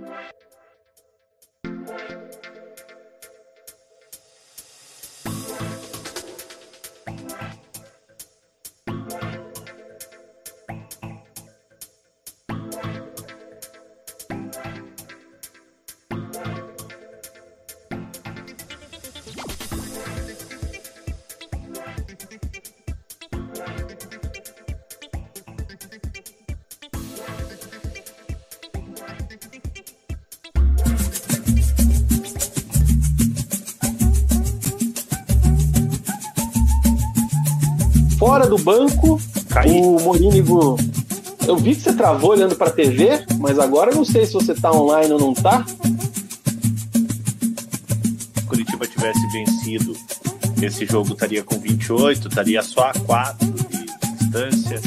Bye. Fora do banco, Caí. o Morínigo. Eu vi que você travou olhando pra TV, mas agora eu não sei se você tá online ou não tá. Se Curitiba tivesse vencido, esse jogo estaria com 28, estaria só a 4 de distância.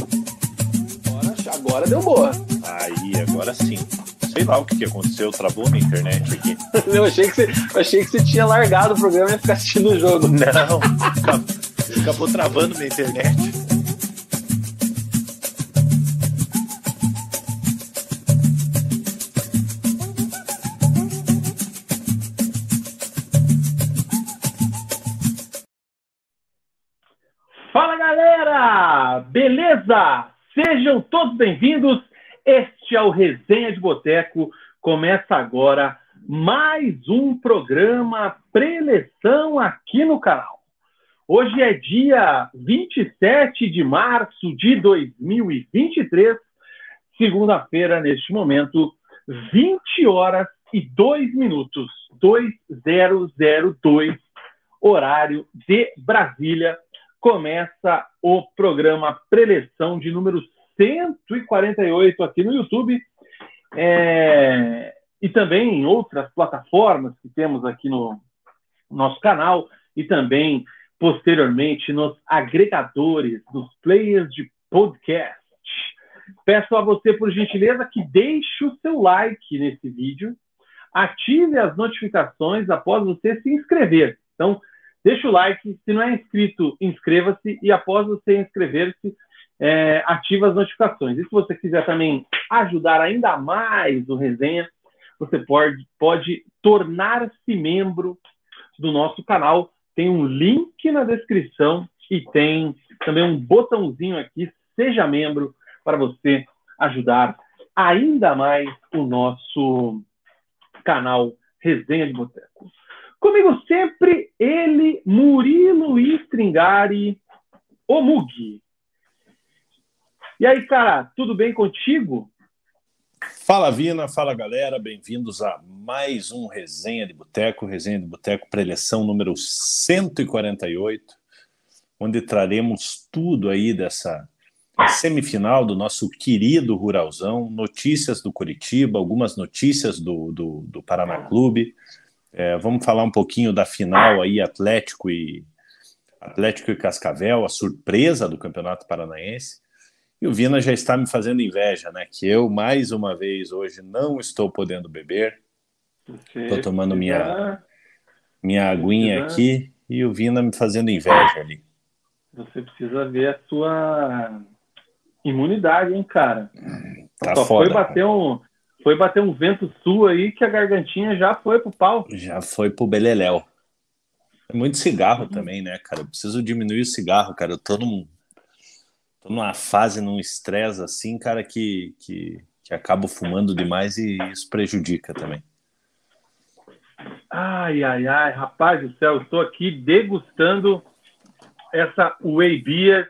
Agora, agora deu boa. Aí, agora sim. Sei lá o que, que aconteceu, travou na internet aqui. Eu achei que, você, achei que você tinha largado o programa e ia ficar assistindo o jogo. Não, acabou, travando na internet. Fala galera! Beleza? Sejam todos bem-vindos. Este é o Resenha de Boteco. Começa agora mais um programa preleção aqui no canal. Hoje é dia 27 de março de 2023, segunda-feira, neste momento, 20 horas e 2 minutos, 2002, horário de Brasília. Começa o programa Preleção de número 148 aqui no YouTube é, e também em outras plataformas que temos aqui no nosso canal e também posteriormente nos agregadores, nos players de podcast. Peço a você, por gentileza, que deixe o seu like nesse vídeo, ative as notificações após você se inscrever. Então, Deixa o like, se não é inscrito, inscreva-se e após você inscrever-se, é, ativa as notificações. E se você quiser também ajudar ainda mais o resenha, você pode, pode tornar-se membro do nosso canal. Tem um link na descrição e tem também um botãozinho aqui, seja membro, para você ajudar ainda mais o nosso canal Resenha de Boteco. Comigo sempre ele, Murilo Stringari, o Mugi. E aí, cara, tudo bem contigo? Fala Vina, fala galera, bem-vindos a mais um Resenha de Boteco, Resenha de Boteco preleção número 148, onde traremos tudo aí dessa semifinal do nosso querido Ruralzão, notícias do Curitiba, algumas notícias do, do, do Paraná Clube, é, vamos falar um pouquinho da final aí, Atlético e Atlético e Cascavel, a surpresa do Campeonato Paranaense. E o Vina já está me fazendo inveja, né? Que eu, mais uma vez, hoje não estou podendo beber. Estou tomando minha, minha aguinha aqui e o Vina me fazendo inveja ali. Você precisa ver a sua imunidade, hein, cara? Tá Só foda. foi bater um, foi bater um vento sul aí que a gargantinha já foi pro pau. Já foi pro beleléu. É muito cigarro também, né, cara? Eu preciso diminuir o cigarro, cara. Eu tô num. Tô numa fase, num estresse assim, cara, que, que, que acabo fumando demais e isso prejudica também. Ai, ai, ai, rapaz do céu, estou aqui degustando essa Whey Beer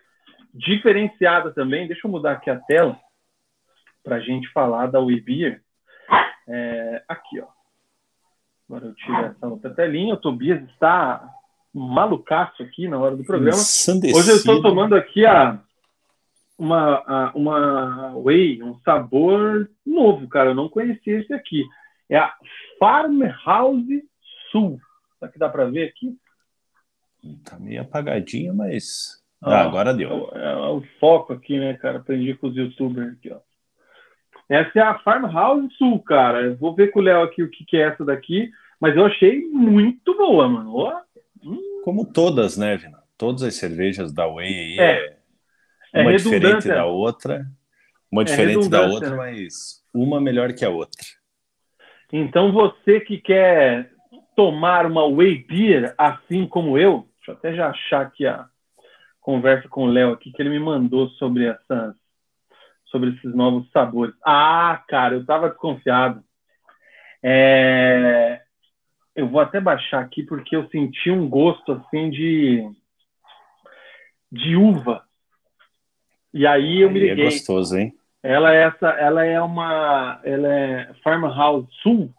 diferenciada também. Deixa eu mudar aqui a tela para a gente falar da Whey Beer. É, aqui, ó. Agora eu tiro essa outra telinha. O Tobias está malucaço aqui na hora do programa. Hoje eu estou tomando aqui a, uma, uma Whey, um sabor novo, cara. Eu não conhecia esse aqui. É a Farmhouse Sul. Será que dá para ver aqui? Tá meio apagadinho, mas. Ah, Ah, agora deu. É, é o foco aqui, né, cara? Aprendi com os youtubers aqui, ó. Essa é a Farmhouse Sul, cara. Eu vou ver com o Léo aqui o que, que é essa daqui, mas eu achei muito boa, mano. Ó, hum, Como todas, né, Vina? Todas as cervejas da Whey aí É. é, É uma diferente é. da outra. Uma diferente da outra, né? mas uma melhor que a outra. Então você que quer tomar uma whey beer assim como eu, deixa eu até já achar aqui a conversa com o Léo aqui que ele me mandou sobre essas sobre esses novos sabores. Ah, cara, eu tava desconfiado. É... Eu vou até baixar aqui porque eu senti um gosto assim de de uva. E aí eu me é liguei. É gostoso, hein? Ela é essa, ela é uma, ela é farmhouse sul,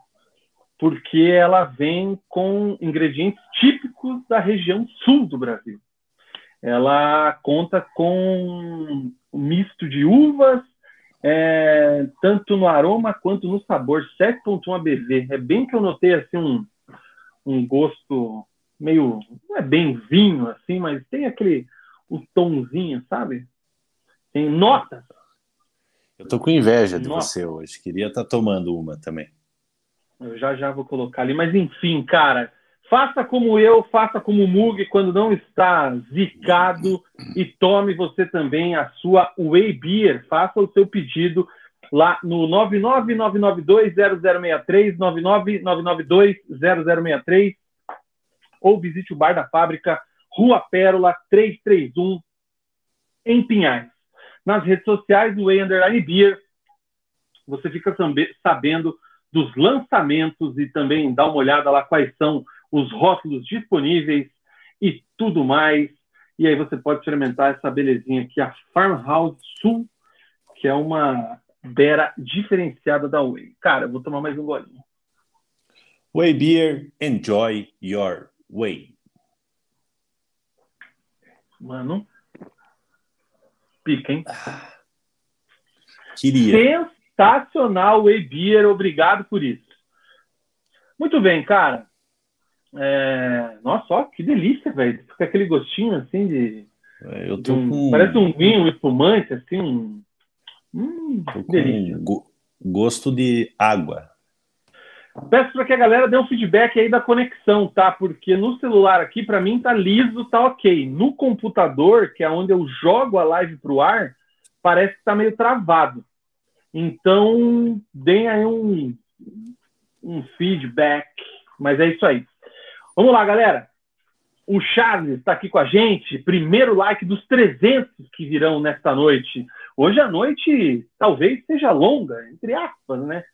porque ela vem com ingredientes típicos da região sul do Brasil. Ela conta com um misto de uvas, é, tanto no aroma quanto no sabor, 7.1 ABV. É bem que eu notei assim um, um gosto meio, não é bem vinho assim, mas tem aquele o tomzinho, sabe? Tem notas eu tô com inveja de Nossa. você hoje. Queria estar tá tomando uma também. Eu já já vou colocar ali, mas enfim, cara, faça como eu, faça como o Mug quando não está zicado e tome você também a sua Whey Beer. Faça o seu pedido lá no 999920063, 999920063 ou visite o Bar da Fábrica, Rua Pérola 331 em Pinhais nas redes sociais do Way Underline Beer. Você fica sabendo dos lançamentos e também dá uma olhada lá quais são os rótulos disponíveis e tudo mais. E aí você pode experimentar essa belezinha aqui, a Farmhouse Sul, que é uma beira diferenciada da Way. Cara, eu vou tomar mais um golinho. Way Beer, enjoy your way. Mano, Pica, hein? Queria. Sensacional, Beer, obrigado por isso. Muito bem, cara. É... Nossa, ó, que delícia, velho. Fica aquele gostinho assim de. É, eu tô de um... com... Parece um vinho espumante, assim. Um... Hum, delícia. Go gosto de água. Peço para que a galera dê um feedback aí da conexão, tá? Porque no celular aqui, para mim, tá liso, tá ok. No computador, que é onde eu jogo a live pro ar, parece que tá meio travado. Então, deem aí um, um feedback. Mas é isso aí. Vamos lá, galera. O Charles está aqui com a gente. Primeiro like dos 300 que virão nesta noite. Hoje a noite talvez seja longa, entre aspas, né?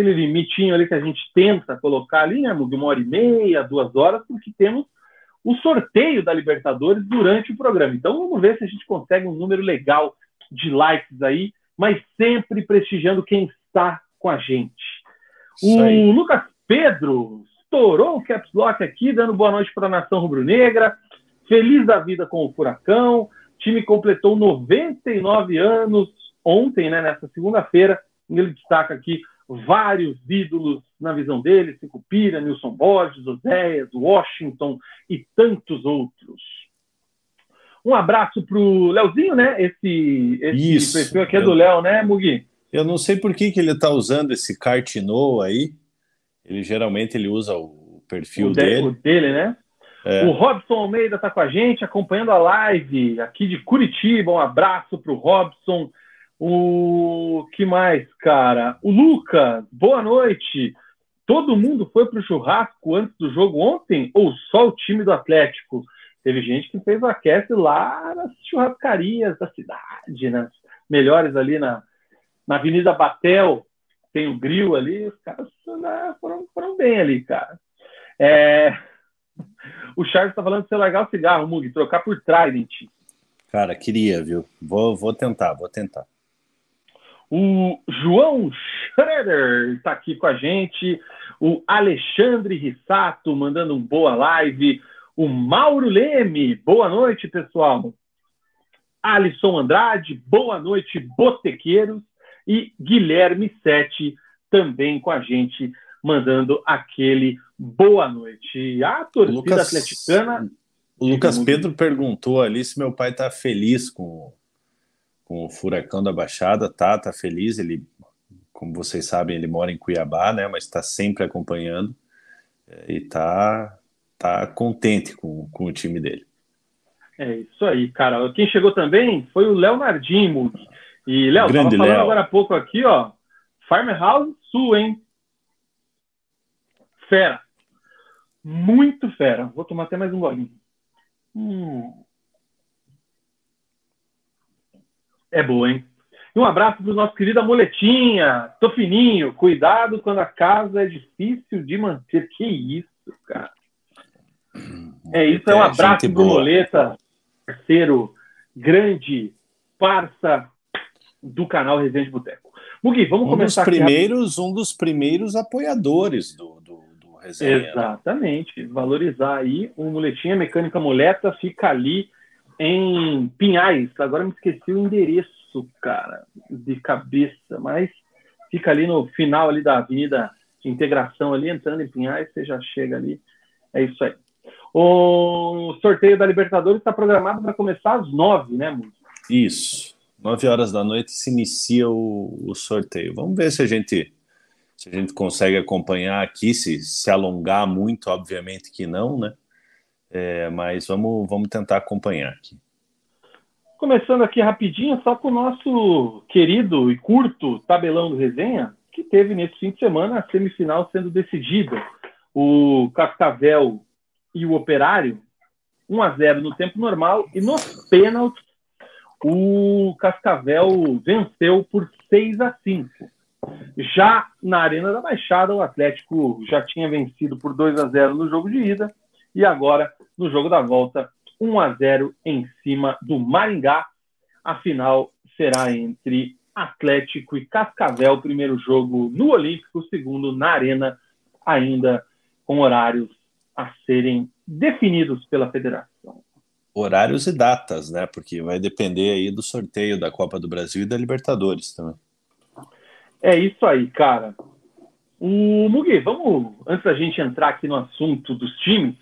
Aquele limitinho ali que a gente tenta colocar ali, né, de uma hora e meia, duas horas, porque temos o sorteio da Libertadores durante o programa. Então vamos ver se a gente consegue um número legal de likes aí, mas sempre prestigiando quem está com a gente. O Lucas Pedro estourou o caps lock aqui, dando boa noite para a nação rubro-negra. Feliz da vida com o Furacão. O time completou 99 anos ontem, né, nessa segunda-feira. Ele destaca aqui vários ídolos na visão dele, Pira, Nilson Borges, Oséias, Washington e tantos outros. Um abraço para o Leozinho, né? Esse, esse Isso, perfil aqui é do Léo, né, Mugi? Eu não sei por que, que ele está usando esse Cartino aí. Ele geralmente ele usa o perfil o de, dele. O dele, né? É. O Robson Almeida está com a gente, acompanhando a live aqui de Curitiba. Um abraço para o Robson. O que mais, cara? O Lucas, boa noite. Todo mundo foi para o churrasco antes do jogo ontem ou só o time do Atlético? Teve gente que fez o aquece lá nas churrascarias da cidade, nas melhores ali na, na Avenida Batel, tem o grill ali, os caras né, foram, foram bem ali, cara. É... O Charles está falando de você largar o cigarro, Mug, trocar por Trident. Cara, queria, viu? Vou, vou tentar, vou tentar. O João Schroeder está aqui com a gente. O Alexandre Rissato mandando um boa live. O Mauro Leme, boa noite, pessoal. Alisson Andrade, boa noite, botequeiros. E Guilherme Sete também com a gente, mandando aquele boa noite. A torcida Lucas, atleticana. O Lucas Pedro perguntou ali se meu pai está feliz com com o Furacão da Baixada, tá, tá feliz, ele, como vocês sabem, ele mora em Cuiabá, né, mas está sempre acompanhando é, e tá, tá contente com, com o time dele. É isso aí, cara. Quem chegou também foi o Leonardinho, E, Léo, tava falando Léo. agora há pouco aqui, ó, Farmhouse Sul, hein? fera. Muito fera. Vou tomar até mais um golinho. Hum. É boa, hein? E um abraço para o nosso querido Amuletinha. Tô fininho. Cuidado quando a casa é difícil de manter. Que isso, cara. É isso, é um abraço do Moleta, parceiro grande, parça do canal Resenha Boteco. Mugi, vamos um começar dos primeiros, aqui. Um dos primeiros apoiadores do, do, do Resenha. Né? Exatamente. Valorizar aí. O Muletinha Mecânica Moleta fica ali em Pinhais. Agora me esqueci o endereço, cara, de cabeça, mas fica ali no final ali da avenida integração ali, entrando em Pinhais, você já chega ali. É isso aí. O sorteio da Libertadores está programado para começar às nove, né, Múcio? Isso. Nove horas da noite se inicia o, o, sorteio. Vamos ver se a gente se a gente consegue acompanhar aqui, se se alongar muito, obviamente que não, né? É, mas vamos, vamos tentar acompanhar aqui. Começando aqui rapidinho, só com o nosso querido e curto tabelão do resenha, que teve nesse fim de semana a semifinal sendo decidida. O Cascavel e o Operário, 1 a 0 no tempo normal, e nos pênaltis o Cascavel venceu por 6 a 5. Já na Arena da Baixada, o Atlético já tinha vencido por 2 a 0 no jogo de ida, e agora, no jogo da volta, 1 a 0 em cima do Maringá. A final será entre Atlético e Cascavel, primeiro jogo no Olímpico, segundo na Arena, ainda com horários a serem definidos pela federação. Horários e datas, né? Porque vai depender aí do sorteio da Copa do Brasil e da Libertadores também. É isso aí, cara. O Mugi, vamos, antes da gente entrar aqui no assunto dos times,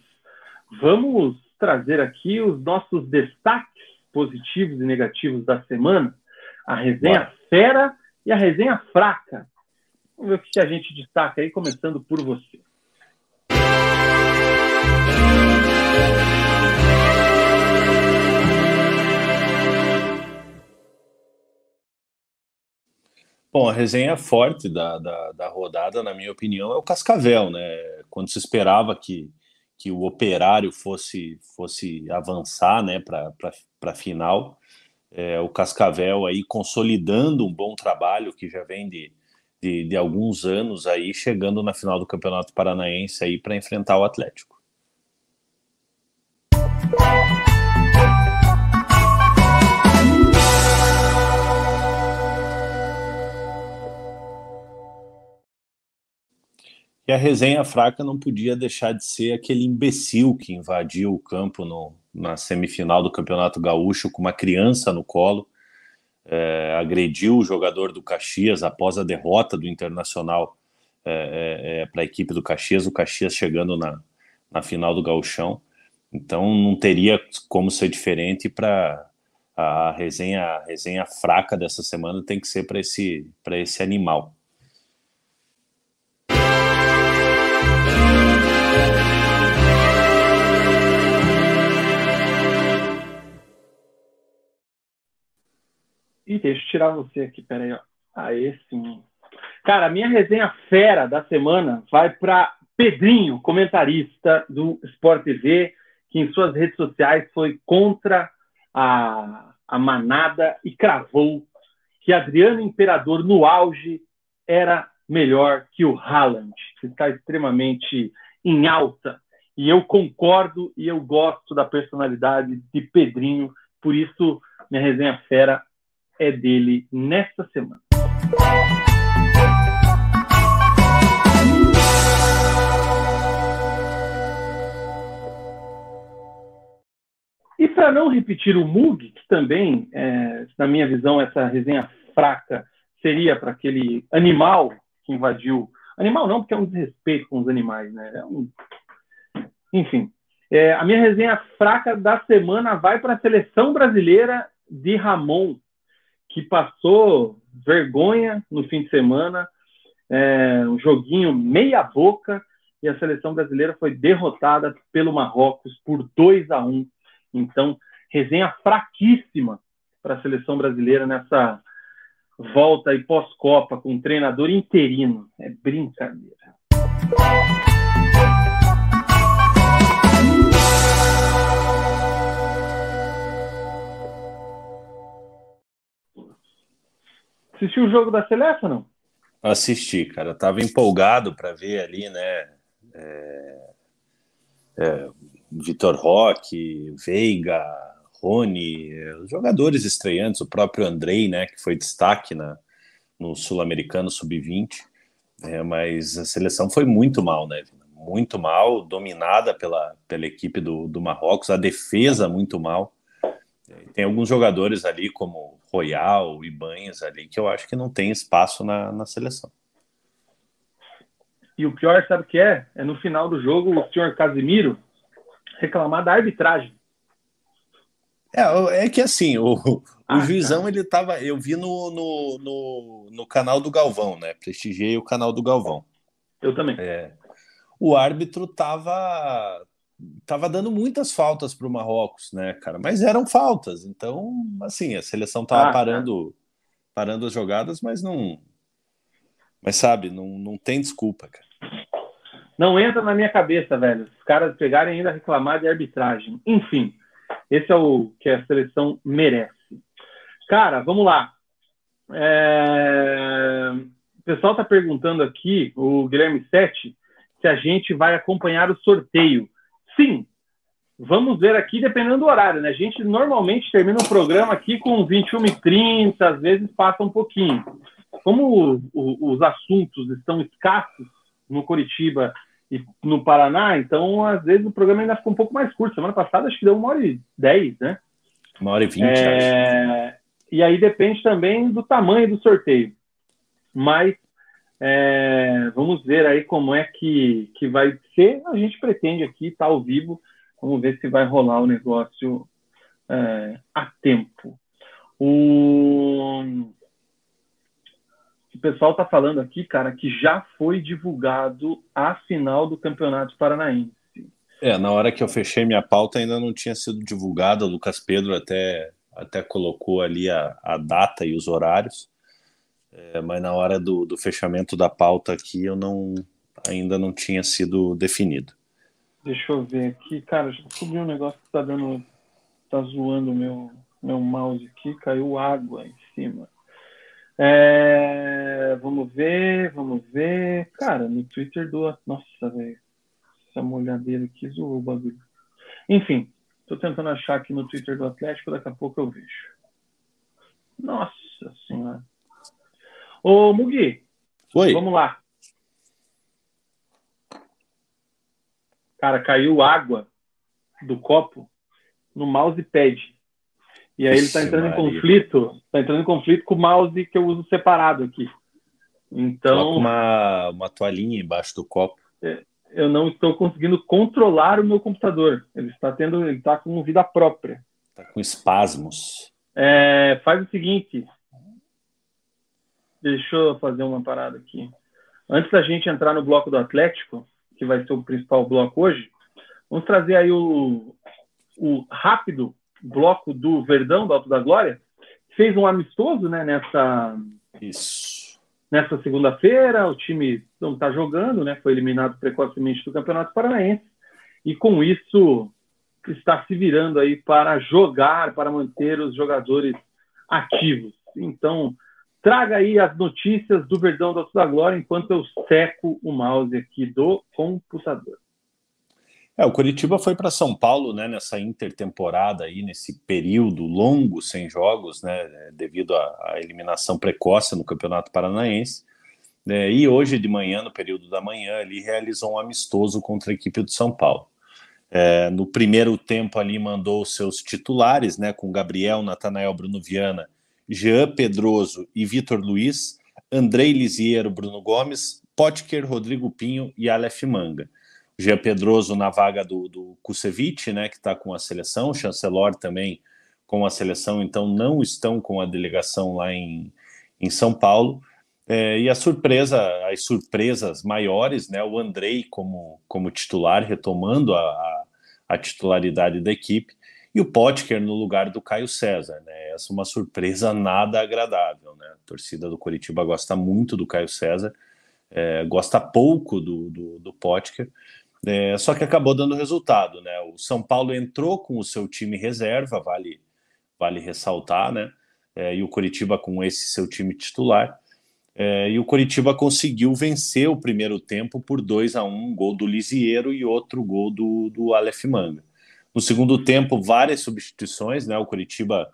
vamos trazer aqui os nossos destaques positivos e negativos da semana, a resenha Boa. fera e a resenha fraca. Vamos ver o que a gente destaca aí, começando por você. Bom, a resenha forte da, da, da, rodada, na minha opinião, é o Cascavel, né? Quando se esperava que, que o operário fosse, fosse avançar né, para a final, é, o Cascavel aí consolidando um bom trabalho que já vem de, de, de alguns anos aí, chegando na final do Campeonato Paranaense aí para enfrentar o Atlético. E a resenha fraca não podia deixar de ser aquele imbecil que invadiu o campo no, na semifinal do Campeonato Gaúcho com uma criança no colo, é, agrediu o jogador do Caxias após a derrota do Internacional é, é, é para a equipe do Caxias, o Caxias chegando na, na final do Gauchão. Então não teria como ser diferente para a resenha, a resenha fraca dessa semana tem que ser para esse, esse animal. Ih, deixa eu tirar você aqui, peraí, ó. Aê, sim. Cara, a minha resenha fera da semana vai para Pedrinho, comentarista do Sport TV, que em suas redes sociais foi contra a, a manada e cravou que Adriano Imperador, no auge, era melhor que o Haaland, que está extremamente em alta. E eu concordo e eu gosto da personalidade de Pedrinho, por isso minha resenha fera é dele nesta semana. E para não repetir o Mug, que também, é, na minha visão, essa resenha fraca seria para aquele animal que invadiu. Animal não, porque é um desrespeito com os animais, né? É um... Enfim, é, a minha resenha fraca da semana vai para a seleção brasileira de Ramon, que passou vergonha no fim de semana, é, um joguinho meia boca, e a seleção brasileira foi derrotada pelo Marrocos por 2 a 1. Então, resenha fraquíssima para a seleção brasileira nessa volta aí pós-Copa com um treinador interino. É brincadeira. Assistiu o jogo da Seleção, não? Assisti, cara. Tava empolgado para ver ali, né? É, é, Vitor Roque, Veiga, Rony, os jogadores estreantes, o próprio Andrei, né, que foi destaque na, no Sul-Americano Sub-20, é, mas a seleção foi muito mal, né? Muito mal, dominada pela, pela equipe do, do Marrocos, a defesa muito mal. Tem alguns jogadores ali, como Royal e Banhas ali, que eu acho que não tem espaço na, na seleção. E o pior, sabe o que é? É no final do jogo o senhor Casimiro reclamar da arbitragem. É, é que assim, o, o ah, juizão cara. ele tava. Eu vi no, no, no, no, canal do Galvão, né? Prestigiei o canal do Galvão. Eu também. É, o árbitro tava tava dando muitas faltas para o Marrocos, né, cara? Mas eram faltas, então, assim, a seleção tava ah, parando, parando as jogadas, mas não, mas sabe, não, não tem desculpa, cara. Não entra na minha cabeça, velho. Os caras pegarem ainda reclamar de arbitragem. Enfim, esse é o que a seleção merece. Cara, vamos lá. É... O pessoal está perguntando aqui, o Guilherme Sete, se a gente vai acompanhar o sorteio. Sim, vamos ver aqui, dependendo do horário, né? A gente normalmente termina o programa aqui com 21h30, às vezes passa um pouquinho. Como o, o, os assuntos estão escassos no Curitiba e no Paraná, então às vezes o programa ainda ficou um pouco mais curto. Semana passada acho que deu uma hora e dez, né? Uma hora e vinte, é... E aí depende também do tamanho do sorteio. Mas é, vamos ver aí como é que, que vai ser. A gente pretende aqui estar tá ao vivo. Vamos ver se vai rolar o negócio é, a tempo. O... o pessoal está falando aqui, cara, que já foi divulgado a final do Campeonato Paranaense. É, na hora que eu fechei minha pauta ainda não tinha sido divulgada. O Lucas Pedro até, até colocou ali a, a data e os horários. É, mas na hora do, do fechamento da pauta aqui eu não ainda não tinha sido definido. Deixa eu ver aqui, cara, já descobri um negócio que tá dando. tá zoando o meu, meu mouse aqui, caiu água em cima. É, vamos ver, vamos ver. Cara, no Twitter do. Nossa, velho. Essa molhadeira aqui zoou o bagulho. Enfim, tô tentando achar aqui no Twitter do Atlético, daqui a pouco eu vejo. Nossa senhora. Ô, Mugi. Oi. Vamos lá. Cara, caiu água do copo no mousepad. E aí ele está entrando Maria. em conflito, está entrando em conflito com o mouse que eu uso separado aqui. Então, Coloca uma, uma toalhinha embaixo do copo. É, eu não estou conseguindo controlar o meu computador. Ele está tendo, ele está com vida própria. Está com espasmos. É, faz o seguinte, Deixa eu fazer uma parada aqui. Antes da gente entrar no bloco do Atlético, que vai ser o principal bloco hoje, vamos trazer aí o, o rápido bloco do Verdão, do Alto da Glória. Fez um amistoso né, nessa, Isso. nessa segunda-feira. O time não está jogando, né, foi eliminado precocemente do Campeonato Paranaense. E com isso está se virando aí para jogar, para manter os jogadores ativos. Então, Traga aí as notícias do Verdão da Sua Glória enquanto eu seco o mouse aqui do computador. É, o Curitiba foi para São Paulo, né, nessa intertemporada aí, nesse período longo sem jogos, né, devido à, eliminação precoce no Campeonato Paranaense. É, e hoje de manhã, no período da manhã, ele realizou um amistoso contra a equipe do São Paulo. É, no primeiro tempo ali mandou seus titulares, né, com Gabriel, Natanael, Bruno Viana Jean Pedroso e Vitor Luiz, Andrei Lisiero, Bruno Gomes, Potker, Rodrigo Pinho e Aleph Manga. Jean Pedroso na vaga do, do Kusevich, né, que está com a seleção, o Chancelor também com a seleção, então não estão com a delegação lá em, em São Paulo. É, e a surpresa, as surpresas maiores, né, o Andrei como, como titular, retomando a, a, a titularidade da equipe, e o Potker no lugar do Caio César, né? Essa é uma surpresa nada agradável, né? A torcida do Curitiba gosta muito do Caio César, é, gosta pouco do, do, do Potker, é, só que acabou dando resultado, né? O São Paulo entrou com o seu time reserva, vale, vale ressaltar, né? É, e o Coritiba com esse seu time titular. É, e o Coritiba conseguiu vencer o primeiro tempo por 2 a 1 um gol do Lisieiro e outro gol do, do Aleph Manga. No segundo tempo, várias substituições, né? O Coritiba,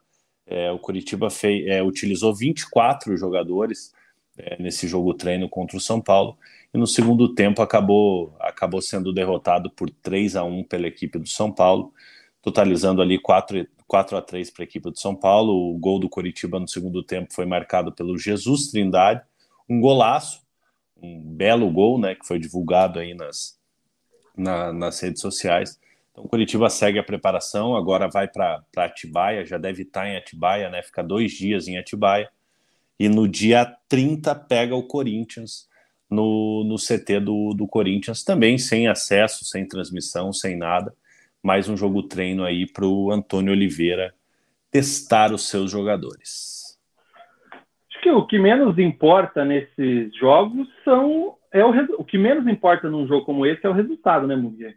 é, o Coritiba fez, é, utilizou 24 jogadores é, nesse jogo treino contra o São Paulo e no segundo tempo acabou, acabou sendo derrotado por 3 a 1 pela equipe do São Paulo, totalizando ali 4, 4 a 3 para a equipe do São Paulo. O gol do Coritiba no segundo tempo foi marcado pelo Jesus Trindade, um golaço, um belo gol, né, que foi divulgado aí nas, na, nas redes sociais. Então, Curitiba segue a preparação, agora vai para Atibaia, já deve estar em Atibaia, né? Fica dois dias em Atibaia. E no dia 30 pega o Corinthians no, no CT do, do Corinthians, também sem acesso, sem transmissão, sem nada. Mais um jogo treino aí para o Antônio Oliveira testar os seus jogadores. Acho que o que menos importa nesses jogos são. É o, o que menos importa num jogo como esse é o resultado, né, Muguia?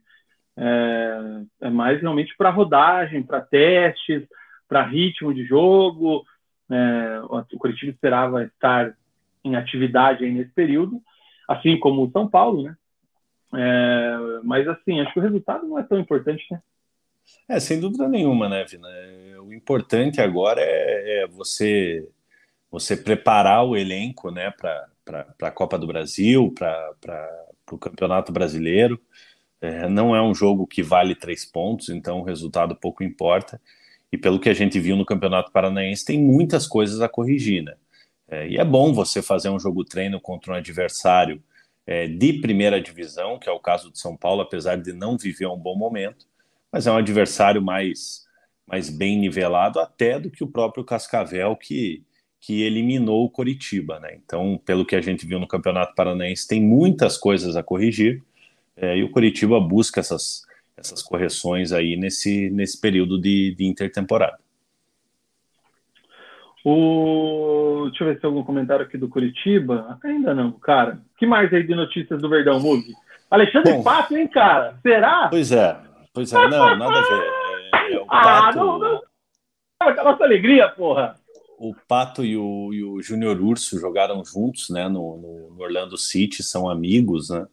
É, é mais realmente para rodagem, para testes, para ritmo de jogo. É, o Curitiba esperava estar em atividade nesse período, assim como o São Paulo, né? É, mas assim, acho que o resultado não é tão importante, né? É, sem dúvida nenhuma, né, Vina? O importante agora é, é você você preparar o elenco, né, para a Copa do Brasil, para o Campeonato Brasileiro. É, não é um jogo que vale três pontos, então o resultado pouco importa. E pelo que a gente viu no Campeonato Paranaense, tem muitas coisas a corrigir, né? É, e é bom você fazer um jogo treino contra um adversário é, de primeira divisão, que é o caso de São Paulo, apesar de não viver um bom momento, mas é um adversário mais, mais bem nivelado até do que o próprio Cascavel, que, que eliminou o Coritiba, né? Então, pelo que a gente viu no Campeonato Paranaense, tem muitas coisas a corrigir é, e o Curitiba busca essas, essas correções aí nesse, nesse período de, de intertemporada. O... Deixa eu ver se tem algum comentário aqui do Curitiba. Ainda não, cara. que mais aí de notícias do Verdão Mug? Alexandre Bom, Pato, hein, cara? Será? Pois é, pois é. Não, nada a ver. É, é ah, Pato... não, não. É a nossa alegria, porra. O Pato e o, e o Júnior Urso jogaram juntos, né, no, no Orlando City, são amigos, né?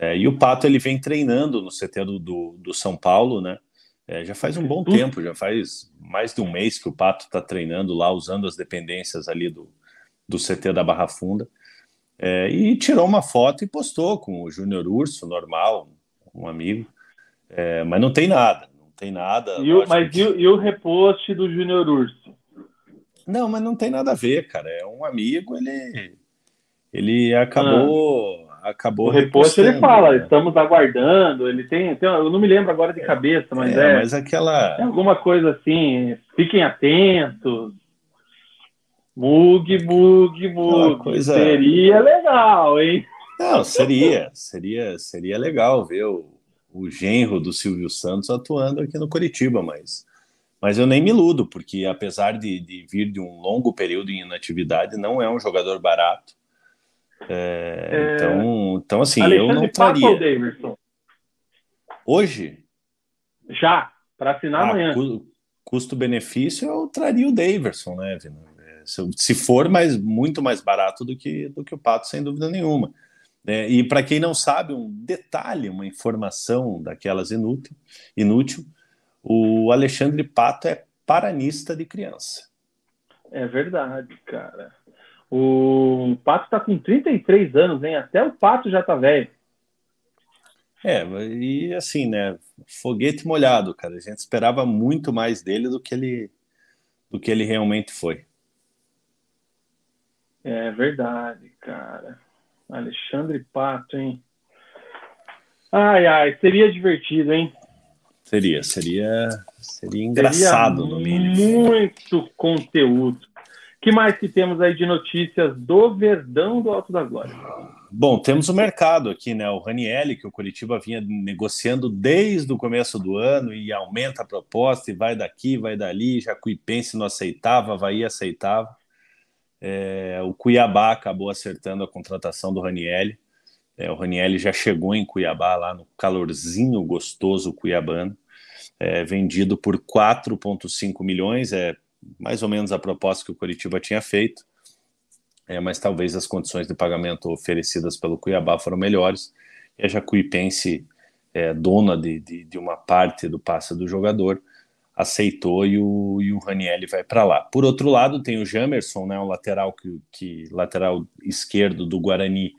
É, e o Pato ele vem treinando no CT do, do, do São Paulo, né? É, já faz um bom tempo, já faz mais de um mês que o Pato está treinando lá, usando as dependências ali do, do CT da Barra Funda. É, e tirou uma foto e postou com o Júnior Urso, normal, um amigo. É, mas não tem nada, não tem nada. E o, mas que... e, o, e o repost do Júnior Urso? Não, mas não tem nada a ver, cara. É um amigo, ele, ele acabou. Ah acabou. O reposto ele fala, né? estamos aguardando. Ele tem, tem, eu não me lembro agora de cabeça, mas é. é mas aquela. É alguma coisa assim. Fiquem atentos. Mug, mug, mug. Coisa... Seria legal, hein? Não, seria, seria, seria legal ver o, o genro do Silvio Santos atuando aqui no Curitiba, mas, mas eu nem me iludo, porque apesar de, de vir de um longo período em inatividade, não é um jogador barato. É, é... Então, então, assim, Alexandre eu não traria. Davidson. Hoje? Já, para assinar ah, amanhã. Custo-benefício, eu traria o Daverson, né, Vina? É, se for mais, muito mais barato do que, do que o Pato, sem dúvida nenhuma. É, e para quem não sabe, um detalhe, uma informação daquelas inútil, inútil, o Alexandre Pato é paranista de criança. É verdade, cara. O Pato está com 33 anos, hein? Até o Pato já tá velho. É, e assim, né? Foguete molhado, cara. A gente esperava muito mais dele do que ele, do que ele realmente foi. É verdade, cara. Alexandre Pato, hein? Ai, ai, seria divertido, hein? Seria, seria, seria engraçado seria no mínimo. Muito conteúdo que mais que temos aí de notícias do Verdão do Alto da Glória? Bom, temos o mercado aqui, né? O Ranielli, que o Curitiba vinha negociando desde o começo do ano e aumenta a proposta e vai daqui, vai dali. Jacuipense não aceitava, Havaí aceitava. É, o Cuiabá acabou acertando a contratação do Ranielli. É, o Ranielli já chegou em Cuiabá, lá no calorzinho gostoso cuiabano, é, vendido por 4,5 milhões, é mais ou menos a proposta que o Curitiba tinha feito, é, mas talvez as condições de pagamento oferecidas pelo Cuiabá foram melhores, e a Jacuipense, é, dona de, de, de uma parte do passe do jogador, aceitou e o, e o Ranielli vai para lá. Por outro lado, tem o Jamerson, né, o lateral que, que lateral esquerdo do Guarani,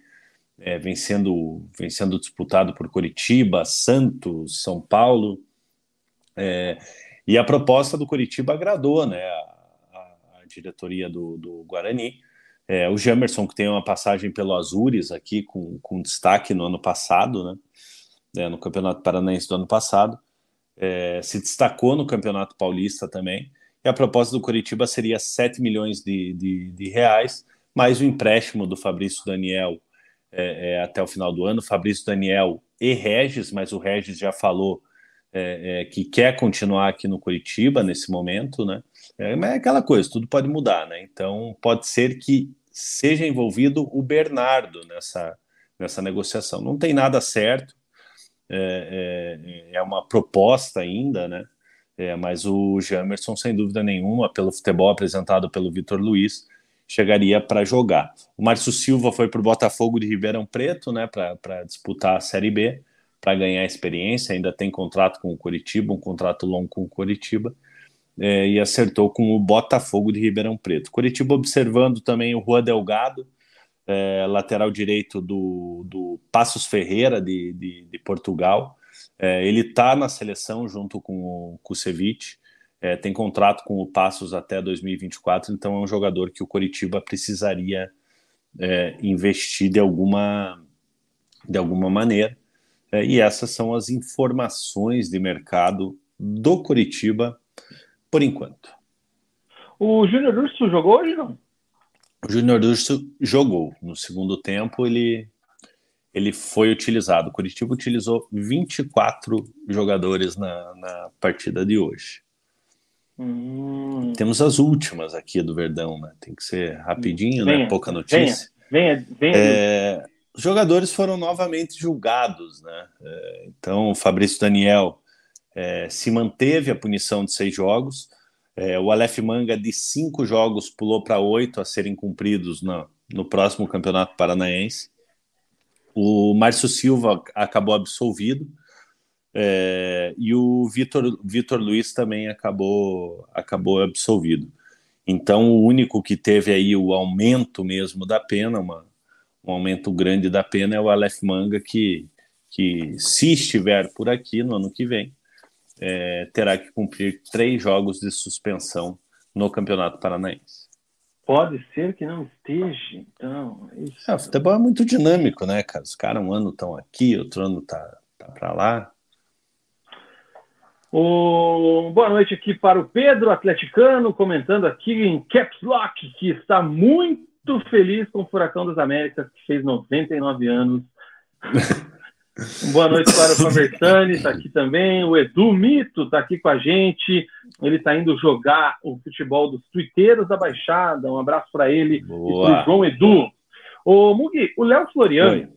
é, vem, sendo, vem sendo disputado por Curitiba, Santos, São Paulo. É, e a proposta do Curitiba agradou né, a, a, diretoria do, do Guarani. É, o Jamerson, que tem uma passagem pelo Azures aqui, com, com destaque no ano passado, né, é, no Campeonato Paranaense do ano passado é, se destacou no Campeonato Paulista também. E a proposta do Curitiba seria 7 milhões de, de, de reais, mais o empréstimo do Fabrício Daniel é, é, até o final do ano. Fabrício Daniel e Regis, mas o Regis já falou é, é, que quer continuar aqui no Curitiba nesse momento, né? É, mas é aquela coisa, tudo pode mudar, né? Então pode ser que seja envolvido o Bernardo nessa, nessa negociação. Não tem nada certo, é, é, é uma proposta ainda, né? É, mas o Jamerson, sem dúvida nenhuma, pelo futebol apresentado pelo Vitor Luiz, chegaria para jogar. O Márcio Silva foi para o Botafogo de Ribeirão Preto, né, para disputar a Série B, para ganhar experiência. Ainda tem contrato com o Coritiba, um contrato longo com o Coritiba, é, e acertou com o Botafogo de Ribeirão Preto. Coritiba observando também o Rua Delgado, é, lateral direito do, do Passos Ferreira, de, de, de Portugal. É, ele está na seleção junto com o Kusevich, é, tem contrato com o Passos até 2024, então é um jogador que o Coritiba precisaria é, investir de alguma, de alguma maneira. É, e essas são as informações de mercado do Coritiba por enquanto. O Júnior Urso jogou hoje, não? O Júnior Urso jogou. No segundo tempo, ele, ele foi utilizado. O Curitiba utilizou 24 jogadores na, na partida de hoje. Hum. Temos as últimas aqui do Verdão, né? Tem que ser rapidinho, né? venha, né? Pouca notícia. Venha, venha, venha. É, os jogadores foram novamente julgados, né? É, então, o Fabrício Daniel é, se manteve a punição de seis jogos é, o Aleph Manga, de cinco jogos, pulou para oito a serem cumpridos no, próximo Campeonato Paranaense. O Márcio Silva acabou absolvido. É, e o Vitor, Vitor Luiz também acabou, acabou absolvido. Então, o único que teve aí o aumento mesmo da pena, uma, um aumento grande da pena, é o Aleph Manga, que, que se estiver por aqui no ano que vem, é, terá que cumprir três jogos de suspensão no Campeonato Paranaense. Pode ser que não esteja, então. Isso... é o futebol é muito dinâmico, né, cara? Os caras um ano estão aqui, outro ano tá, tá para lá. O... Boa noite aqui para o Pedro Atleticano, comentando aqui em Caps Lock, que está muito feliz com o Furacão das Américas, que fez 99 anos. Boa noite para o Conversani, está aqui também. O Edu Mito está aqui com a gente. Ele está indo jogar o futebol dos tuiteiros da Baixada. Um abraço para ele Boa. e para o João Edu. O Mugi, o Léo Floriano, Oi.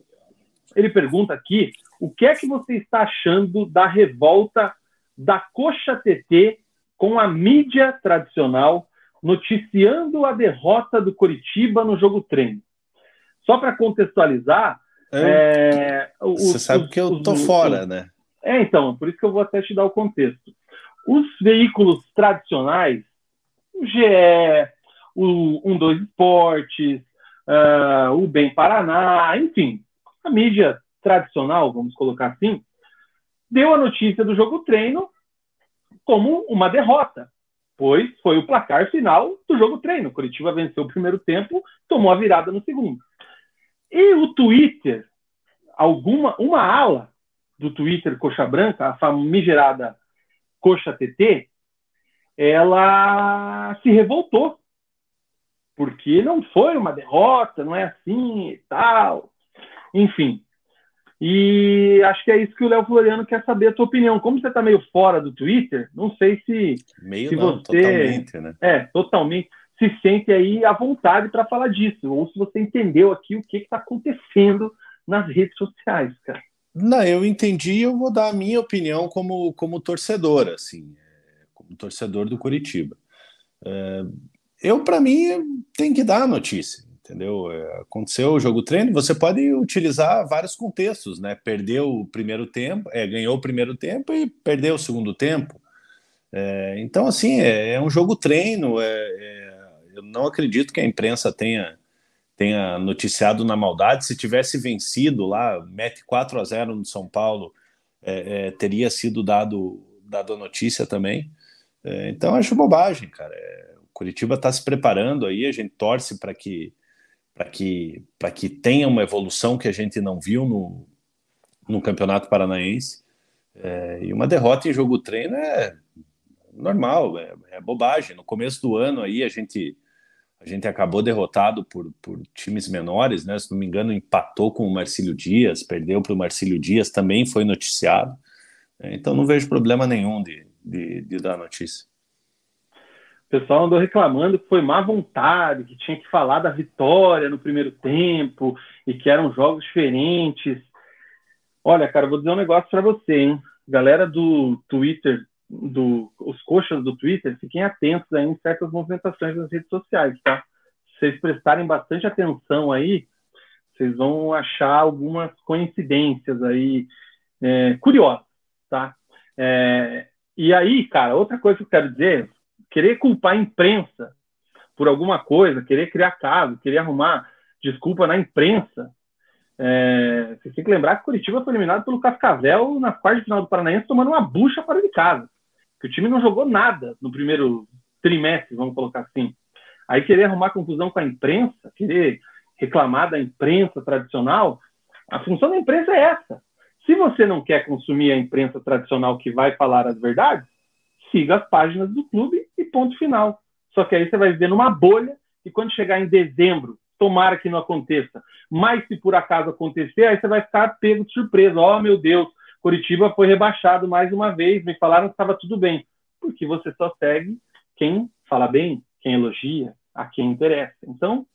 ele pergunta aqui o que é que você está achando da revolta da Coxa TT com a mídia tradicional noticiando a derrota do Coritiba no jogo treino. Só para contextualizar, é, Você sabe os, que eu tô os, fora, né? É, então, por isso que eu vou até te dar o contexto. Os veículos tradicionais, o GE, o 12 Esportes, uh, o Bem Paraná, enfim, a mídia tradicional, vamos colocar assim, deu a notícia do jogo treino como uma derrota, pois foi o placar final do jogo treino. Curitiba venceu o primeiro tempo, tomou a virada no segundo. E o Twitter, alguma uma ala do Twitter Coxa Branca, a famigerada Coxa TT, ela se revoltou. Porque não foi uma derrota, não é assim e tal. Enfim. E acho que é isso que o Léo Floriano quer saber a tua opinião. Como você está meio fora do Twitter, não sei se, meio se não, você totalmente, né? É, totalmente. se sente aí à vontade para falar disso, ou se você entendeu aqui o que está acontecendo nas redes sociais, cara. Não, eu entendi eu vou dar a minha opinião como, como torcedor, assim, é, como torcedor do Curitiba. É, eu, para mim, tem que dar a notícia, entendeu? É, aconteceu o jogo treino, você pode utilizar vários contextos, né? Perdeu o primeiro tempo, é, ganhou o primeiro tempo e perdeu o segundo tempo. É, então, assim, é, é, um jogo treino, eu não acredito que a imprensa tenha tenha noticiado na maldade. Se tivesse vencido lá, mete 4 a 0 no São Paulo, é, é, teria sido dado, dado a notícia também. É, então acho bobagem, cara. É, o Curitiba está se preparando aí, a gente torce para que para que que tenha uma evolução que a gente não viu no, no Campeonato Paranaense. É, e uma derrota em jogo treino é normal, é, é bobagem. No começo do ano aí a gente a gente acabou derrotado por, por times menores, né? Se não me engano, empatou com o Marcílio Dias, perdeu para o Marcílio Dias, também foi noticiado. É, então não vejo problema nenhum de, de, de dar notícia. O pessoal andou reclamando que foi má vontade, que tinha que falar da vitória no primeiro tempo e que eram jogos diferentes. Olha, cara, vou dizer um negócio para você, hein? Galera do Twitter do, os coxas do Twitter, fiquem atentos aí em certas movimentações nas redes sociais, tá? Se vocês prestarem bastante atenção aí, vocês vão achar algumas coincidências aí é, curiosas, tá? É, e aí, cara, outra coisa que eu quero dizer, querer culpar a imprensa por alguma coisa, querer criar caso, querer arrumar desculpa na imprensa, é, você tem que lembrar que Curitiba foi eliminado pelo Cascavel na quarta final do Paranaense tomando uma bucha fora de casa que o time não jogou nada no primeiro trimestre, vamos colocar assim. Aí querer arrumar confusão com a imprensa, querer reclamar da imprensa tradicional, a função da imprensa é essa. Se você não quer consumir a imprensa tradicional que vai falar as verdades, siga as páginas do clube e ponto final. Só que aí você vai viver numa bolha e quando chegar em dezembro, tomara que não aconteça, mas se por acaso acontecer, aí você vai ficar pego de surpresa. Oh, meu Deus, Curitiba foi rebaixado mais uma vez, me falaram que estava tudo bem, porque você só segue quem fala bem, quem elogia, a quem interessa. Então.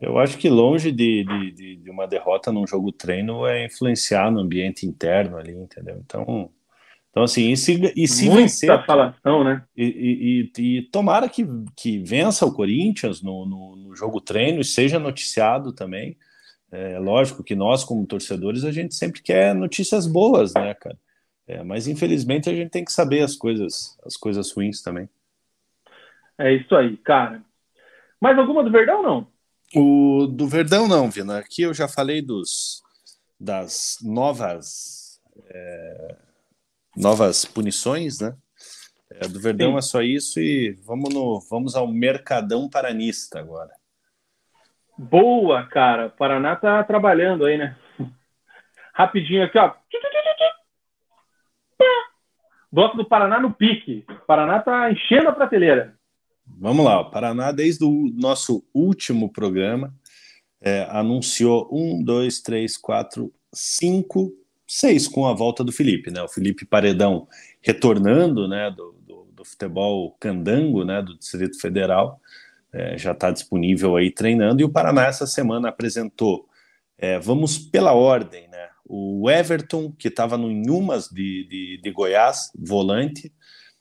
Eu acho que longe de, de, de uma derrota num jogo treino é influenciar no ambiente interno ali, entendeu? Então, então assim, e se, e se Muita vencer. falação, né? E, e, e, tomara que, que vença o Corinthians no, no, no jogo treino e seja noticiado também. É lógico que nós, como torcedores, a gente sempre quer notícias boas, né, cara? É, mas infelizmente a gente tem que saber as coisas, as coisas ruins também. É isso aí, cara. Mais alguma do Verdão não? O do Verdão não, Vina. Aqui eu já falei dos das novas é, novas punições, né? É, do Verdão Sim. é só isso e vamos no vamos ao Mercadão Paranista agora. Boa, cara. O Paraná tá trabalhando aí, né? Rapidinho aqui, ó. Bloco do Paraná no pique. O Paraná tá enchendo a prateleira. Vamos lá. O Paraná, desde o nosso último programa, é, anunciou um, dois, três, quatro, cinco, seis com a volta do Felipe, né? O Felipe Paredão retornando, né, do, do, do futebol candango, né, do Distrito Federal é, já está disponível aí treinando. E o Paraná essa semana apresentou, é, vamos pela ordem, né? O Everton, que estava no Inhumas de, de, de, Goiás, volante,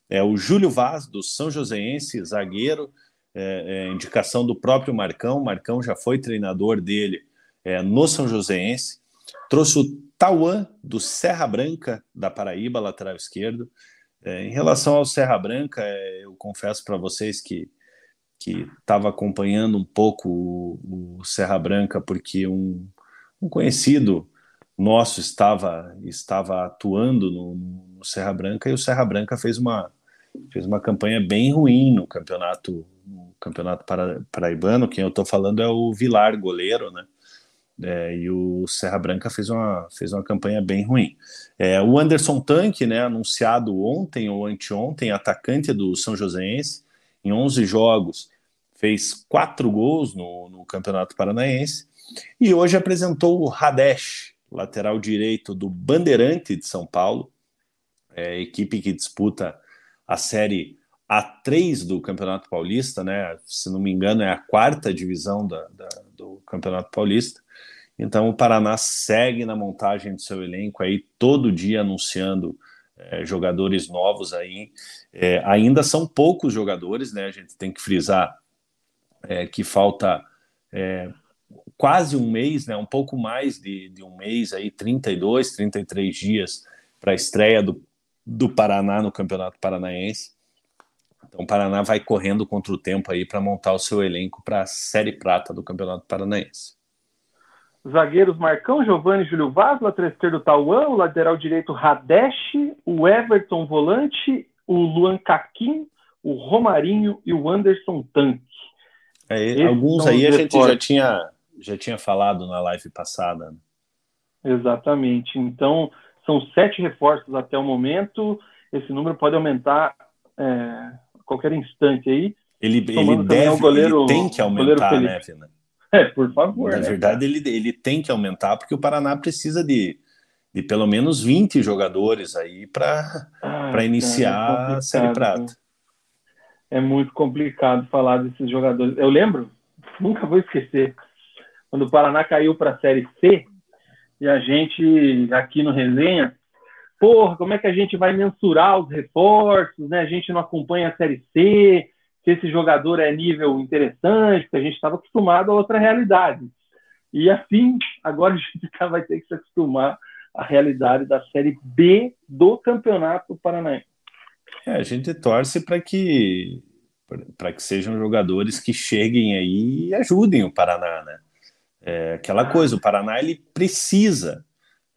é, o Júlio Vaz, do São Joséense, zagueiro, é, é, indicação do próprio Marcão. Marcão já foi treinador dele é, no São Joséense. Trouxe o Tauan, do Serra Branca, da Paraíba, lateral esquerdo. É, em relação ao Serra Branca, é, eu confesso para vocês que que estava acompanhando um pouco o, o, Serra Branca, porque um, um conhecido nosso estava estava atuando no, no, Serra Branca e o Serra Branca fez uma fez uma campanha bem ruim no campeonato no campeonato para, paraibano. Quem eu estou falando é o Vilar, goleiro, né? É, e o Serra Branca fez uma, fez uma campanha bem ruim. É, o Anderson Tanque, né, anunciado ontem ou anteontem, atacante do São Joséense, em 11 jogos, fez quatro gols no, no Campeonato Paranaense e hoje apresentou o Hadesh, lateral direito do Bandeirante de São Paulo, é, equipe que disputa a Série A3 do Campeonato Paulista, né? Se não me engano, é a quarta divisão da, da, do Campeonato Paulista. Então o Paraná segue na montagem do seu elenco aí todo dia anunciando é, jogadores novos aí. É, ainda são poucos jogadores, né? A gente tem que frisar é, que falta é, quase um mês, né? Um pouco mais de, de um mês aí, 32, 33 dias para a estreia do, do Paraná no Campeonato Paranaense. Então o Paraná vai correndo contra o tempo aí para montar o seu elenco para a Série Prata do Campeonato Paranaense. Zagueiros Marcão, Giovanni, Júlio Vaz, lateral esquerdo Tauan, o lateral direito Radesh, o Everton volante, o Luan Caquim, o Romarinho e o Anderson Tanque. É, alguns aí a gente já tinha, já tinha falado na live passada. Né? Exatamente. Então, são sete reforços até o momento. Esse número pode aumentar é, a qualquer instante aí. Ele, ele deve, goleiro, ele tem que aumentar, né, Vina? É, por favor. Na né, verdade, ele, ele tem que aumentar, porque o Paraná precisa de, de pelo menos 20 jogadores aí para ah, iniciar é a Série Prata. É muito complicado falar desses jogadores. Eu lembro, nunca vou esquecer, quando o Paraná caiu para a Série C, e a gente, aqui no Resenha, porra, como é que a gente vai mensurar os reforços, né? A gente não acompanha a Série C, se esse jogador é nível interessante, porque a gente estava acostumado a outra realidade. E assim, agora a gente vai ter que se acostumar à realidade da Série B do Campeonato Paranaense. É, a gente torce para que para que sejam jogadores que cheguem aí e ajudem o Paraná, né? É aquela coisa, o Paraná ele precisa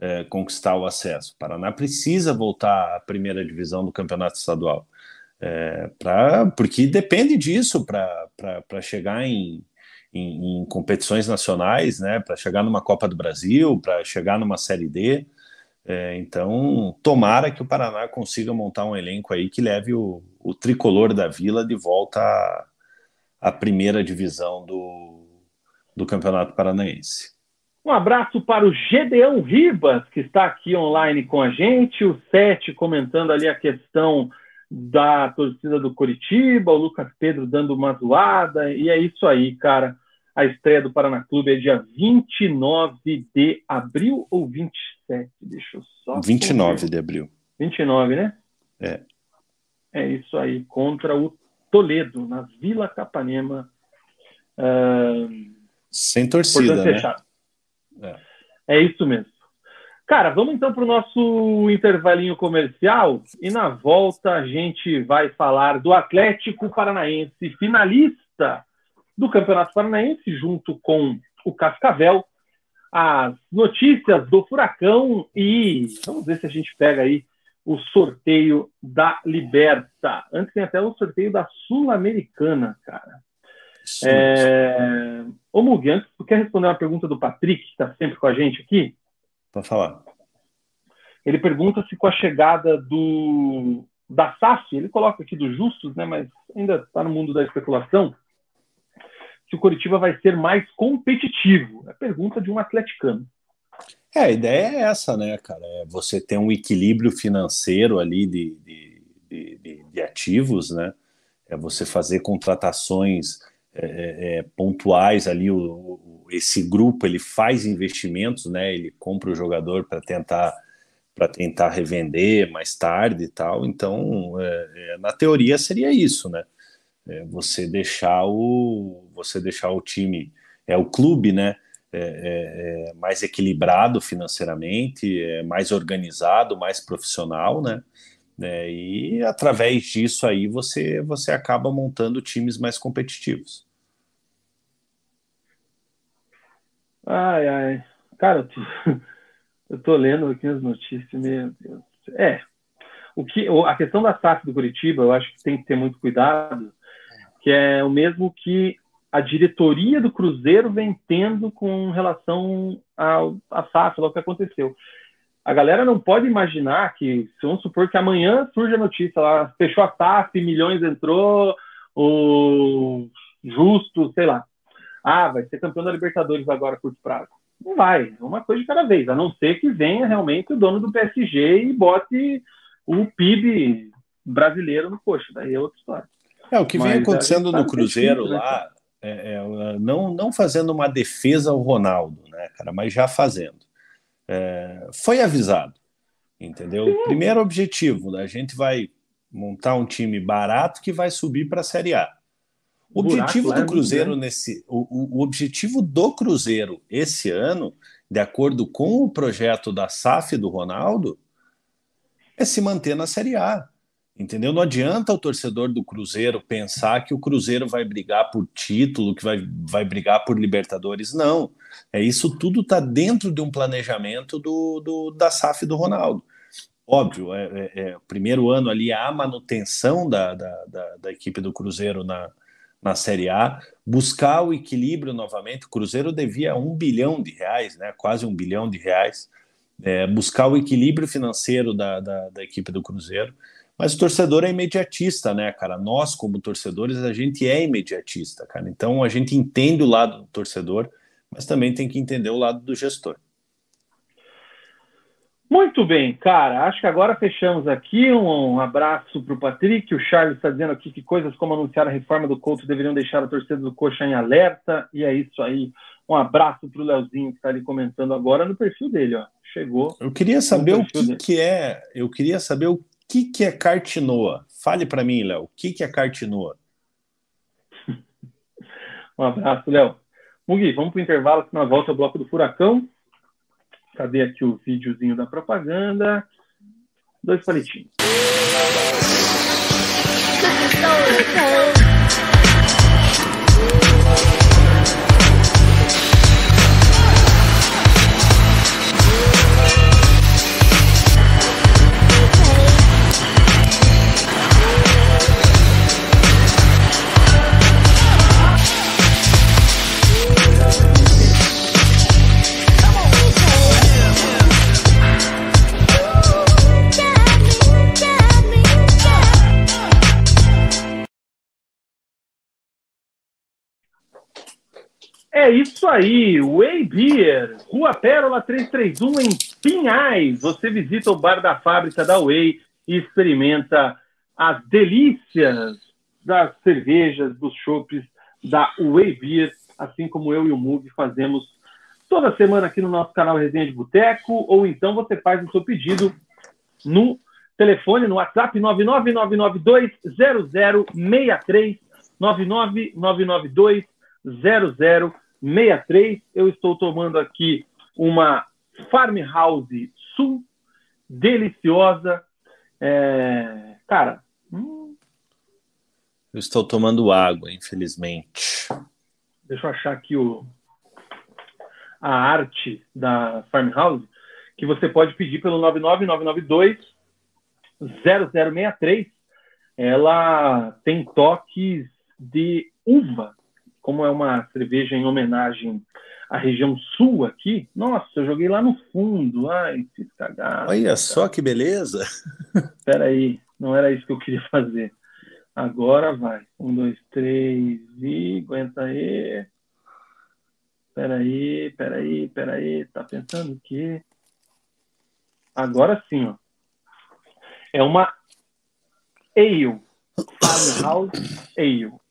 é, conquistar o acesso. O Paraná precisa voltar à primeira divisão do campeonato estadual. É, pra, porque depende disso para chegar em, em, em, competições nacionais, né, para chegar numa Copa do Brasil, para chegar numa Série D. É, então, tomara que o Paraná consiga montar um elenco aí que leve o, o tricolor da Vila de volta à, à primeira divisão do, do Campeonato Paranaense. Um abraço para o Gedeão Ribas, que está aqui online com a gente, o Sete comentando ali a questão da torcida do Coritiba, o Lucas Pedro dando uma zoada, e é isso aí, cara. A estreia do Paraná Clube é dia 29 de abril ou 27? Deixa eu só. 29 de abril. 29, né? É. É isso aí, contra o Toledo, na Vila Capanema. Uh... Sem torcida, né? É. é isso mesmo. Cara, vamos então para o nosso intervalinho comercial e na volta a gente vai falar do Atlético Paranaense, finalista do Campeonato Paranaense, junto com o Cascavel, as notícias do Furacão e vamos ver se a gente pega aí o sorteio da Liberta. Antes tem até o sorteio da Sul-Americana, cara. É... Ô Mugi, antes, tu quer responder uma pergunta do Patrick, que está sempre com a gente aqui? Pode falar. Ele pergunta se com a chegada do da SAF, ele coloca aqui do Justus, né, mas ainda está no mundo da especulação, se o Curitiba vai ser mais competitivo. É pergunta de um atleticano. É, a ideia é essa, né, cara? É você ter um equilíbrio financeiro ali de, de, de, de ativos, né? É você fazer contratações é, é, é pontuais ali. O, o, esse grupo ele faz investimentos, né? Ele compra o jogador para tentar para tentar revender mais tarde e tal. Então, é, é, na teoria seria isso, né? É, você deixar o você deixar o time é o clube, né? É, é, é mais equilibrado financeiramente, é mais organizado, mais profissional, né? e através disso aí você você acaba montando times mais competitivos. Ai, ai, cara, Eu estou lendo aqui as notícias, meu Deus. É. O que, a questão da SAF do Curitiba, eu acho que tem que ter muito cuidado, que é o mesmo que a diretoria do Cruzeiro vem tendo com relação ao, à SAF, ao que aconteceu. A galera não pode imaginar que, vamos supor que amanhã surge a notícia lá, fechou a SAF, milhões entrou, o justo, sei lá. Ah, vai ser campeão da Libertadores agora, curto prazo. Não vai, é uma coisa de cada vez, a não ser que venha realmente o dono do PSG e bote o PIB brasileiro no coxa, daí é outra história. É, o que vem Mas acontecendo no Cruzeiro difícil, né, lá, é, é, não, não fazendo uma defesa ao Ronaldo, né, cara, mas já fazendo. É, foi avisado, entendeu? Sim. Primeiro objetivo, né, a gente vai montar um time barato que vai subir para a Série A. O objetivo do Cruzeiro nesse, o, o, objetivo do Cruzeiro esse ano, de acordo com o projeto da SAF do Ronaldo, é se manter na Série A. Entendeu? Não adianta o torcedor do Cruzeiro pensar que o Cruzeiro vai brigar por título, que vai, vai brigar por Libertadores. Não. É isso tudo está dentro de um planejamento do, do, da SAF do Ronaldo. Óbvio, é, é, é, primeiro ano ali a manutenção da, da, da, da equipe do Cruzeiro na, na Série A, buscar o equilíbrio novamente. O Cruzeiro devia um bilhão de reais, né? quase um bilhão de reais, é, buscar o equilíbrio financeiro da, da, da, equipe do Cruzeiro. Mas o torcedor é imediatista, né, cara? Nós, como torcedores, a gente é imediatista, cara. Então a gente entende o lado do torcedor, mas também tem que entender o lado do gestor. Muito bem, cara. Acho que agora fechamos aqui. Um abraço para o Patrick. O Charles está dizendo aqui que coisas como anunciar a reforma do Couto deveriam deixar a torcida do Coxa em alerta. E é isso aí. Um abraço para o Leozinho que está ali comentando agora no perfil dele. Ó. Chegou. Eu queria saber o que, que, é. Eu queria saber o que, que é cartinoa. Fale para mim, Léo. O que, que é cartinoa? um abraço, Léo. Mugi, vamos para o intervalo que nós volta ao bloco do Furacão. Cadê aqui o videozinho da propaganda? Dois palitinhos. É isso aí, Way Beer, Rua Pérola 331 em Pinhais. Você visita o bar da fábrica da Way e experimenta as delícias das cervejas, dos chopes da Way Beer, assim como eu e o Mug fazemos toda semana aqui no nosso canal Resenha de Boteco, ou então você faz o seu pedido no telefone, no WhatsApp 999920063, 999920063. 63. Eu estou tomando aqui uma Farmhouse Sul, deliciosa. É... Cara, hum... eu estou tomando água, infelizmente. Deixa eu achar aqui o... a arte da Farmhouse, que você pode pedir pelo 99992 0063. Ela tem toques de uva como é uma cerveja em homenagem à região sul aqui, nossa, eu joguei lá no fundo. Ai, fiz cagada. Olha cara. só que beleza. Espera aí, não era isso que eu queria fazer. Agora vai. Um, dois, três e aguenta aí. Peraí, peraí, peraí. Tá pensando o quê? Agora sim, ó. É uma ale. Farmhouse Ale.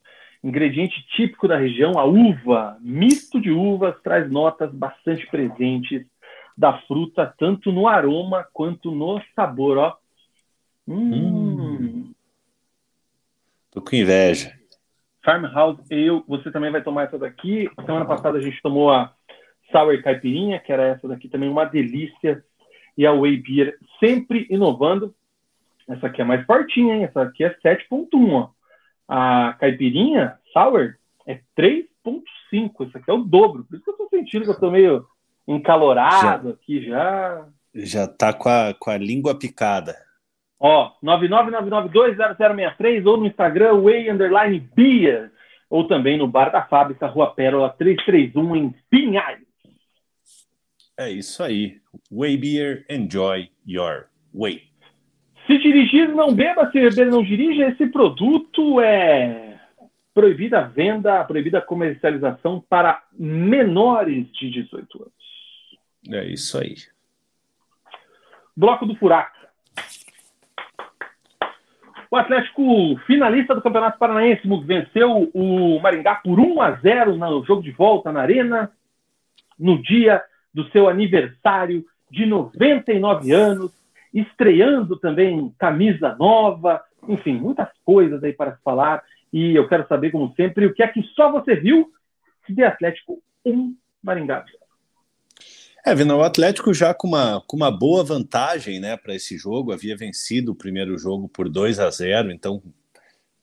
Ingrediente típico da região, a uva. Misto de uvas traz notas bastante presentes da fruta, tanto no aroma quanto no sabor. Ó. Hum. hum. Tô com inveja. Farmhouse Ale, você também vai tomar essa daqui. Semana passada a gente tomou a Sour Caipirinha, que era essa daqui também, uma delícia. E a Whey Beer, sempre inovando. Essa aqui é mais fortinha, hein? Essa aqui é 7.1, ó. A caipirinha sour é 3,5. Isso aqui é o dobro. Por isso que eu tô sentindo que eu tô meio encalorado já, aqui já. Já tá com a, com a língua picada. Ó, 999920063 ou no Instagram, way underline beer. Ou também no Bar da Fábrica, Rua Pérola 331, em Pinhais. É isso aí. Way Beer, enjoy your way. Se dirigir, não beba, se beber, não dirija. Esse produto é proibida a venda, proibida a comercialização para menores de 18 anos. É isso aí. Bloco do Furaca. O Atlético, finalista do Campeonato Paranaense, venceu o Maringá por 1 a 0 no jogo de volta na Arena, no dia do seu aniversário de 99 anos, estreando também camisa nova, enfim, muitas coisas aí para se falar. E eu quero saber, como sempre, o que é que só você viu de Atlético 1, Maringá 0. É, Vina, o Atlético já com uma, com uma boa vantagem né, para esse jogo, havia vencido o primeiro jogo por 2 a 0, então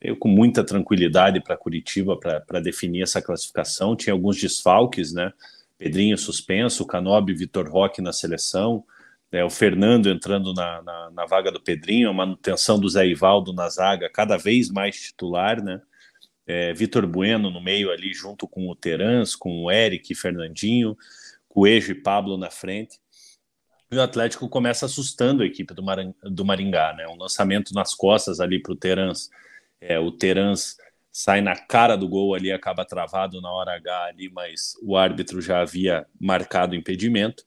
veio com muita tranquilidade para Curitiba para definir essa classificação. Tinha alguns desfalques, né? Pedrinho suspenso, Canobi, Vitor Roque na seleção, né, o Fernando entrando na, na, na, vaga do Pedrinho, a manutenção do Zé Ivaldo na zaga, cada vez mais titular, né? É, Vitor Bueno no meio ali, junto com o Terans, com o Eric e Fernandinho. Coelho e Pablo na frente. E o Atlético começa assustando a equipe do, Mar... do Maringá, né? Um lançamento nas costas ali para o Terans. É, o Terans sai na cara do gol ali, acaba travado na hora H ali, mas o árbitro já havia marcado o impedimento.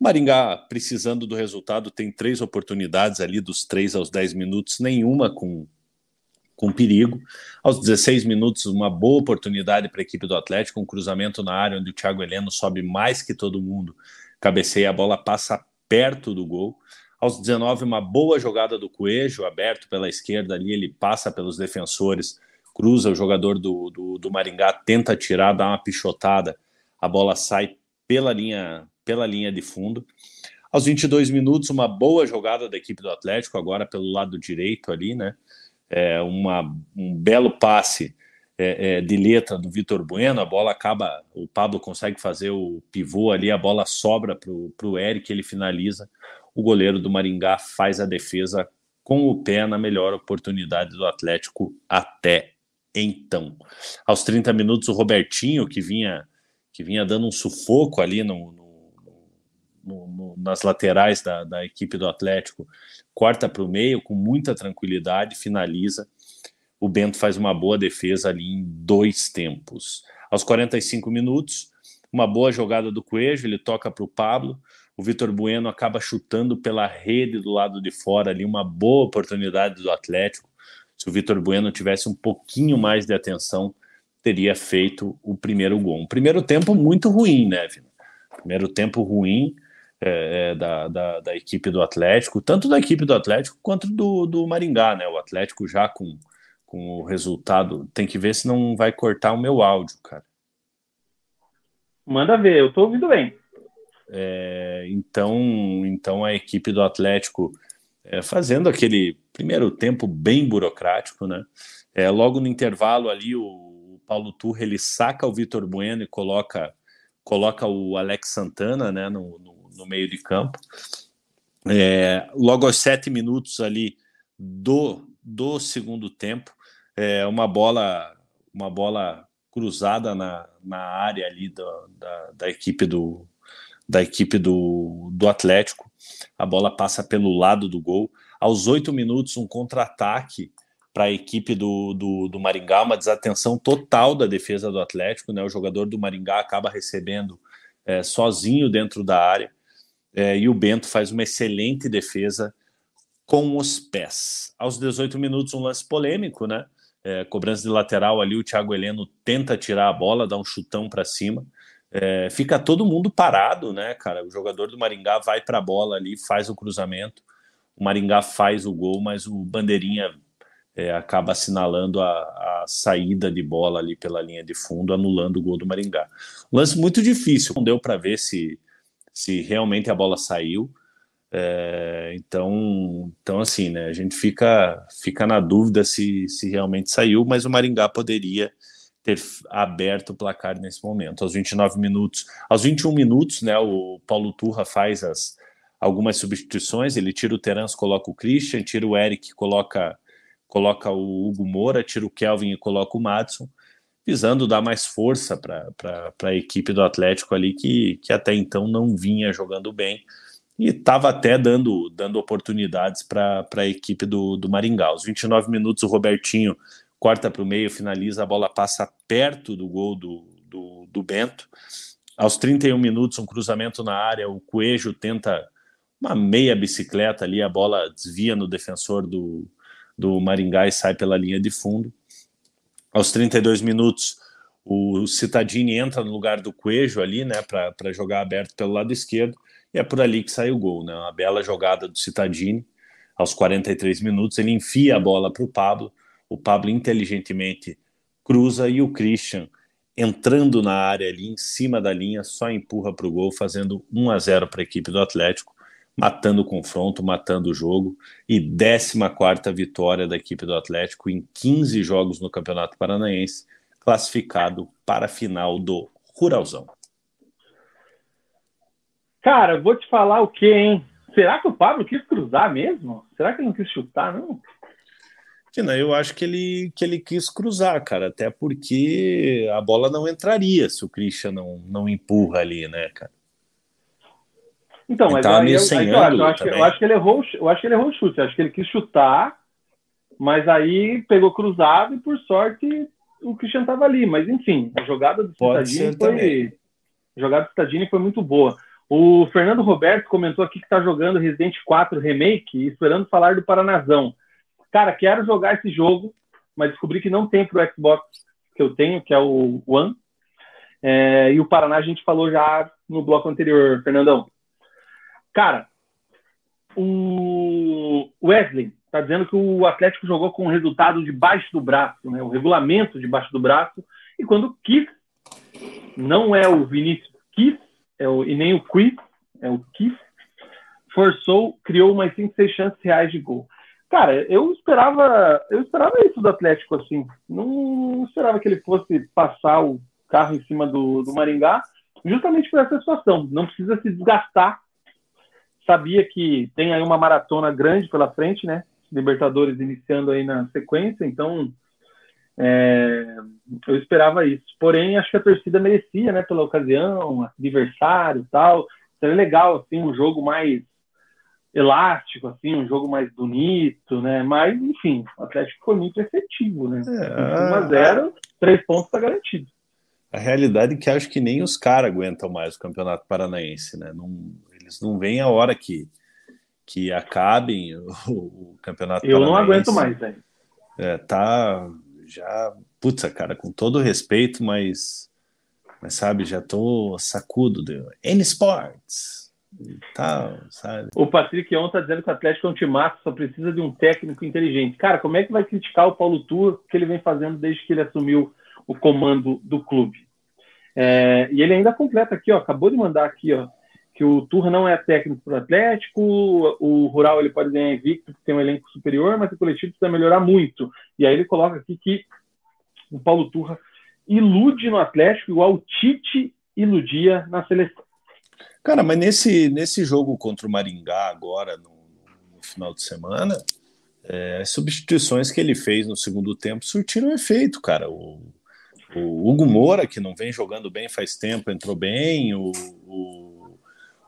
Maringá, precisando do resultado, tem três oportunidades ali, dos três aos dez minutos, nenhuma com com perigo. Aos 16 minutos, uma boa oportunidade para a equipe do Atlético, um cruzamento na área onde o Thiago Heleno sobe mais que todo mundo, cabeceia, a bola passa perto do gol. Aos 19, uma boa jogada do Coelho, aberto pela esquerda ali, ele passa pelos defensores, cruza o jogador do, do, do Maringá, tenta tirar, dá uma pichotada, a bola sai pela linha, pela linha de fundo. Aos 22 minutos, uma boa jogada da equipe do Atlético, agora pelo lado direito ali, né? é, uma, um belo passe é, é, de letra do Vitor Bueno, a bola acaba, o Pablo consegue fazer o pivô ali, a bola sobra para o Eric, ele finaliza, o goleiro do Maringá faz a defesa com o pé na melhor oportunidade do Atlético até então. Aos 30 minutos, o Robertinho, que vinha, que vinha dando um sufoco ali no, no, no, nas laterais da, da equipe do Atlético, corta para o meio com muita tranquilidade, finaliza. O Bento faz uma boa defesa ali em dois tempos. Aos 45 minutos, uma boa jogada do Coelho, ele toca para o Pablo. O Vitor Bueno acaba chutando pela rede do lado de fora ali, uma boa oportunidade do Atlético. Se o Vitor Bueno tivesse um pouquinho mais de atenção, teria feito o primeiro gol. Um primeiro tempo muito ruim, né, Vina? Primeiro tempo ruim, é, é, da, da, da, equipe do Atlético, tanto da equipe do Atlético quanto do, do Maringá, né? O Atlético já com, com o resultado. Tem que ver se não vai cortar o meu áudio, cara. Manda ver, eu tô ouvindo bem. É, então, então a equipe do Atlético é, fazendo aquele primeiro tempo bem burocrático, né? É, logo no intervalo ali, o, o Paulo Turra ele saca o Vitor Bueno e coloca coloca o Alex Santana, né, no, no no meio de campo. É, logo aos sete minutos ali do, do segundo tempo, é, uma bola uma bola cruzada na, na área ali do, da, da equipe do da equipe do, do Atlético. A bola passa pelo lado do gol. Aos oito minutos, um contra-ataque para a equipe do, do, do, Maringá, uma desatenção total da defesa do Atlético. Né? O jogador do Maringá acaba recebendo é, sozinho dentro da área é, e o Bento faz uma excelente defesa com os pés. Aos 18 minutos, um lance polêmico, né? É, cobrança de lateral ali, o Thiago Heleno tenta tirar a bola, dá um chutão para cima. É, fica todo mundo parado, né, cara? O jogador do Maringá vai para a bola ali, faz o cruzamento. O Maringá faz o gol, mas o Bandeirinha é, acaba assinalando a, a, saída de bola ali pela linha de fundo, anulando o gol do Maringá. Lance muito difícil, não deu para ver se se realmente a bola saiu. É, então, então assim, né? A gente fica, fica na dúvida se, se realmente saiu, mas o Maringá poderia ter aberto o placar nesse momento. Aos 29 minutos, aos 21 minutos, né? O Paulo Turra faz as algumas substituições. Ele tira o Terence, coloca o Christian, tira o Eric, coloca coloca o Hugo Moura, tira o Kelvin e coloca o Madison visando dar mais força para a equipe do Atlético ali, que, que até então não vinha jogando bem e estava até dando, dando oportunidades para a equipe do, do Maringá. Aos 29 minutos, o Robertinho corta para o meio, finaliza, a bola passa perto do gol do, do, do, Bento. Aos 31 minutos, um cruzamento na área, o Coelho tenta uma meia bicicleta ali, a bola desvia no defensor do, do Maringá e sai pela linha de fundo. Aos 32 minutos, o Citadini entra no lugar do Coelho ali, né, para jogar aberto pelo lado esquerdo, e é por ali que sai o gol, né, uma bela jogada do Citadini. Aos 43 minutos, ele enfia a bola para o Pablo, o Pablo inteligentemente cruza e o Christian, entrando na área ali, em cima da linha, só empurra para o gol, fazendo 1 a 0 para a equipe do Atlético matando o confronto, matando o jogo, e 14 vitória da equipe do Atlético em 15 jogos no Campeonato Paranaense, classificado para a final do Ruralzão. Cara, vou te falar o quê, hein? Será que o Pablo quis cruzar mesmo? Será que ele não quis chutar, não? Tina, eu acho que ele, que ele quis cruzar, cara, até porque a bola não entraria se o Christian não, não empurra ali, né, cara? Então, mas aí, eu, aí, eu, eu, acho que, eu, acho que, ele errou, eu acho que ele errou o chute. acho que ele quis chutar, mas aí pegou cruzado e por sorte o Christian estava ali. Mas enfim, a jogada do Cittadini foi a jogada do Cittadini foi muito boa. O Fernando Roberto comentou aqui que está jogando Resident 4 Remake, esperando falar do Paranazão. Cara, quero jogar esse jogo, mas descobri que não tem para o Xbox que eu tenho, que é o One. É, e o Paraná a gente falou já no bloco anterior, Fernandão. Cara, o Wesley está dizendo que o Atlético jogou com o resultado debaixo do braço, né? o regulamento debaixo do braço, e quando quis, não é o Vinícius quis, é o, e nem o Quiz, é o quis, forçou, criou umas 5, 6 chances reais de gol. Cara, eu esperava, eu esperava isso do Atlético assim. Não, não esperava que ele fosse passar o carro em cima do, do Maringá, justamente por essa situação. Não precisa se desgastar sabia que tem aí uma maratona grande pela frente, né? Libertadores iniciando aí na sequência, então é, eu esperava isso. Porém, acho que a torcida merecia, né? Pela ocasião, adversário, tal. Seria legal assim um jogo mais elástico, assim, um jogo mais bonito, né? Mas, enfim, o Atlético foi muito efetivo, né? É, 1 a 0 três pontos está garantido. A realidade é que acho que nem os caras aguentam mais o Campeonato Paranaense, né? Não, eles não veem a hora que, que acabem o, o campeonato. Eu não aguento mais, velho. É, tá já, putz, cara, com todo respeito, mas, mas sabe, já tô sacudo de N Sports. Tal, sabe? O Patrick ontem tá dizendo que o Atlético é um timaço, só precisa de um técnico inteligente. Cara, como é que vai criticar o Paulo Tur que ele vem fazendo desde que ele assumiu o comando do clube? É, e ele ainda completa aqui, ó, acabou de mandar aqui, ó, que o Turra não é técnico para o Atlético, o Rural ele pode ganhar invicto, porque tem um elenco superior, mas o coletivo precisa melhorar muito. E aí ele coloca aqui que o Paulo Turra ilude no Atlético igual o Tite iludia na seleção. Cara, mas nesse, nesse jogo contra o Maringá agora, no, no final de semana, é, as substituições que ele fez no segundo tempo surtiram efeito, cara. O, o Hugo Moura, que não vem jogando bem faz tempo, entrou bem, o, o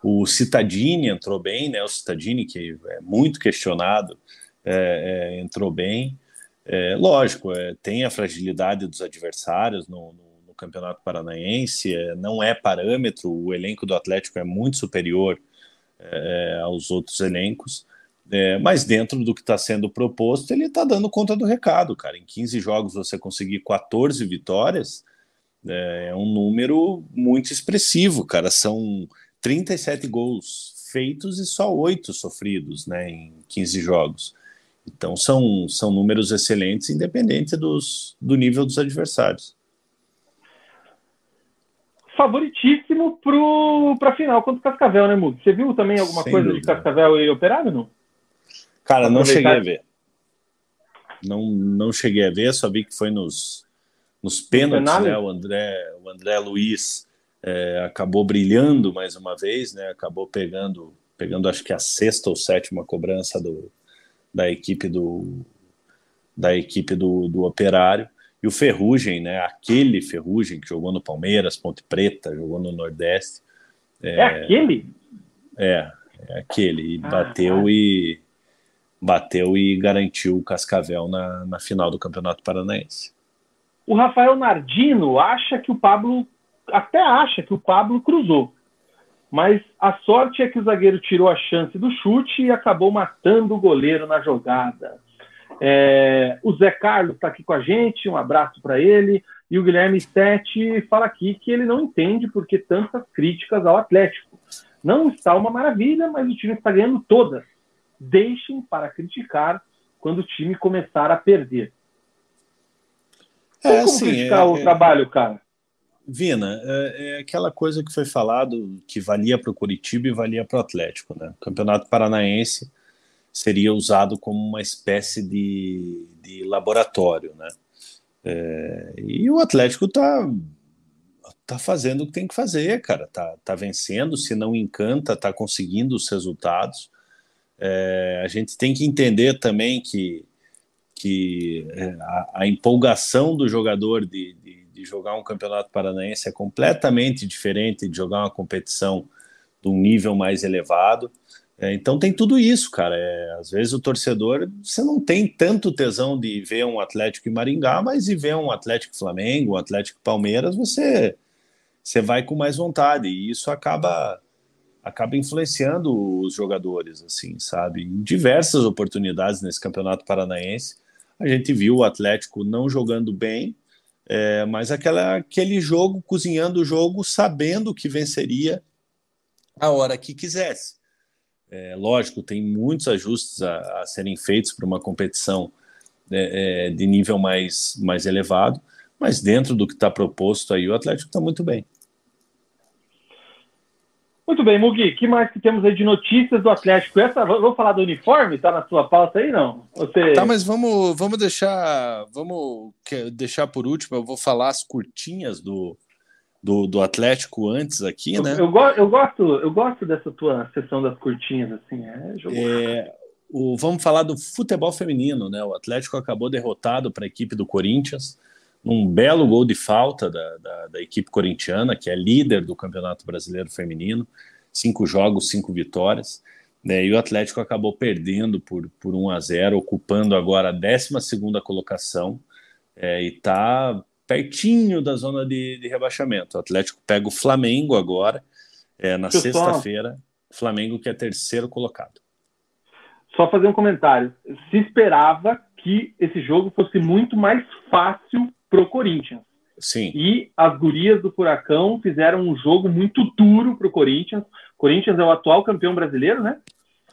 o Citadini entrou bem, né? O Citadini, que é muito questionado, é, é, entrou bem. É, lógico, é, tem a fragilidade dos adversários no, no, no Campeonato Paranaense, é, não é parâmetro, o elenco do Atlético é muito superior é, aos outros elencos, mas dentro do que está sendo proposto, ele está dando conta do recado, cara. Em 15 jogos você conseguir 14 vitórias é um número muito expressivo, cara. São 37 gols feitos e só 8 sofridos né, em 15 jogos. Então são, são números excelentes, independente dos, do nível dos adversários. Favoritíssimo para a final contra o Cascavel, né, Mugo? Você viu também alguma Sem coisa dúvida. de Cascavel e Operário, não? Cara, não cheguei a ver. Não, não cheguei a ver, só vi que foi nos, nos pênaltis, né? O André, o André Luiz é, acabou brilhando mais uma vez, né? Acabou pegando, pegando acho que a sexta ou sétima cobrança do, da equipe do da equipe do, do Operário e o Ferrugem, né? Aquele Ferrugem que jogou no Palmeiras, Ponte Preta, jogou no Nordeste. É, é aquele? É, é aquele. E ah, bateu ah. e bateu e garantiu o Cascavel na, na final do Campeonato Paranaense. O Rafael Nardino acha que o Pablo até acha que o Pablo cruzou. Mas a sorte é que o zagueiro tirou a chance do chute e acabou matando o goleiro na jogada. É, o Zé Carlos está aqui com a gente, um abraço para ele. E o Guilherme Sete fala aqui que ele não entende por que tantas críticas ao Atlético. Não está uma maravilha, mas o time está ganhando todas. Deixem para criticar quando o time começar a perder. É, como assim, criticar é, o é... trabalho, cara? Vina, é, é, aquela coisa que foi falado que valia para o Curitiba e valia para o Atlético. Né? O Campeonato Paranaense seria usado como uma espécie de, de laboratório. Né? É, e o Atlético está tá fazendo o que tem que fazer, cara. Tá, tá vencendo, se não encanta, tá conseguindo os resultados. É, a gente tem que entender também que, que é, a, a, empolgação do jogador de, de, de, jogar um campeonato paranaense é completamente diferente de jogar uma competição de um nível mais elevado. É, então tem tudo isso, cara. É, às vezes o torcedor, você não tem tanto tesão de ver um Atlético em Maringá, mas de ver um Atlético Flamengo, um Atlético Palmeiras, você, você vai com mais vontade. E isso acaba acaba influenciando os jogadores, assim, sabe? Em diversas oportunidades nesse campeonato paranaense, a gente viu o Atlético não jogando bem, é, mas aquela, aquele jogo, cozinhando o jogo, sabendo que venceria a hora que quisesse. É, lógico, tem muitos ajustes a, a serem feitos para uma competição é, é, de nível mais, mais elevado, mas dentro do que está proposto aí, o Atlético está muito bem. Muito bem, Mugi, que mais que temos aí de notícias do Atlético? Essa, vamos falar do uniforme? Tá na sua pauta aí, não? Você... Tá, mas vamos, vamos deixar, vamos deixar por último. Eu vou falar as curtinhas do, do, do Atlético antes aqui, né? Eu, eu, eu, gosto, eu gosto dessa tua sessão das curtinhas, assim, é, é o, Vamos falar do futebol feminino, né? O Atlético acabou derrotado para a equipe do Corinthians num belo gol de falta da, da, da, equipe corintiana, que é líder do Campeonato Brasileiro Feminino, cinco jogos, cinco vitórias, né, e o Atlético acabou perdendo por, por 1 a 0, ocupando agora a 12 colocação, é, e está pertinho da zona de, de, rebaixamento. O Atlético pega o Flamengo agora, é, na sexta-feira, Flamengo que é terceiro colocado. Só fazer um comentário. Se esperava que esse jogo fosse muito mais fácil pro Corinthians. Sim. E as gurias do Furacão fizeram um jogo muito duro pro Corinthians. Corinthians é o atual campeão brasileiro, né?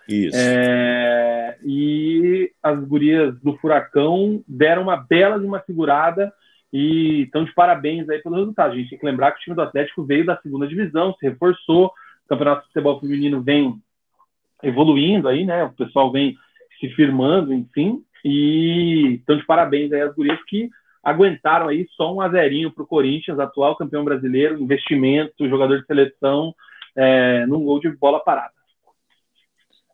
Isso. É... E as gurias do Furacão deram uma bela de uma segurada e estão de parabéns aí pelo resultado. A gente tem que lembrar que o time do Atlético veio da segunda divisão, se reforçou, o Campeonato de Futebol Feminino vem evoluindo aí, né? O pessoal vem se firmando, enfim, e estão de parabéns aí as gurias que aguentaram aí só um azerinho para o Corinthians, atual campeão brasileiro, investimento, jogador de seleção, é, num gol de bola parada.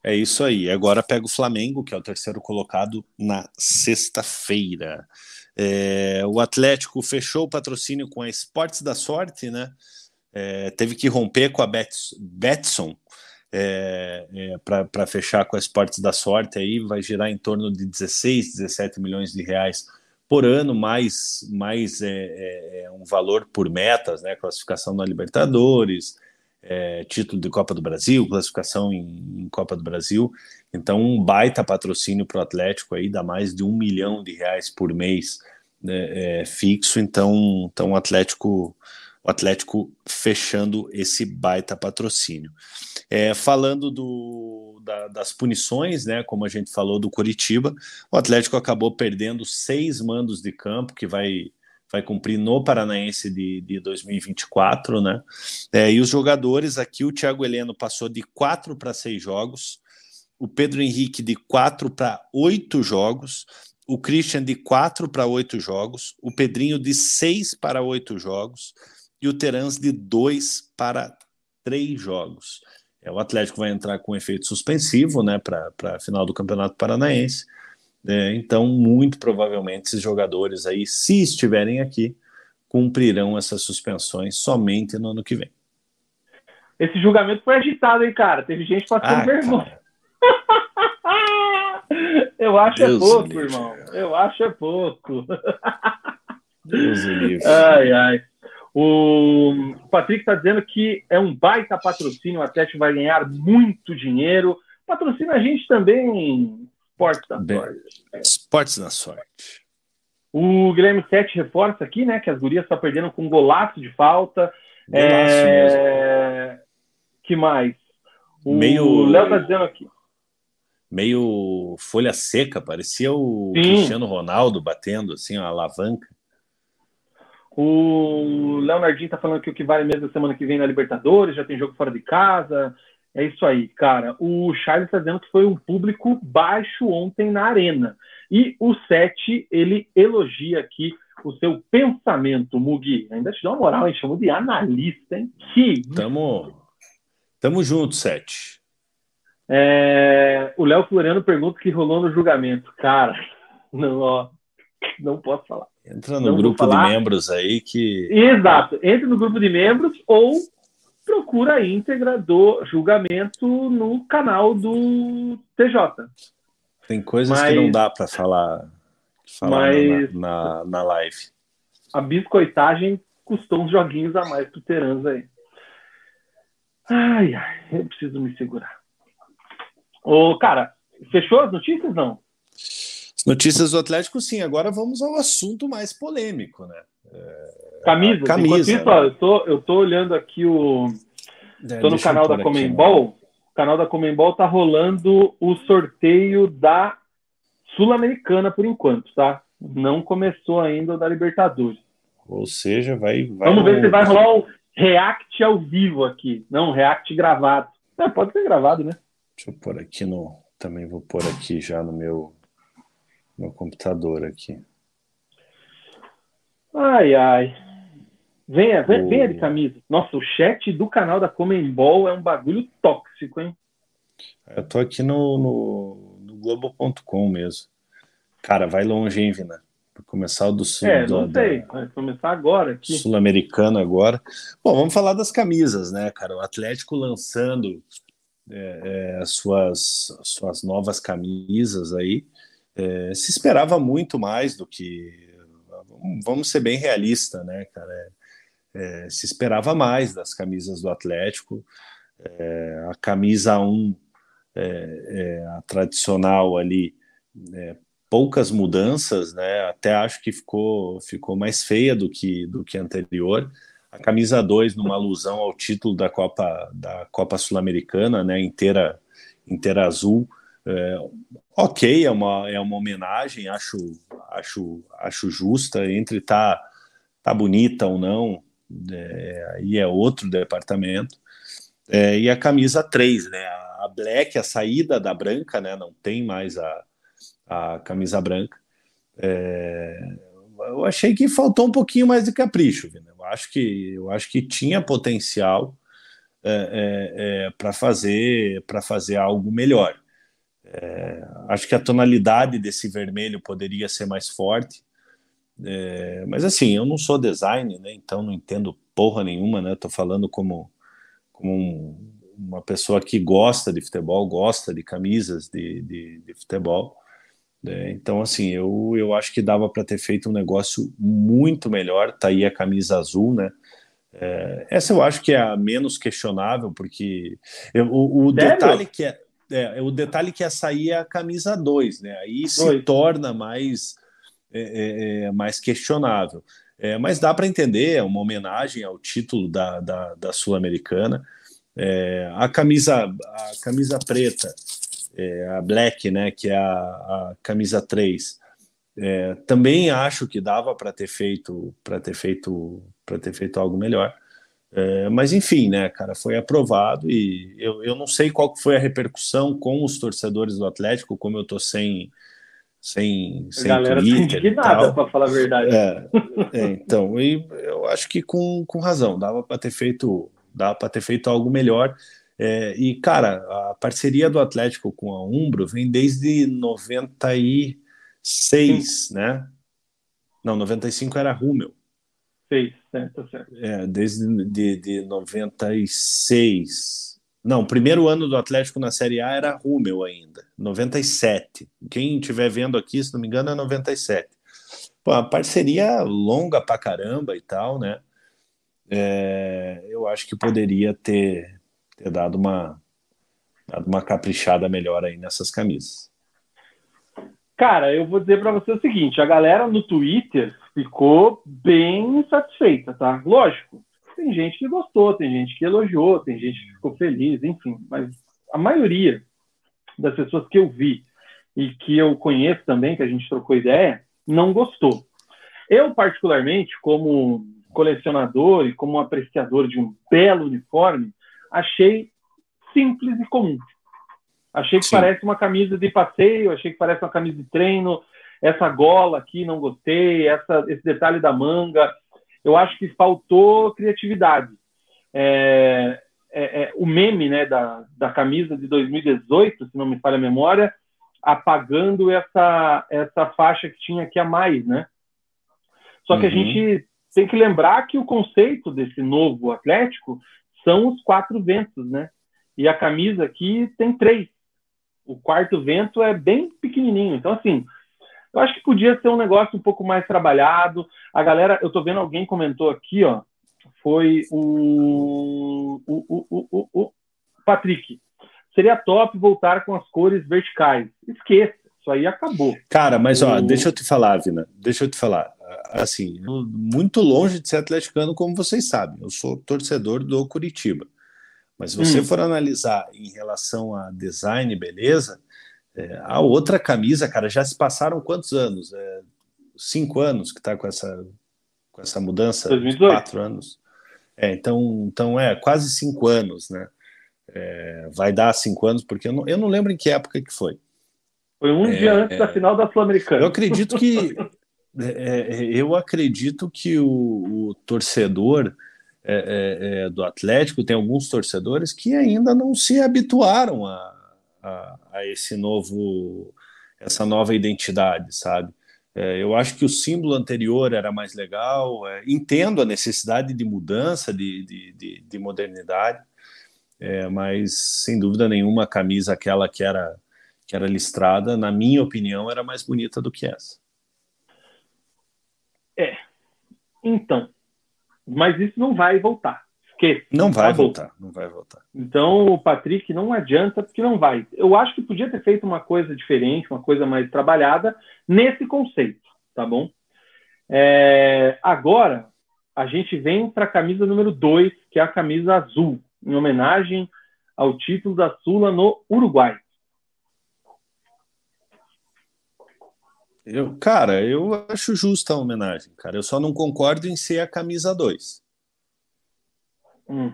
É isso aí. Agora pega o Flamengo, que é o terceiro colocado na sexta-feira. É, o Atlético fechou o patrocínio com a Esportes da Sorte, né? É, teve que romper com a Bets, Betson é, é para fechar com a Esportes da Sorte. Aí vai girar em torno de 16, 17 milhões de reais por ano, mais, mais é, é, é, um valor por metas, né? Classificação na Libertadores, é, título de Copa do Brasil, classificação em, em, Copa do Brasil. Então, um baita patrocínio para o Atlético aí, dá mais de um milhão de reais por mês né, é, fixo. Então, então o Atlético o Atlético fechando esse baita patrocínio. É, falando do, da, das punições, né, como a gente falou do Curitiba, o Atlético acabou perdendo seis mandos de campo, que vai, vai cumprir no Paranaense de, de 2024, né? É, e os jogadores aqui, o Thiago Heleno passou de quatro para seis jogos, o Pedro Henrique de quatro para oito jogos, o Christian de quatro para oito jogos, o Pedrinho de seis para oito jogos, e o Terans de dois para três jogos. É, o Atlético vai entrar com efeito suspensivo né, para a final do Campeonato Paranaense. É, então, muito provavelmente, esses jogadores aí, se estiverem aqui, cumprirão essas suspensões somente no ano que vem. Esse julgamento foi agitado, hein, cara? Teve gente passando ah, vergonha. Eu acho é Deus é pouco, irmão. Eu acho é pouco. Deus livre. Ai, ai. O Patrick está dizendo que é um baita patrocínio, o Atlético vai ganhar muito dinheiro. Patrocina a gente também, Esportes da Sorte. Esportes da Sorte. O Guilherme Sete reforça aqui, né, que as gurias só perderam com um golaço de falta. Golaço é... Que mais? O Meio- Léo tá dizendo aqui. Meio folha seca, parecia o Sim. Cristiano Ronaldo batendo assim, a alavanca. O Leonardinho tá falando que o que vale mesmo é semana que vem na Libertadores, já tem jogo fora de casa. É isso aí, cara. O Charles tá dizendo que foi um público baixo ontem na arena. E o Sete, ele elogia aqui o seu pensamento, Mugi. Ainda te dá uma moral, hein? Chamou de analista, hein? Que Tamo, tamo junto, Sete. É, o Léo Floriano pergunta o que rolou no julgamento. Cara, não, ó, não posso falar. Entra Não no vou grupo de membros aí que Exato. Entre no grupo de membros ou procura a íntegra do julgamento no canal do TJ. tem coisas Mas- que não dá para falar, falar Mas- na, na, na live. A biscoitagem custou uns joguinhos a mais pro Terans aí. Ai, ai, eu preciso me segurar. Ô, cara, fechou as notícias? Não. As Notícias do Atlético, sim. Agora vamos ao assunto mais polêmico, né? Camisa. camisa, Enquanto isso, né? ó, eu, tô, eu tô olhando aqui o. É, Tô no canal da Comembol. O canal da Comembol tá rolando o sorteio da Sul-Americana por enquanto, tá? Não começou ainda o da Libertadores. Ou seja, vai. vai Vamos ver no- se vai rolar um react ao vivo aqui. Não, um react gravado. É, pode ser gravado, né? Deixa eu pôr aqui no. Também vou pôr aqui já no meu, meu computador aqui. Ai, ai. Venha, venha, venha de camisa. Nossa, o chat do canal da Comembol é um bagulho tóxico, hein? Eu tô aqui no, no, no Globo.com mesmo. Cara, vai longe, hein, Vina? Pra começar o do Sul. É, da- não da- sei. Vai começar agora aqui. Sul-Americana agora. Bom, vamos falar das camisas, né, cara? O Atlético lançando é, é, as suas, as suas novas camisas aí. É, se esperava muito mais do que. Vamos ser bem realistas, né, cara? É, é, se esperava mais das camisas do Atlético. É, a camisa 1, é, é, a tradicional ali, poucas mudanças, né? Até acho que ficou, ficou mais feia do que, do que anterior. A camisa 2, numa alusão ao título da Copa, da Copa Sul-Americana, né? Inteira, inteira azul. É, ok, é uma, é uma homenagem, acho, acho, acho justa. Entre tá, tá bonita ou não, é, aí é outro departamento. É, e a camisa 3, né? A black, a saída da branca, né? Não tem mais a, a camisa branca. É, eu achei que faltou um pouquinho mais de capricho. Eu acho que eu acho que tinha potencial é, para fazer para fazer algo melhor. É, acho que a tonalidade desse vermelho poderia ser mais forte. É, mas assim, eu não sou design, né? Então não entendo porra nenhuma, né? Tô falando como como um, uma pessoa que gosta de futebol, gosta de camisas de, de, de futebol. né? então, assim, eu, eu acho que dava para ter feito um negócio muito melhor. Tá aí a camisa azul, né? É, essa eu acho que é a menos questionável, porque eu, o, o detalhe que é, é, o detalhe que essa aí é a camisa 2, né? Aí se Dois. torna mais, é, é, é, mais questionável. É, mas dá para entender, é uma homenagem ao título da, da, da Sul-Americana. É, a camisa a camisa preta, é, a black, né, que é a, a camisa 3, é, também acho que dava para ter feito para ter feito para ter feito algo melhor. É, mas enfim, né, cara, foi aprovado e eu, eu não sei qual foi a repercussão com os torcedores do Atlético, como eu tô sem sem, A sem galera tá Twitter indignada, tal. pra falar a verdade. É, é, então, e eu acho que com, com razão, dava para ter feito, dava para ter feito algo melhor. É, e, cara, a parceria do Atlético com a Umbro vem desde 96, né? Não, 95 era Rummel. Fez, certo, tá certo. É, desde de, de 96. Não, o primeiro ano do Atlético na Série A era Rummel ainda, 97. Quem estiver vendo aqui, se não me engano, é 97. Pô, a parceria longa pra caramba e tal, né? É, eu acho que poderia ter, ter dado, uma, dado uma caprichada melhor aí nessas camisas. Cara, eu vou dizer para você o seguinte: a galera no Twitter ficou bem satisfeita, tá? Lógico, tem gente que gostou, tem gente que elogiou, tem gente que ficou feliz, enfim, mas a maioria das pessoas que eu vi e que eu conheço também, que a gente trocou ideia, não gostou. Eu, particularmente, como colecionador e como apreciador de um belo uniforme, achei simples e comum. Achei que Sim. parece uma camisa de passeio, achei que parece uma camisa de treino. Essa gola aqui não gostei, essa, esse detalhe da manga. Eu acho que faltou criatividade. É, é, é, o meme né, da, da camisa de 2018, se não me falha a memória, apagando essa, essa faixa que tinha aqui a mais, né? Só que uhum. a gente tem que lembrar que o conceito desse novo Atlético são os quatro ventos, né? E a camisa aqui tem três. O quarto vento é bem pequenininho. Então, assim, eu acho que podia ser um negócio um pouco mais trabalhado. A galera, eu tô vendo alguém comentou aqui, ó, foi o, o, o, o, o Patrick. Seria top voltar com as cores verticais. Esqueça, isso aí acabou. Cara, mas ó, deixa eu te falar, Vina, deixa eu te falar. Assim, muito longe de ser atleticano, como vocês sabem. Eu sou torcedor do Curitiba. Mas se você hum. for analisar em relação a design, beleza, é, a outra camisa, cara, já se passaram quantos anos? É, cinco anos que está com essa, com essa mudança? 2018. Quatro anos. É, então, então é quase cinco anos, né? É, vai dar cinco anos, porque eu não, eu não lembro em que época que foi. Foi um é, dia antes da é. final da Sul-Americana. Eu acredito que é, eu acredito que o, o torcedor é, é, é, do Atlético, tem alguns torcedores que ainda não se habituaram a, a, esse novo, essa nova identidade, sabe? É, eu acho que o símbolo anterior era mais legal, é, entendo a necessidade de mudança, de, de, de, de modernidade, é, mas sem dúvida nenhuma a camisa aquela que era, que era listrada, na minha opinião, era mais bonita do que essa. É, então, mas isso não vai voltar. Esqueça. Não vai acabou. voltar, não vai voltar. Então o Patrick não adianta porque não vai. Eu acho que podia ter feito uma coisa diferente, uma coisa mais trabalhada nesse conceito, tá bom? É, agora a gente vem para a camisa número 2, que é a camisa azul, em homenagem ao título da Sula no Uruguai. Eu, cara, eu acho justa a homenagem, cara. Eu só não concordo em ser a camisa 2. Hum.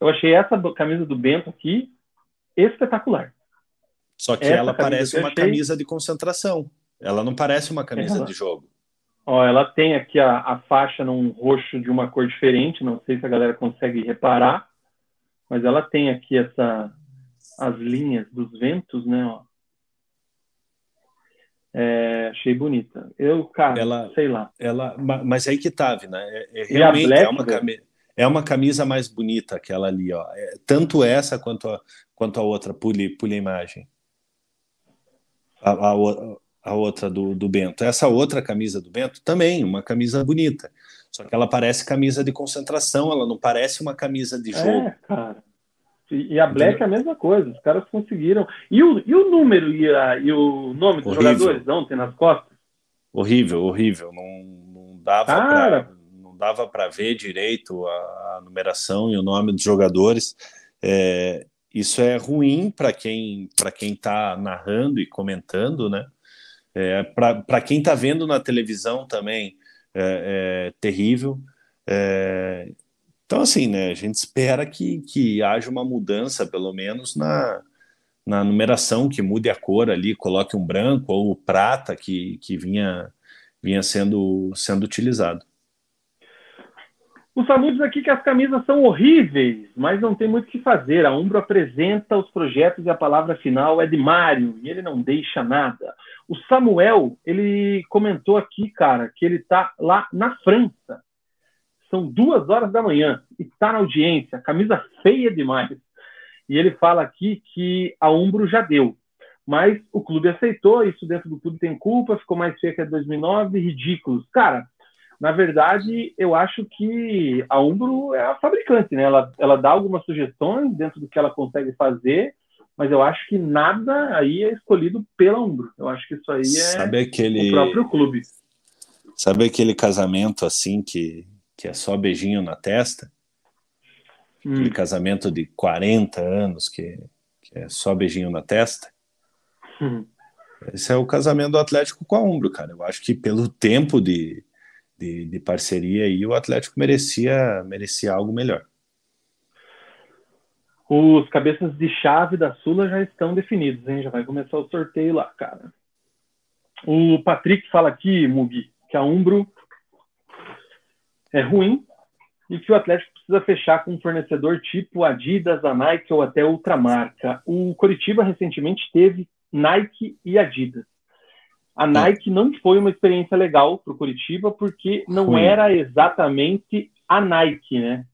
Eu achei essa camisa do Bento aqui espetacular. Só que essa ela parece uma achei... camisa de concentração. Ela não parece uma camisa ela... de jogo. Ó, ela tem aqui a, a faixa num roxo de uma cor diferente. Não sei se a galera consegue reparar, mas ela tem aqui essa as linhas dos ventos, né? Ó. É, achei bonita. Eu, cara, ela, sei lá. Ela, mas aí que tá, né? É, é realmente Black, é, uma camisa, é uma camisa mais bonita aquela ali, ó. É, tanto essa quanto a, quanto a outra, pule, pule a imagem. A, a, a outra do, do Bento. Essa outra camisa do Bento também, uma camisa bonita. Só que ela parece camisa de concentração, ela não parece uma camisa de é, jogo. É, cara. E, a Black é a mesma coisa, os caras conseguiram. E o, e o número e, a, e o nome dos horrível. jogadores ontem nas costas? Horrível, horrível. Não, não dava para não dava para ver direito a, a, numeração e o nome dos jogadores. É, isso é ruim para quem para quem está narrando e comentando, né? É, para quem está vendo na televisão também é, é terrível. É, então, assim, né, a gente espera que, que haja uma mudança, pelo menos, na, na numeração, que mude a cor ali, coloque um branco ou prata que, que vinha, vinha sendo, sendo utilizado. O Samu diz aqui que as camisas são horríveis, mas não tem muito o que fazer. A Umbro apresenta os projetos e a palavra final é de Mário, e ele não deixa nada. O Samuel, ele comentou aqui, cara, que ele está lá na França são duas horas da manhã e está na audiência, camisa feia demais. E ele fala aqui que a Umbro já deu, mas o clube aceitou, isso dentro do clube tem culpa, ficou mais feia que a 2009, ridículos. Cara, na verdade, eu acho que a Umbro é a fabricante, né? Ela, ela dá algumas sugestões dentro do que ela consegue fazer mas eu acho que nada aí é escolhido pela Umbro. Eu acho que isso aí é aquele... o próprio clube. Sabe aquele casamento assim que, que é só beijinho na testa? Hum. Aquele casamento de 40 anos que, que é só beijinho na testa? Hum. Esse é o casamento do Atlético com a Umbro, cara. Eu acho que pelo tempo de, de, de parceria aí, o Atlético merecia, merecia algo melhor. Os cabeças de chave da Sula já estão definidos, hein? Já vai começar o sorteio lá, cara. O Patrick fala aqui, Mugi, que a Umbro é ruim e que o Atlético precisa fechar com um fornecedor tipo Adidas, a Nike ou até outra marca. O Coritiba recentemente teve Nike e Adidas. A. Nike não foi uma experiência legal para o Curitiba porque não Ruim. era exatamente a Nike, né?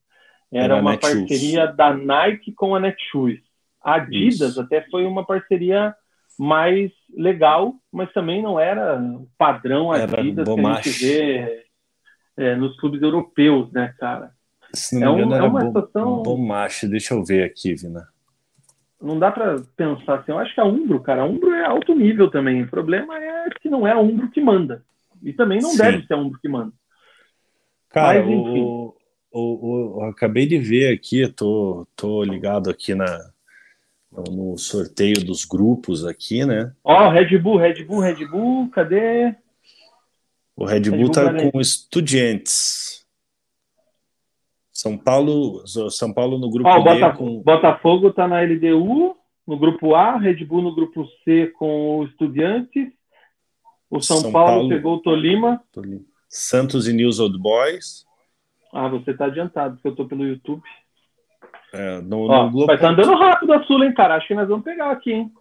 Era, era uma parceria da Nike com a Netshoes. A Adidas Isso. até foi uma parceria mais legal, mas também não era padrão Adidas que a gente vê é, nos clubes europeus, né, cara? Se não me é engano, é, um, é uma situação. Bomache, deixa eu ver aqui, Vina não dá para pensar assim. Eu acho que a Umbro, cara, a Umbro é alto nível também. O problema é que não é a Umbro que manda. E também não Sim. deve ser a Umbro que manda. Cara, Mas, enfim. O, o, o, acabei de ver aqui, tô, tô ligado aqui na, no, sorteio dos grupos aqui, né? Ó, oh, Red Bull, Red Bull, Red Bull, cadê? O Red Bull, Red Bull tá com estudiantes. São Paulo, São Paulo no grupo oh, Bota, com... Botafogo está na LDU, no grupo A, Red Bull no grupo C com o Estudiantes. O São, São Paulo, Paulo, pegou o Tolima. Tolima. Santos e News Old Boys. Ah, você está adiantado, porque eu estou pelo YouTube. É, no, Ó, no Globo... Estar tá andando rápido a Sula, hein, cara? Acho que nós vamos pegar aqui, hein?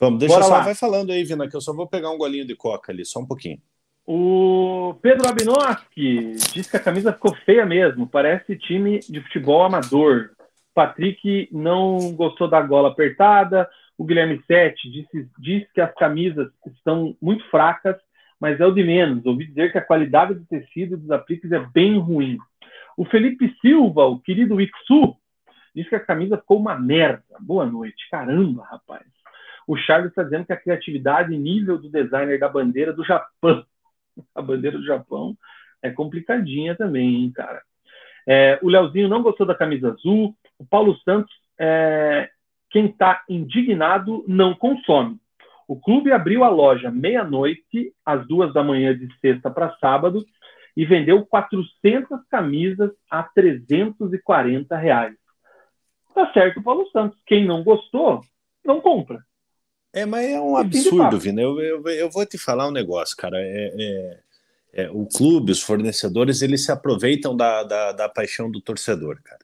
Vamos, deixa Bora só, lá. vai falando aí, Vina, que eu só vou pegar um golinho de coca ali, só um pouquinho. O Pedro Abinoski diz que a camisa ficou feia mesmo, parece time de futebol amador. Patrick não gostou da gola apertada. O Guilherme Sete disse, diz que as camisas estão muito fracas, mas é o de menos. Ouvi dizer que a qualidade do tecido dos apliques é bem ruim. O Felipe Silva, o querido Ixu, diz que a camisa ficou uma merda. Boa noite. Caramba, rapaz. O Charles está dizendo que a criatividade e nível do designer da bandeira do Japão a bandeira do Japão é complicadinha também, hein, cara. É, o Leozinho não gostou da camisa azul. O Paulo Santos, é, quem está indignado, não consome. O clube abriu a loja meia-noite, às duas da manhã de sexta para sábado, e vendeu 400 camisas a 340 reais. Tá certo, Paulo Santos. Quem não gostou, não compra. É, mas é um absurdo, Vina. Eu, eu, eu, vou te falar um negócio, cara. É, é, é, o clube, os fornecedores, eles se aproveitam da, da, da paixão do torcedor, cara.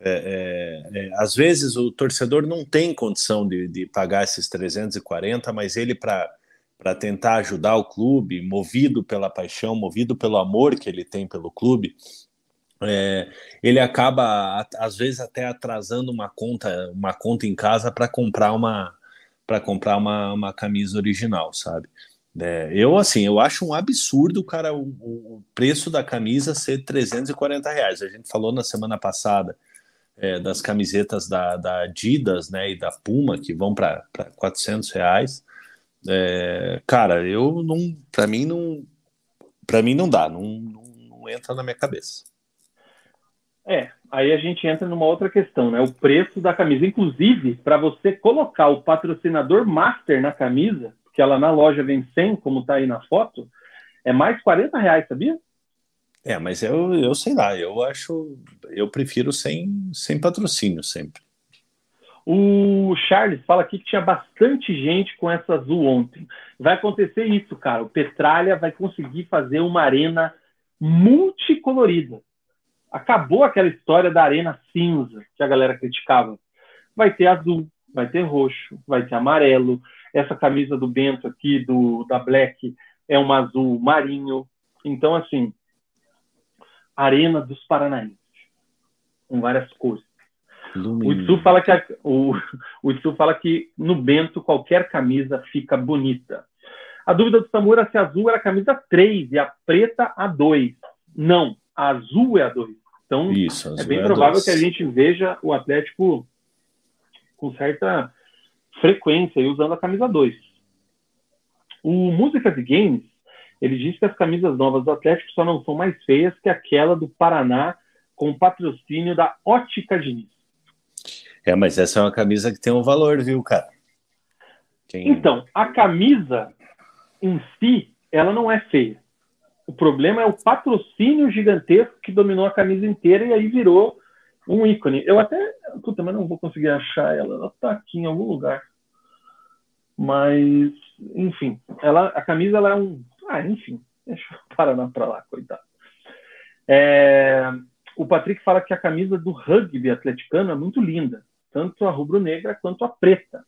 É, é, é às vezes o torcedor não tem condição de, de pagar esses 340, mas ele, para tentar ajudar o clube, movido pela paixão, movido pelo amor que ele tem pelo clube, é, ele acaba às vezes até atrasando uma conta, uma conta em casa para comprar uma, para comprar uma, uma camisa original, sabe? É, eu, assim, eu acho um absurdo, cara, o, o, preço da camisa ser 340 reais. A gente falou na semana passada é, das camisetas da, da, Adidas, né, e da Puma, que vão para 400 reais. É, cara, eu não, para mim não, para mim não dá, não, não, não entra na minha cabeça. É, aí a gente entra numa outra questão, né? O preço da camisa. Inclusive, para você colocar o patrocinador master na camisa, que ela na loja vem 100, como está aí na foto, é mais 40 reais, sabia? É, mas eu, eu sei lá, eu acho, eu prefiro sem, sem patrocínio sempre. O Charles fala aqui que tinha bastante gente com essa azul ontem. Vai acontecer isso, cara. O Petralha vai conseguir fazer uma arena multicolorida acabou aquela história da arena cinza que a galera criticava. Vai ter azul, vai ter roxo, vai ter amarelo. Essa camisa do Bento aqui, do da Black, é um azul marinho. Então, assim, Arena dos Paranaenses, com várias cores. O Itsu fala que a, o, o Itsu fala que no Bento qualquer camisa fica bonita. A dúvida do Samura é se a azul era a camisa 3 e a preta a 2. Não, a azul é a 2. Então, Isso, é bem provável que a gente veja o Atlético com certa frequência e usando a camisa 2. O Músicas e Games, ele diz que as camisas novas do Atlético só não são mais feias que aquela do Paraná com patrocínio da Ótica Diniz. É, mas essa é uma camisa que tem um valor, viu, cara? Quem... Então, a camisa em si, ela não é feia. O problema é o patrocínio gigantesco que dominou a camisa inteira e aí virou um ícone. Eu até. Puta, mas não vou conseguir achar ela. Ela tá aqui em algum lugar. Mas, enfim, ela, a camisa ela é um. Ah, enfim, deixa eu parar para lá, coitado. É, o Patrick fala que a camisa do rugby atleticano é muito linda, tanto a rubro-negra quanto a preta.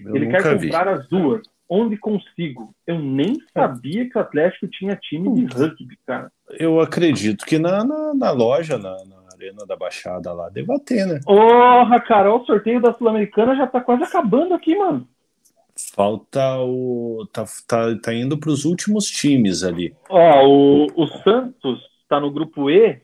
Eu Ele quer comprar vi. as duas. Onde consigo? Eu nem sabia que o Atlético tinha time de rugby, cara. Eu acredito que na, na, na loja, na, na, Arena da Baixada lá, deva ter, né? Porra, cara, o sorteio da Sul-Americana já tá quase acabando aqui, mano. Falta o. Tá, tá, tá indo para os últimos times ali. Ó, o, o Santos tá no grupo E,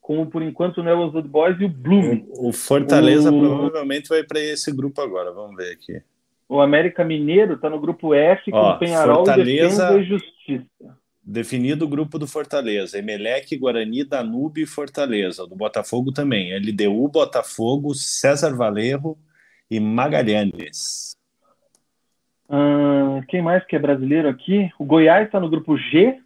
com por enquanto o Neo Old Boys e o Bloom. O, o Fortaleza o... provavelmente vai para esse grupo agora, vamos ver aqui. O América Mineiro tá no grupo F com Ó, o Penharol, Fortaleza... Defesa e Justiça. Definido o grupo do Fortaleza, Emelec, Guarani, Danube e Fortaleza. Do Botafogo também, LDU, Botafogo, César Valerro e Magalhães. Hum, quem mais que é brasileiro aqui? O Goiás está no grupo G,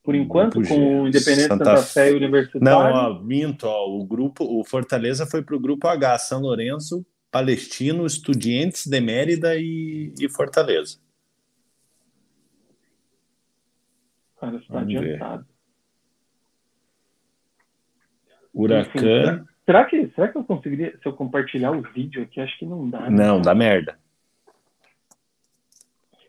por enquanto, com o Independente Santa, Santa Fé e Universitário. Não, ó, minto, ó, o grupo, o Fortaleza foi para o grupo H, São Lourenço, Palestino, Estudiantes de Mérida e, e Fortaleza. Cara, está adiantado. Huracan. Enfim, será, que, será que eu conseguiria, se eu compartilhar o vídeo aqui, acho que não dá. Né? Não, dá merda.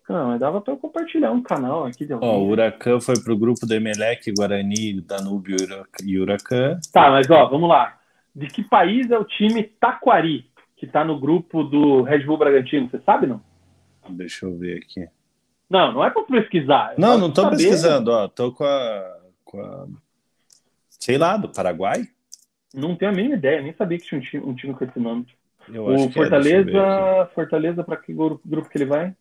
Não, mas dava para eu compartilhar um canal aqui de alguém. Ó, o Huracan foi pro grupo do Emelec, Guarani, Danúbio e Huracan. Tá, mas ó, vamos lá. De que país é o time Taquari, que tá no grupo do Red Bull Bragantino? Você sabe, não? Deixa eu ver aqui. Não, não é para pesquisar. Não, não tô saber. pesquisando, ó. Tô com a, com a. Sei lá, do Paraguai? Não tenho a mínima ideia, nem sabia que tinha um time, um time com esse nome. Eu o é, Fortaleza, é, Fortaleza, para que grupo, grupo que ele vai?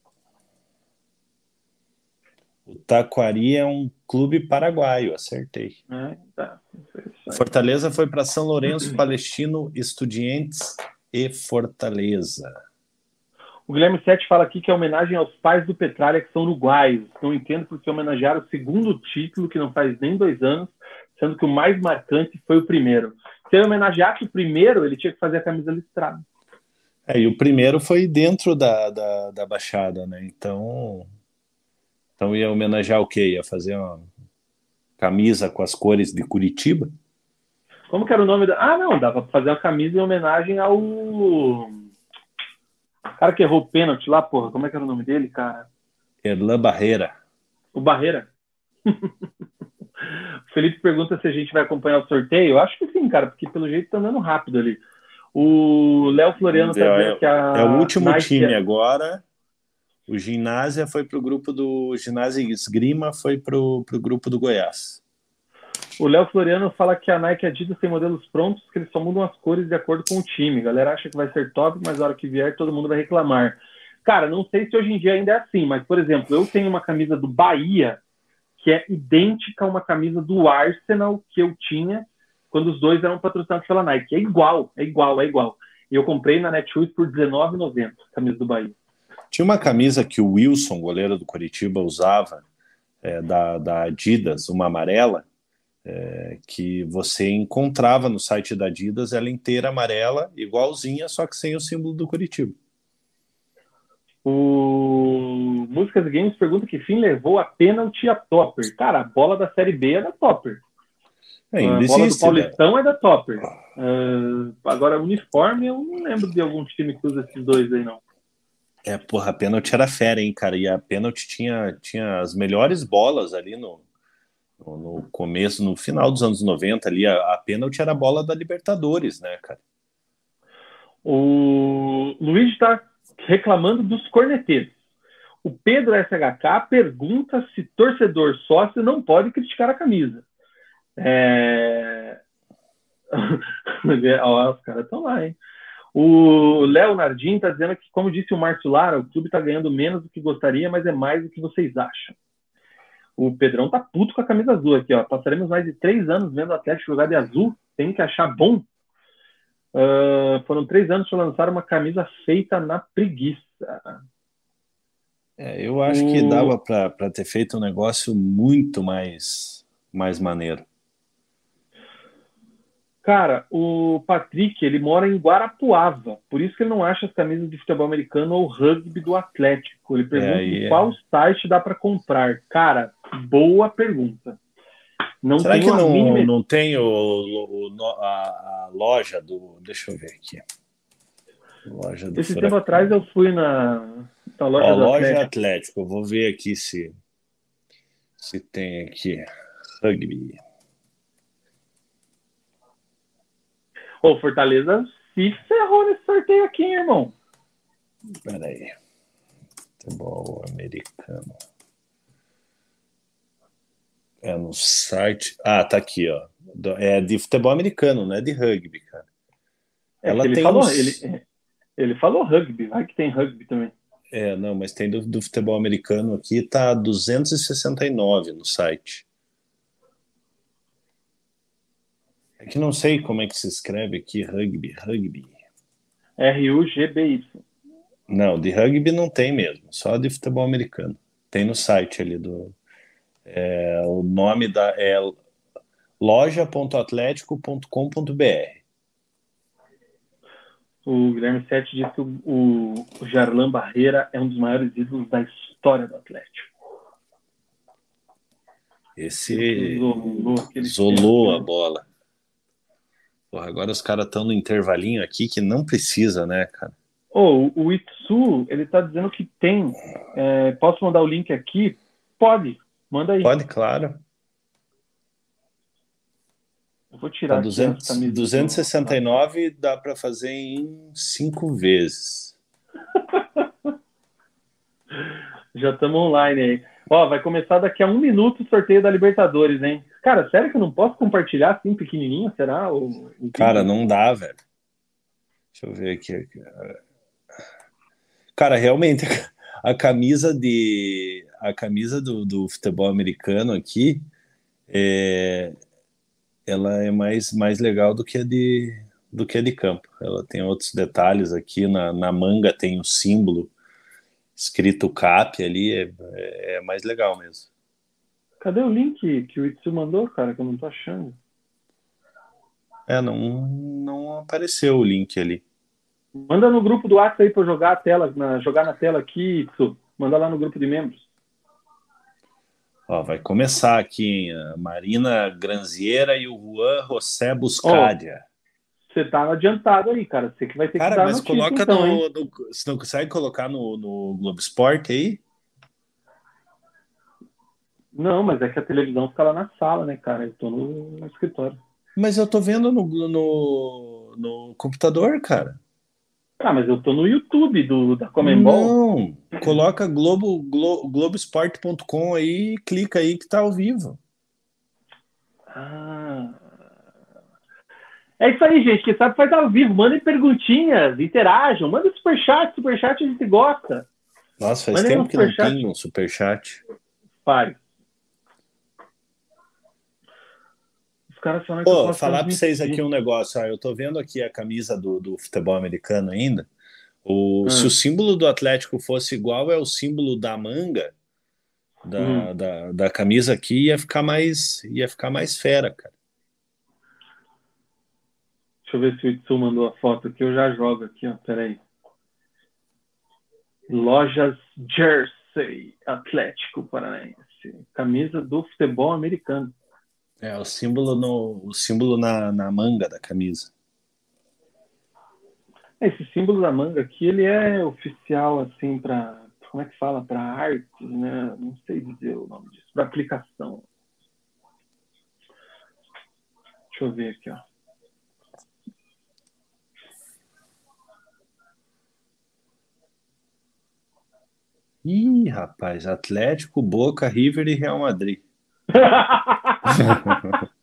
O Taquari é um clube paraguaio, acertei. É, tá. Fortaleza foi para São Lourenço, Palestino, Estudiantes e Fortaleza. O Guilherme Sete fala aqui que é homenagem aos pais do Petralha, que são uruguaios. Não entendo porque homenagearam o segundo título, que não faz nem dois anos, sendo que o mais marcante foi o primeiro. Se ele homenageasse o primeiro, ele tinha que fazer a camisa listrada. É, e o primeiro foi dentro da, da, da Baixada, né? Então, então ia homenagear o quê? Ia fazer uma camisa com as cores de Curitiba? Como que era o nome da. Ah, não, dava pra fazer uma camisa em homenagem ao. O cara que errou o pênalti lá, porra. Como é que era o nome dele, cara? Erlan Barreira. O Barreira. o Felipe pergunta se a gente vai acompanhar o sorteio. Eu acho que sim, cara, porque pelo jeito tá andando rápido ali. O Léo Floriano tá é, que a. É o último Nike time é... agora. O Ginásio foi para o grupo do Ginásio Esgrima, foi para o grupo do Goiás. O Léo Floriano fala que a Nike e a Adidas têm modelos prontos que eles só mudam as cores de acordo com o time. A galera acha que vai ser top, mas na hora que vier todo mundo vai reclamar. Cara, não sei se hoje em dia ainda é assim, mas, por exemplo, eu tenho uma camisa do Bahia que é idêntica a uma camisa do Arsenal que eu tinha quando os dois eram patrocinados pela Nike. É igual, é igual, é igual. E eu comprei na Netshoes por R$19,90, camisa do Bahia. Tinha uma camisa que o Wilson, goleiro do Curitiba, usava, é, da, da Adidas, uma amarela, é, que você encontrava no site da Adidas, ela inteira amarela, igualzinha, só que sem o símbolo do Curitiba. O Músicas e Games pergunta que fim levou a pênalti a Topper. Cara, a bola da Série B é da Topper. É, a bola existe, do Paulistão né? é da Topper. Uh, agora, uniforme, eu não lembro de algum time que usa esses dois aí, não. É, porra, a pênalti era fera, hein, cara? E a pênalti tinha, tinha as melhores bolas ali no, no, começo, no final dos anos 90 ali. A, a pênalti era a bola da Libertadores, né, cara? O Luiz está reclamando dos corneteiros. O Pedro SHK pergunta se torcedor sócio não pode criticar a camisa. É... Ó, os caras estão lá, hein? O Léo Nardim está dizendo que, como disse o Márcio Lara, o clube está ganhando menos do que gostaria, mas é mais do que vocês acham. O Pedrão tá puto com a camisa azul aqui, ó. Passaremos mais de três anos vendo o Atlético jogar de azul. Tem que achar bom. Uh, foram três anos para lançar uma camisa feita na preguiça. É, eu acho que dava para ter feito um negócio muito mais, mais maneiro. Cara, o Patrick, ele mora em Guarapuava, por isso que ele não acha as camisas de futebol americano ou rugby do Atlético. Ele pergunta é, é. qual site dá para comprar. Cara, boa pergunta. Não Será que não, mínima... não tem o, o a, a, loja do. Deixa eu ver aqui. Loja do Esse Furacão. tempo atrás eu fui na, na loja Ó, do loja Atlético. Atlético. Eu vou ver aqui se, se tem aqui. Rugby. Ô, Fortaleza se ferrou nesse sorteio aqui, hein, irmão. Peraí. Futebol americano. É no site. Ah, tá aqui, ó. É de futebol americano, não é de rugby, cara. É Ela ele tem falou, uns... ele, ele falou rugby, vai que tem rugby também. É, não, mas tem do, do futebol americano aqui, tá 269 no site. É que não sei como é que se escreve aqui, rugby, rugby. R-U-G-B-Y. Não, de rugby não tem mesmo, só de futebol americano. Tem no site ali do. É, o nome da é loja.atlético.com.br. O Guilherme Sete disse que o, o Jarlan Barreira é um dos maiores ídolos da história do Atlético. Esse isolou a bola. Porra, agora os caras estão no intervalinho aqui que não precisa, né, cara? Oh, o Itsu, ele tá dizendo que tem. É, posso mandar o link aqui? Pode, manda aí. Pode, claro. Eu vou tirar tá 200, 269 dá para fazer em cinco vezes. Já estamos online aí. Ó, vai começar daqui a um minuto o sorteio da Libertadores, hein? Cara, sério que eu não posso compartilhar assim pequenininho? Será? Cara, não dá, velho. Deixa eu ver aqui. Cara, realmente a camisa de a camisa do, do futebol americano aqui é, ela é mais, mais legal do que a de do que de campo. Ela tem outros detalhes aqui na, na manga tem o símbolo escrito cap ali é, é mais legal mesmo. Cadê o link que o Itsu mandou, cara, que eu não tô achando? É, não, não apareceu o link ali. Manda no grupo do WhatsApp aí para jogar a tela, na, jogar na tela aqui, Itsu. Manda lá no grupo de membros. Ó, vai começar aqui, hein? Marina Granziera e o Juan José Buscadia. Você tá adiantado aí, cara. Você que vai ter cara, que dar mas notícia, coloca então, no, no, Você não consegue colocar no, no Globo Esporte aí? Não, mas é que a televisão fica lá na sala, né, cara? Eu tô no, no escritório. Mas eu tô vendo no, no, no, computador, cara. Ah, mas eu tô no YouTube do, da Comembol. Não, coloca Globo, Glo, Globoesporte.com aí clica aí que tá ao vivo. Ah. É isso aí, gente. Quem sabe faz ao vivo. Mandem perguntinhas, interajam. Manda superchat. Superchat a gente gosta. Nossa, faz Mandem tempo um que não tem um superchat. Faz. Caras falam que Pô, falar para vocês aqui um negócio. Ó, eu tô vendo aqui a camisa do, do futebol americano ainda. O, hum. Se o símbolo do Atlético fosse igual é o símbolo da manga da, hum. da, da, camisa aqui, ia ficar mais ia ficar mais fera, cara. Deixa eu ver se o Itsu mandou a foto aqui, eu já jogo aqui, ó. Peraí. Lojas Jersey Atlético Paranaense. Camisa do futebol americano. É, o símbolo, no, o símbolo na, na manga da camisa. Esse símbolo da manga aqui, ele é oficial, assim, para como é que fala? Para arte, né? Não sei dizer o nome disso. Para aplicação. Deixa eu ver aqui, ó. Ih, rapaz, Atlético, Boca, River e Real Madrid.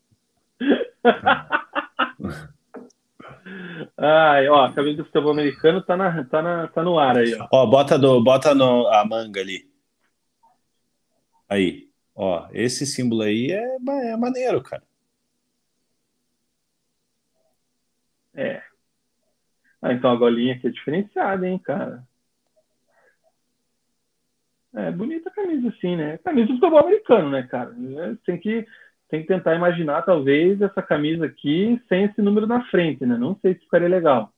Ai, ó, a camisa do futebol americano tá, na, tá, na, tá no ar aí, ó. Ó, bota, do, bota no, a manga ali. Aí. Ó, esse símbolo aí é, é maneiro, cara. É. Ah, então a golinha aqui é diferenciada, hein, cara. É bonita a camisa, sim, né? Camisa do futebol americano, né, cara? É, tem que, tem que tentar imaginar, talvez, essa camisa aqui sem esse número na frente, né? Não sei se ficaria legal.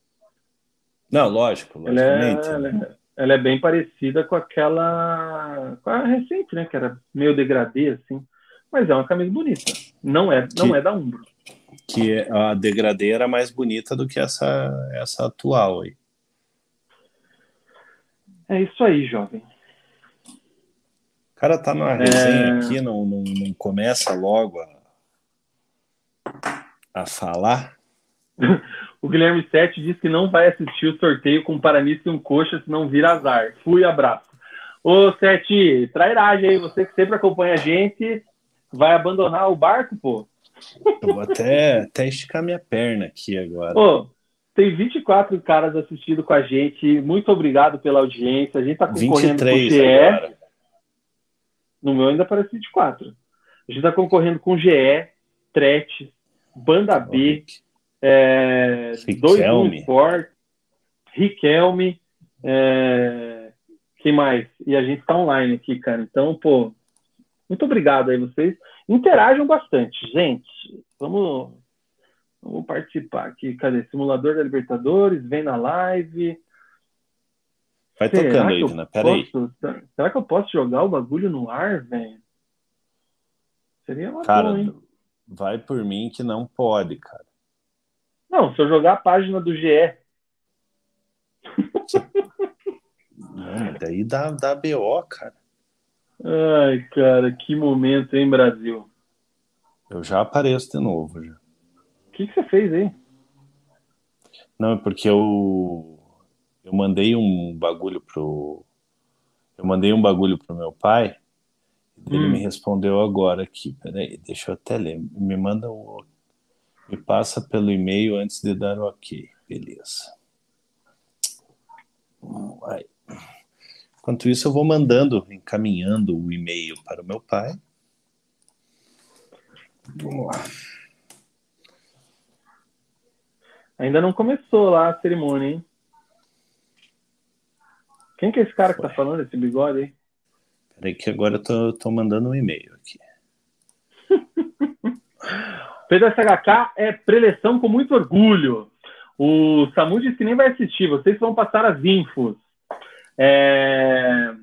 Não, lógico. Ela é, ela é, ela é bem parecida com aquela. com a recente, né? Que era meio degradê, assim. Mas é uma camisa bonita. Não é, não que, é da Umbro. Que a degradê era mais bonita do que essa, essa atual aí. É isso aí, jovem cara tá numa resenha é... aqui, não, não, não começa logo a, a falar. o Guilherme Sete diz que não vai assistir o sorteio com Paranista e um coxa, senão vira azar. Fui, abraço. Ô, Sete, trairagem aí, você que sempre acompanha a gente, vai abandonar o barco, pô? Eu vou até, até esticar minha perna aqui agora. Ô, tem 24 caras assistindo com a gente. Muito obrigado pela audiência. A gente tá concorrendo 23 com o GE. Agora. No meu ainda aparece 24. A gente está concorrendo com GE, Tret, Banda B, é, 2 Sport, Riquelme, é, quem mais? E a gente está online aqui, cara. Então, pô, muito obrigado aí vocês. Interajam bastante, gente. Vamos, vamos participar aqui. Cadê? Simulador da Libertadores, vem na live. Vai será tocando aí. Peraí. Será que eu posso jogar o bagulho no ar, velho? Seria uma Cara, boa, hein? vai por mim que não pode, cara. Não, se eu jogar a página do GE. Não, daí dá, dá BO, cara. Ai, cara, que momento, hein, Brasil? Eu já apareço de novo, já. O que, que você fez aí? Não, é porque eu eu mandei um bagulho pro eu mandei um bagulho pro meu pai ele hum. me respondeu agora aqui peraí deixa eu até ler me manda o me passa pelo e-mail antes de dar o ok beleza Vai. enquanto isso eu vou mandando encaminhando o e-mail para o meu pai vamos lá ainda não começou lá a cerimônia hein quem que é esse cara que tá falando, esse bigode aí? Peraí que agora eu tô, tô mandando um e-mail aqui. Pedro SHK é preleção com muito orgulho. O Samu disse que nem vai assistir, vocês vão passar as infos. É...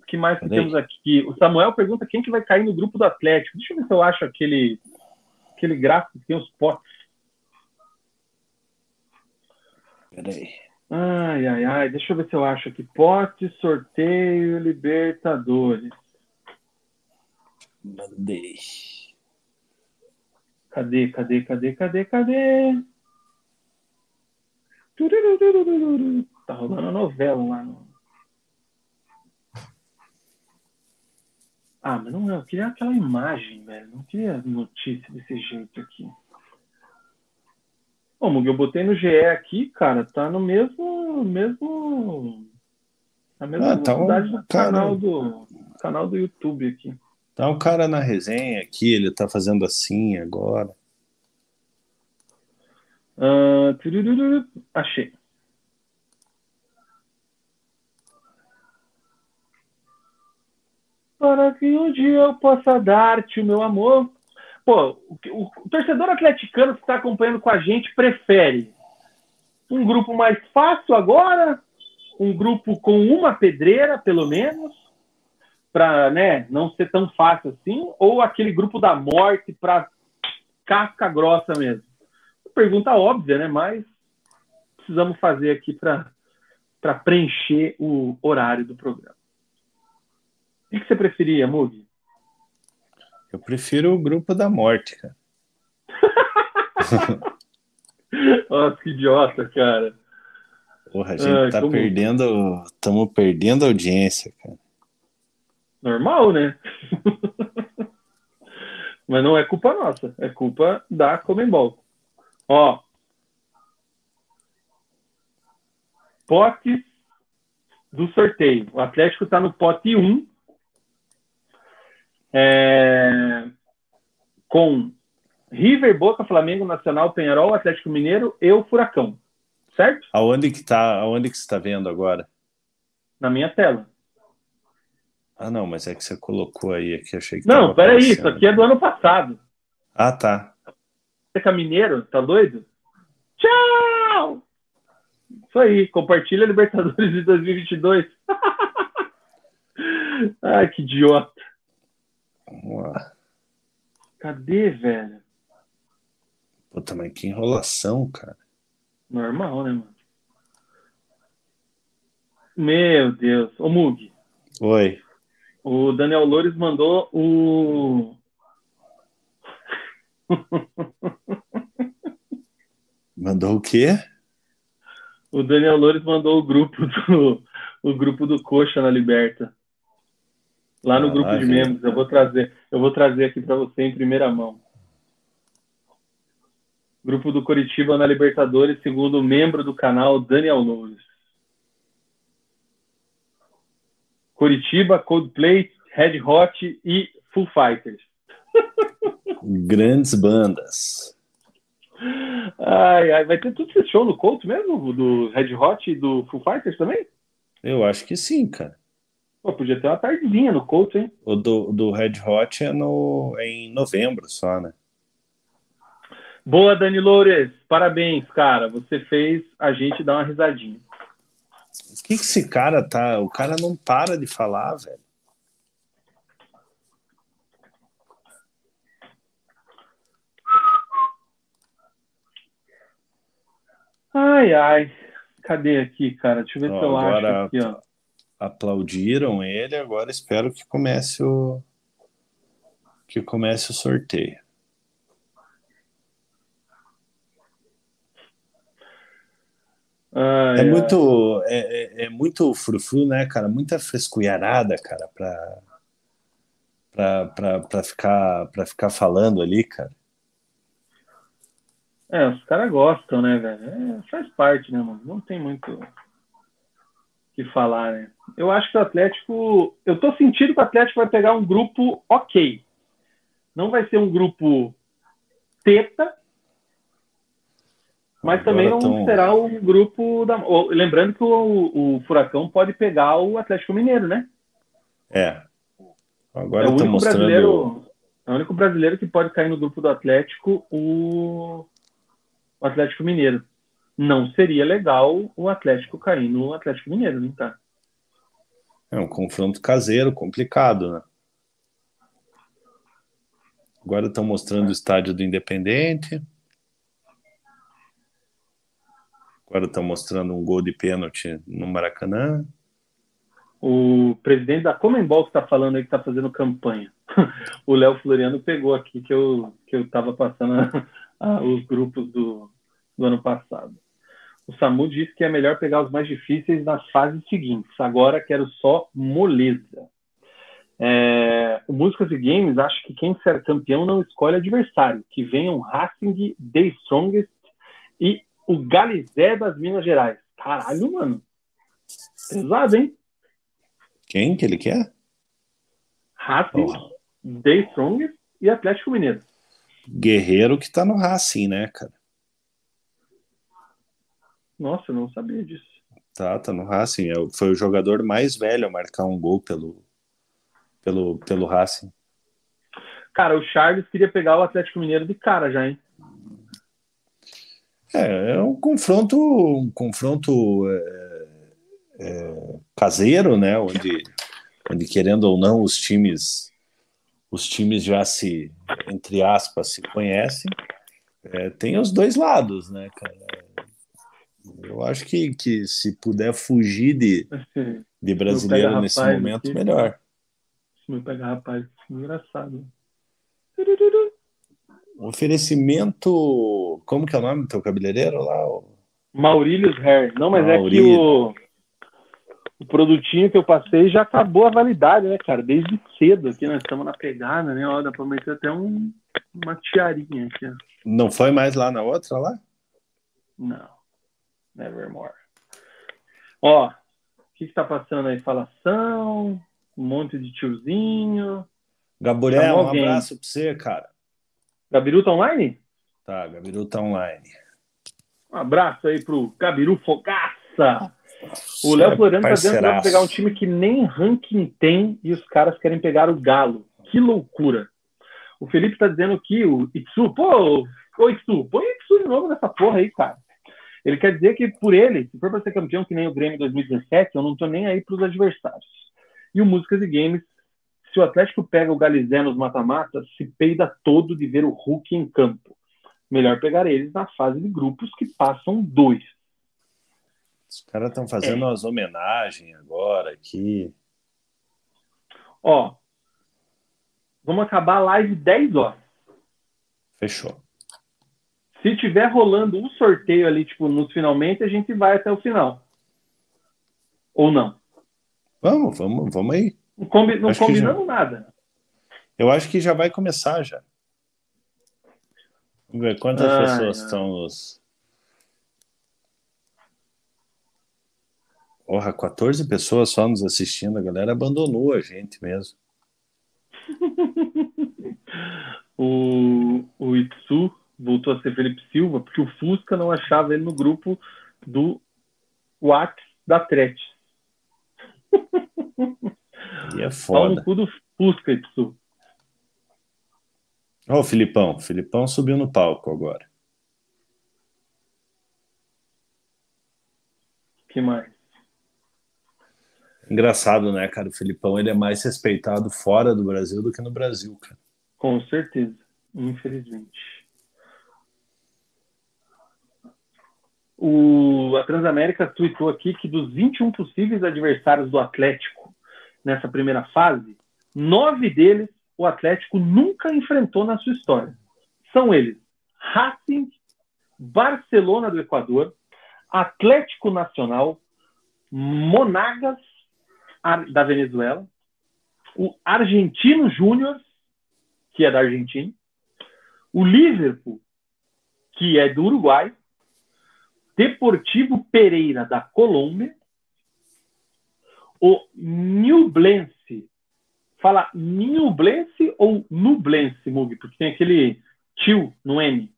O que mais que temos aqui? O Samuel pergunta quem que vai cair no grupo do Atlético. Deixa eu ver se eu acho aquele, aquele gráfico que tem os potes. Peraí. Ai, ai, ai. Deixa eu ver se eu acho aqui. Pote, sorteio, Libertadores. Mandei. Cadê, cadê, cadê, cadê, cadê? Tá rolando a novela lá no. Ah, mas não. Eu queria aquela imagem, velho. Não queria notícia desse jeito aqui. Ô, Mug, eu botei no GE aqui, cara, tá no mesmo. mesmo na mesma ah, tá um do canal do, canal do YouTube aqui. Tá um cara na resenha aqui, ele tá fazendo assim agora. Uh, achei. Para que um dia eu possa dar-te o meu amor, pô, o, o, torcedor atleticano que está acompanhando com a gente prefere um grupo mais fácil agora, um grupo com uma pedreira, pelo menos, para né, não ser tão fácil assim, ou aquele grupo da morte para casca grossa mesmo? Pergunta óbvia, né? Mas precisamos fazer aqui para preencher o horário do programa. O que você preferia, Mugi? Eu prefiro o grupo da morte, cara. Nossa, que idiota, cara. Porra, a gente Ai, tá como... perdendo. Estamos perdendo audiência, cara. Normal, né? Mas não é culpa nossa, é culpa da Comembol. Ó. potes do sorteio. O Atlético está no pote 1, é, com River, Boca, Flamengo, Nacional, Penharol, Atlético Mineiro e o Furacão. Certo? Aonde que tá, aonde que você está vendo agora? Na minha tela. Ah, não, mas é que você colocou aí aqui, achei que Não, peraí, isso aqui é do ano passado. Ah, tá. Você é mineiro, tá doido? Tchau! Isso aí, compartilha Libertadores de 2022. Ai, que idiota. Vamos lá. Cadê, velho? Puta, mas que enrolação, cara. Normal, né, mano? Meu Deus. Ô, Mug. Oi. O Daniel Loures mandou o. Mandou o quê? O Daniel Loures mandou o grupo do o grupo do Coxa na Liberta. Lá no ah, grupo de membros, eu vou trazer, eu vou trazer aqui para você em primeira mão. Grupo do Coritiba na Libertadores, segundo membro do canal Daniel Loures. Coritiba, Coldplay, Red Hot e Full Fighters. Grandes bandas. Ai, ai, vai ter tudo esse show no Couto mesmo? Do Red Hot e do Full Fighters também? Eu acho que sim, cara. Pô, podia ter uma tardezinha no Couto, hein? O do, do Red Hot é, no, é em novembro só, né? Boa, Dani Loures. Parabéns, cara. Você fez a gente dar uma risadinha. O que, que esse cara tá? O cara não para de falar, velho. Ai, ai. Cadê aqui, cara? Deixa eu ver ó, se eu acho aqui, ó. Aplaudiram ele, agora espero que comece o que comece o sorteio. Ai, é ai. muito é, é, é, muito frufru, né, cara? Muita frescunharada, cara, pra, pra, pra, pra, ficar, pra ficar falando ali, cara. É, os caras gostam, né, velho? É, faz parte, né, mano? Não tem muito o que falar, né? Eu acho que o Atlético. Eu tô sentindo que o Atlético vai pegar um grupo ok. Não vai ser um grupo teta, mas Agora também não tão... será um grupo da. Lembrando que o, o, Furacão pode pegar o Atlético Mineiro, né? É. Agora é o único mostrando... brasileiro. É o único brasileiro que pode cair no grupo do Atlético, o o Atlético Mineiro. Não seria legal o Atlético cair no Atlético Mineiro, não tá? É um confronto caseiro, complicado, né? Agora estão mostrando o estádio do Independente. Agora estão mostrando um gol de pênalti no Maracanã. O presidente da Comembol que está falando aí que está fazendo campanha. o Léo Floriano pegou aqui que eu que eu estava passando a, os grupos do, do ano passado. O Samu disse que é melhor pegar os mais difíceis nas fases seguintes. Agora quero só moleza. É, o Músicas e Games acha que quem ser campeão não escolhe adversário, que venham Racing, The Strongest e o Galizé das Minas Gerais. Caralho, mano. Pesado, hein? Quem que ele quer? Racing, oh. The Strongest e Atlético Mineiro. Guerreiro que tá no Racing, né, cara? Nossa, eu não sabia disso. Tá, tá no Racing. É foi o jogador mais velho a marcar um gol pelo, pelo, pelo Racing. Cara, o Charles queria pegar o Atlético Mineiro de cara já, hein? É, é um confronto, um confronto é, é, caseiro, né? Onde, onde, querendo ou não, os times, os times já se, entre aspas, se conhecem. É, tem os dois lados, né, cara? Eu acho que, que se puder fugir de, de brasileiro nesse momento, aqui, melhor. Se me pegar rapaz, que engraçado. Oferecimento. Como que é o nome do teu cabeleireiro lá? Maurílios Hair. Não, mas Maurílio. é que o, o produtinho que eu passei já acabou a validade, né, cara? Desde cedo aqui, nós estamos na pegada, né? Ó, dá pra meter até um, uma tiarinha aqui. Não foi mais lá na outra lá? Não. Nevermore. Ó, o que está passando aí? Falação, um monte de tiozinho. Gabriel, um abraço para você, cara. Gabiru tá online? Tá, Gabiru tá online. Um abraço aí pro Gabiru Fogaça. O Léo Floriano tá dizendo que vai pegar um time que nem ranking tem e os caras querem pegar o Galo. Que loucura. O Felipe tá dizendo que o Itsu, pô, ô Itsu, põe o Itsu de novo nessa porra aí, cara. Ele quer dizer que por ele, se for para ser campeão que nem o Grêmio em 2017, eu não tô nem aí pros adversários. E o Músicas e Games, se o Atlético pega o Galizé nos mata-matas, se peida todo de ver o Hulk em campo. Melhor pegar eles na fase de grupos que passam dois. Os caras estão fazendo é. umas homenagens agora aqui. Ó, vamos acabar a live 10 horas. Fechou. Se tiver rolando um sorteio ali, tipo, nos finalmente, a gente vai até o final. Ou não? Vamos, vamos, vamos aí. Não, combi não combinamos já... nada. Eu acho que já vai começar já. Vamos ver quantas ah, pessoas estão nos. Porra, 14 pessoas só nos assistindo, a galera abandonou a gente mesmo. o, o Itsu voltou a ser Felipe Silva, porque o Fusca não achava ele no grupo do Wax da Trete. E é foda. no cu do Fusca, Itsu. Ó, oh, o Filipão. O Filipão subiu no palco agora. que mais? Engraçado, né, cara? O Filipão ele é mais respeitado fora do Brasil do que no Brasil, cara. Com certeza, infelizmente. O, a Transamérica tweetou aqui que dos 21 possíveis adversários do Atlético nessa primeira fase, nove deles o Atlético nunca enfrentou na sua história. São eles Racing, Barcelona do Equador, Atlético Nacional, Monagas da Venezuela, o Argentino Júnior, que é da Argentina, o Liverpool, que é do Uruguai, Deportivo Pereira da Colômbia, o Nublense Fala Nublense ou Nublense, Mug? Porque tem aquele tio no N.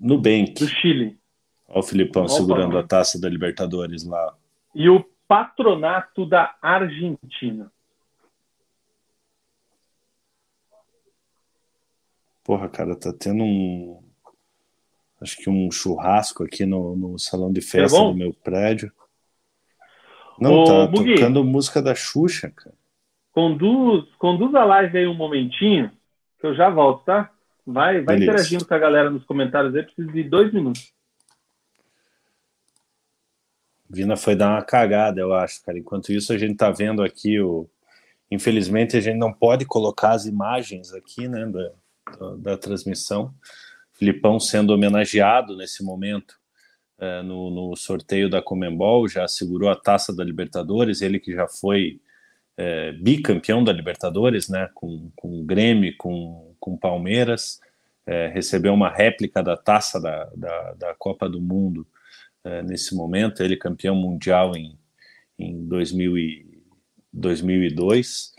Nubank. Do Chile. Olha o Filipão Opa, segurando a taça da Libertadores lá. E o Patronato da Argentina. Porra, cara, tá tendo um. Acho que um churrasco aqui no, no salão de festa é do meu prédio. Não, Ô, tá tocando música da Xuxa, cara. Conduz, conduz a live aí um momentinho, que eu já volto, tá? Vai, vai interagindo com a galera nos comentários aí, preciso de dois minutos. Vina foi dar uma cagada, eu acho, cara. Enquanto isso, a gente tá vendo aqui o. Infelizmente, a gente não pode colocar as imagens aqui, né, da, da, da transmissão. Filipão sendo homenageado nesse momento é, no, no, sorteio da Comembol, já segurou a taça da Libertadores, ele que já foi é, bicampeão da Libertadores, né, com, com o Grêmio, com, com Palmeiras, é, recebeu uma réplica da taça da, da, da Copa do Mundo é, nesse momento, ele campeão mundial em, em 2000 e, 2002,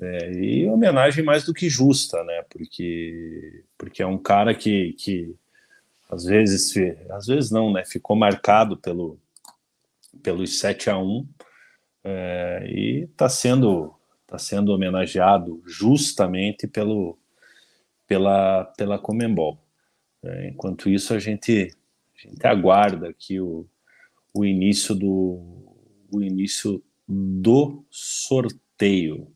é, e homenagem mais do que justa, né, porque, porque é um cara que, que às vezes, às vezes não, né, ficou marcado pelo, pelos 7 a 1 é, e está sendo tá sendo homenageado justamente pelo pela pela Comembol. É, enquanto isso a gente a gente aguarda aqui o, o início do o início do sorteio.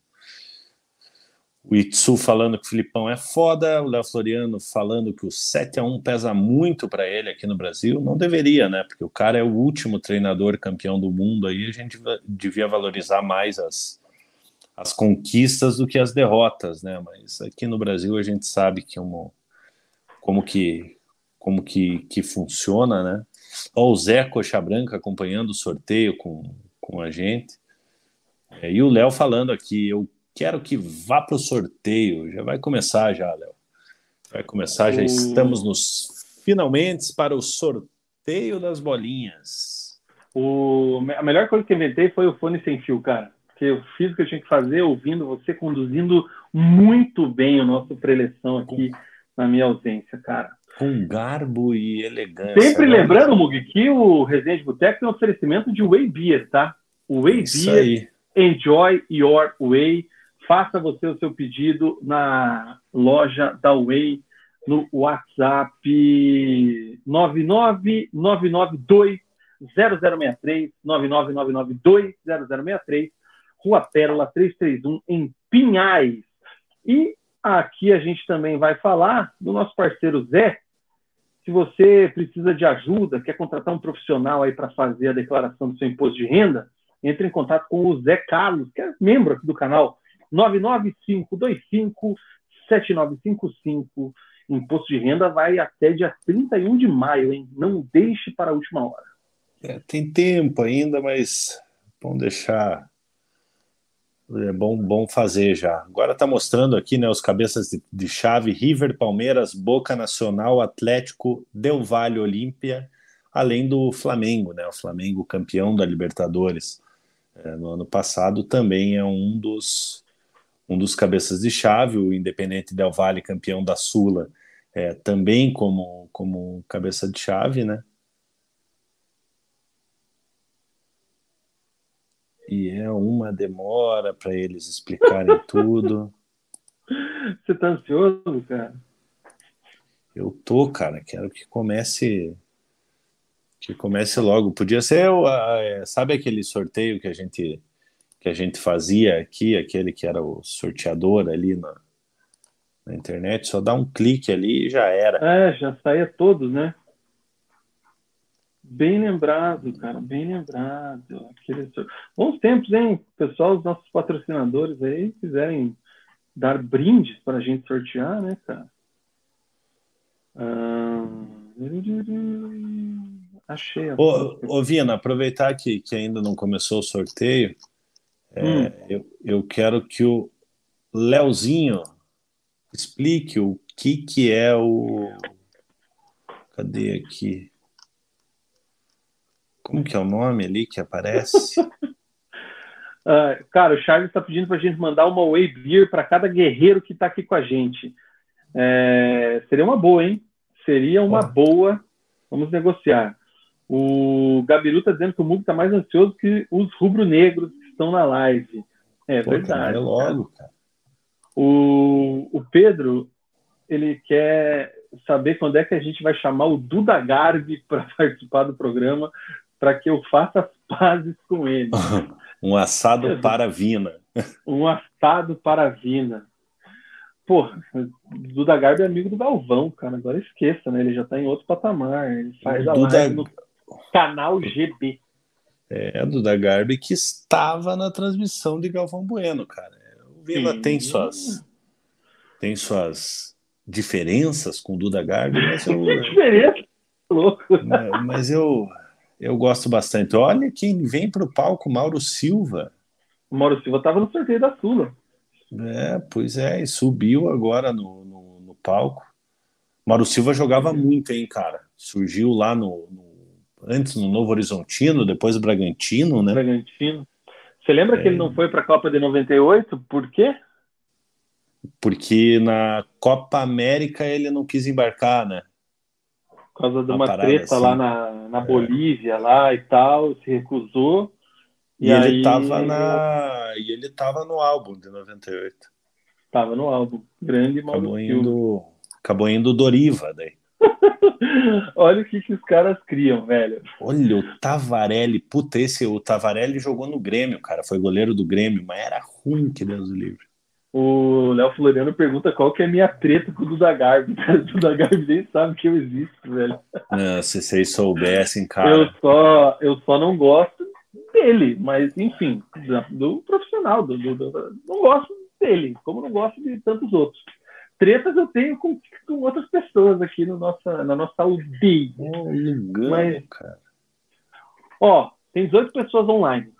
O Itsu falando que o Filipão é foda, o Léo Floriano falando que o 7 a 1 pesa muito para ele aqui no Brasil. Não deveria, né? Porque o cara é o último treinador campeão do mundo aí, a gente devia valorizar mais as, as conquistas do que as derrotas, né? Mas aqui no Brasil a gente sabe que como, como que como que, que funciona, né? Ó, o Zé Coxa Branca acompanhando o sorteio com, com a gente. É, e o Léo falando aqui, eu Quero que vá para o sorteio. Já vai começar já, Léo. Vai começar, já estamos nos finalmente para o sorteio das bolinhas. O, a melhor coisa que eu inventei foi o fone sem fio, cara. Porque eu fiz o que eu tinha que fazer, ouvindo você, conduzindo muito bem o nosso preleção aqui na minha ausência, cara. Com garbo e elegância. Sempre né? lembrando, Mug, que o Resenha de Boteco tem um oferecimento de Whey Beer, tá? O Whey Isso Beer, aí. enjoy your Whey. Faça você o seu pedido na loja da Whey no WhatsApp 99992 0063 99992 0063 Rua Pérola 331 em Pinhais. E aqui a gente também vai falar do nosso parceiro Zé. Se você precisa de ajuda, quer contratar um profissional aí para fazer a declaração do seu imposto de renda, entre em contato com o Zé Carlos, que é membro aqui do canal, 99525 7955. Imposto de renda vai até dia 31 de maio, hein? Não deixe para a última hora. É, tem tempo ainda, mas vamos deixar. É bom, bom fazer já. Agora está mostrando aqui né, os cabeças de, de, chave: River, Palmeiras, Boca Nacional, Atlético, Del Valle, Olímpia, além do Flamengo, né? O Flamengo campeão da Libertadores é, no ano passado também é um dos um dos cabeças de chave, o Independente Del Valle, campeão da Sula, é, também como, como cabeça de chave, né? E é uma demora para eles explicarem tudo. Você tá ansioso, cara? Eu tô, cara. Quero que comece que comece logo. Podia ser, sabe aquele sorteio que a gente que a gente fazia aqui, aquele que era o sorteador ali na, na internet, só dá um clique ali e já era. É, já saía todos, né? Bem lembrado, cara, bem lembrado. Aquele... Bons tempos, hein? Pessoal, os nossos patrocinadores aí quiserem dar brindes para a gente sortear, né, cara? Ah... Achei. Ô, ô, Vina, aproveitar que, que ainda não começou o sorteio, é, hum. eu, eu quero que o Leozinho explique o que, que é o. Cadê aqui? Como que é o nome ali que aparece? uh, cara, o Charles está pedindo para a gente mandar uma Way Beer para cada guerreiro que está aqui com a gente. É, seria uma boa, hein? Seria uma boa. Vamos negociar. O Gabiru está dizendo que o Mug está mais ansioso que os rubro-negros estão na live. É Pô, verdade. É logo, cara. O, o Pedro, ele quer saber quando é que a gente vai chamar o Duda Garbi para participar do programa, para que eu faça as pazes com ele. um assado para a Vina. um assado para a Vina. Pô, Duda Garbi é amigo do Galvão, cara. Agora esqueça, né? Ele já está em outro patamar. Ele faz a Duda... live no canal GB. É, do da Garbi, que estava na transmissão de Galvão Bueno, cara. O Vila tem suas tem suas diferenças com o Duda Garbi, mas eu. diferença? Louco. Mas, mas eu, eu gosto bastante. Olha quem vem para o palco, Mauro Silva. O Mauro Silva estava no sorteio da Sula. É, pois é, e subiu agora no, no, no palco. Mauro Silva jogava muito, hein, cara. Surgiu lá no, no antes no Novo Horizontino, depois Bragantino, né? Bragantino. Você lembra é... que ele não foi para a Copa de 98? Por quê? Porque na Copa América ele não quis embarcar, né? Por causa de uma, uma treta assim. lá na, na é. Bolívia lá e tal, se recusou. E, e aí... ele tava na e ele tava no álbum de 98. Tava no álbum. Grande Acabou indo, acabou indo Doriva daí. Olha o que, que os caras criam, velho. Olha, o Tavarelli, puta, esse, o Tavarelli jogou no Grêmio, cara, foi goleiro do Grêmio, mas era ruim, que Deus o livre. O Léo Floriano pergunta qual que é a minha treta com o Duda Garbi. O Duda Garbi nem sabe que eu existo, velho. Não, se vocês soubessem, cara. Eu só, eu só não gosto dele, mas enfim, do profissional, do, do, do, não gosto dele, como não gosto de tantos outros tretas eu tenho com, com outras pessoas aqui no nossa, na nossa aldeia. Oh, engano, Mas, cara. Ó, tem 18 pessoas online.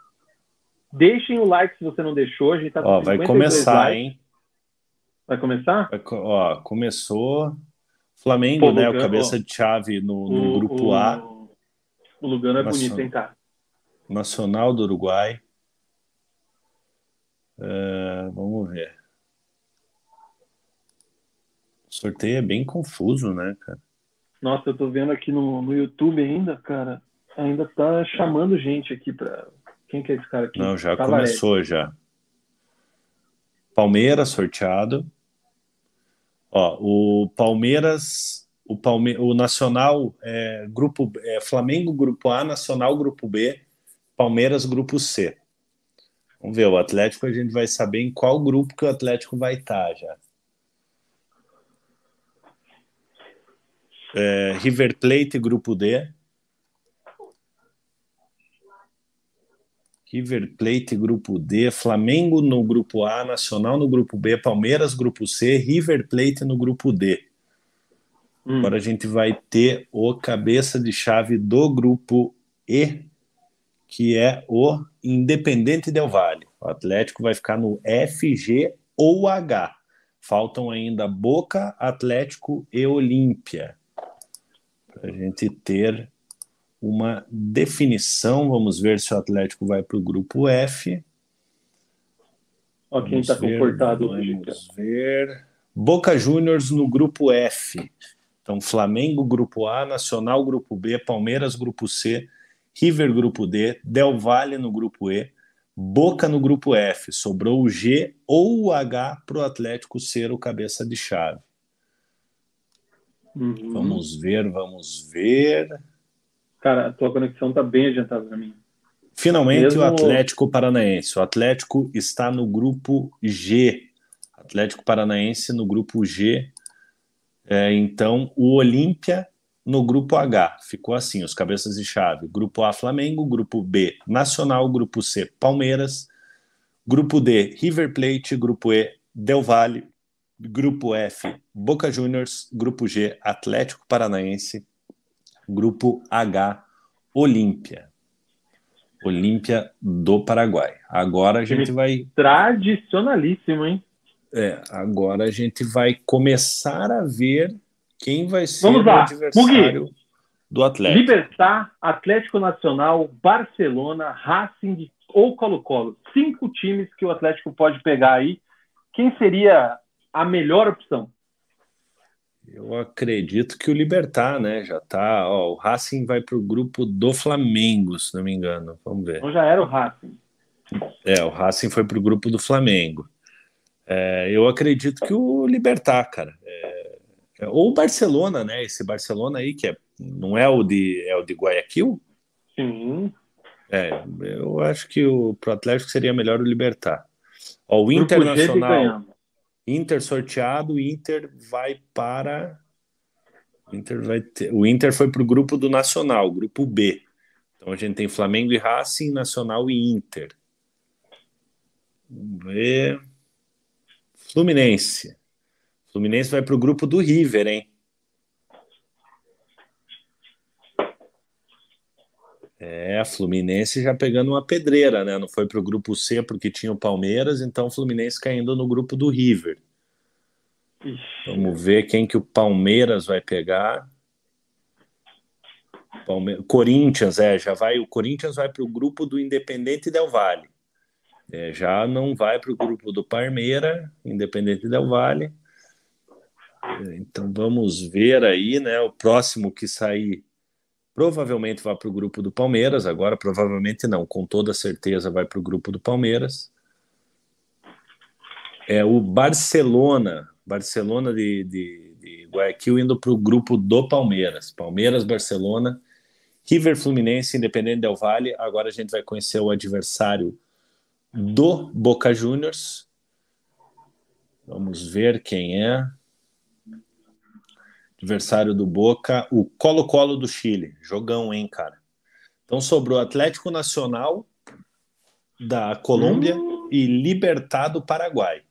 Deixem o like se você não deixou. A gente tá ó, vai começar, likes. hein? Vai começar? Vai, ó, começou. Flamengo, Pô, né? Lugano, o cabeça ó, de chave no, no o, grupo o, A. O Lugano é bonito, hein, cara? Nacional do Uruguai. Uh, vamos ver. Sorteio é bem confuso, né, cara? Nossa, eu tô vendo aqui no, no YouTube ainda, cara. Ainda tá chamando gente aqui pra. Quem que é esse cara aqui? Não, já começou já. Palmeiras sorteado. Ó, o Palmeiras, o, Palme... o Nacional, é, grupo é, Flamengo, grupo A, Nacional, grupo B, Palmeiras, grupo C. Vamos ver, o Atlético a gente vai saber em qual grupo que o Atlético vai estar já. É, River Plate, grupo D. River Plate, grupo D, Flamengo no grupo A, Nacional no grupo B, Palmeiras, grupo C, River Plate no grupo D. Hum. Agora a gente vai ter o cabeça de chave do grupo E, que é o Independente Del Vale. O Atlético vai ficar no F, G ou H. Faltam ainda Boca, Atlético e Olímpia. Para a gente ter uma definição. Vamos ver se o Atlético vai para o grupo F. Ó, quem está comportado. Vamos ver. Boca Juniors no grupo F. Então, Flamengo, grupo A, Nacional, grupo B, Palmeiras, grupo C, River, grupo D, Del Valle no grupo E, Boca no grupo F. Sobrou o G ou o H para o Atlético ser o cabeça de chave. Uhum. Vamos ver, vamos ver. Cara, a tua conexão tá bem adiantada para mim. Finalmente Mesmo... o Atlético Paranaense. O Atlético está no grupo G. Atlético Paranaense no grupo G. É, então, o Olímpia no grupo H. Ficou assim, os cabeças de chave. Grupo A, Flamengo. Grupo B, Nacional. Grupo C, Palmeiras. Grupo D, River Plate. Grupo E, Del Valle. Grupo F, Boca Juniors. Grupo G, Atlético Paranaense. Grupo H, Olímpia. Olímpia do Paraguai. Agora a gente vai. Tradicionalíssimo, hein? É, agora a gente vai começar a ver quem vai ser Vamos lá. o adversário Mugi. do Atlético. Libertar, Atlético Nacional, Barcelona, Racing ou Colo-Colo. Cinco times que o Atlético pode pegar aí. Quem seria a melhor opção? Eu acredito que o Libertar, né? Já tá. Ó, o Racing vai para o grupo do Flamengo, se não me engano. Vamos ver. Então já era o Racing. É, o Racing foi para o grupo do Flamengo. É, eu acredito que o Libertar, cara. É, é, ou o Barcelona, né? Esse Barcelona aí, que é, não é o de, é o de Guayaquil? Sim. É, eu acho que o pro Atlético seria melhor o Libertar. Ó, o Internacional. Inter sorteado, Inter vai para. Inter, vai ter... o Inter foi para o grupo do Nacional, grupo B. Então a gente tem Flamengo e Racing, Nacional e Inter. Vamos ver. Fluminense. Fluminense vai para o grupo do River, hein? É, Fluminense já pegando uma pedreira, né? Não foi para o grupo C porque tinha o Palmeiras, então o Fluminense caindo no grupo do River. Ixi. Vamos ver quem que o Palmeiras vai pegar. Palme... Corinthians, é, já vai. O Corinthians vai para o grupo do Independente Del Vale. É, já não vai para o grupo do Palmeira, Independente Del Vale. Então vamos ver aí, né? O próximo que sair provavelmente vai para o grupo do Palmeiras, agora provavelmente não, com toda certeza vai para o grupo do Palmeiras. É o Barcelona, Barcelona de, de, de Guayaquil indo para o grupo do Palmeiras. Palmeiras, Barcelona, River Fluminense, Independente Del Valle. Agora a gente vai conhecer o adversário do Boca Juniors. Vamos ver quem é adversário do Boca, o Colo-Colo do Chile. Jogão, hein, cara? Então sobrou Atlético Nacional da Colômbia hum. e Libertad do Paraguai.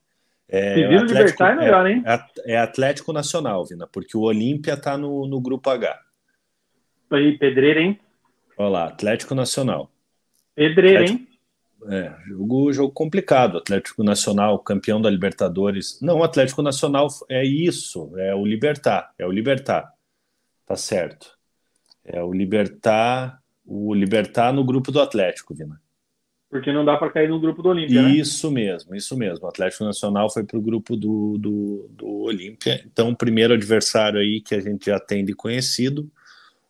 É, Se Libertar é melhor, hein? É, é, Atlético Nacional, Vina, porque o Olímpia tá no, no grupo H. Aí, pedreira, hein? Olha lá, Atlético Nacional. Pedreira, Atlético, hein? É, jogo, jogo complicado. Atlético Nacional, campeão da Libertadores. Não, o Atlético Nacional é isso, é o Libertar, é o Libertar. Tá certo. É o Libertar o Libertar no grupo do Atlético, Vina. Porque não dá para cair no grupo do Olímpia, né? Isso mesmo, isso mesmo. O Atlético Nacional foi para o grupo do, do, do Olímpia. Então, o primeiro adversário aí que a gente já tem de conhecido,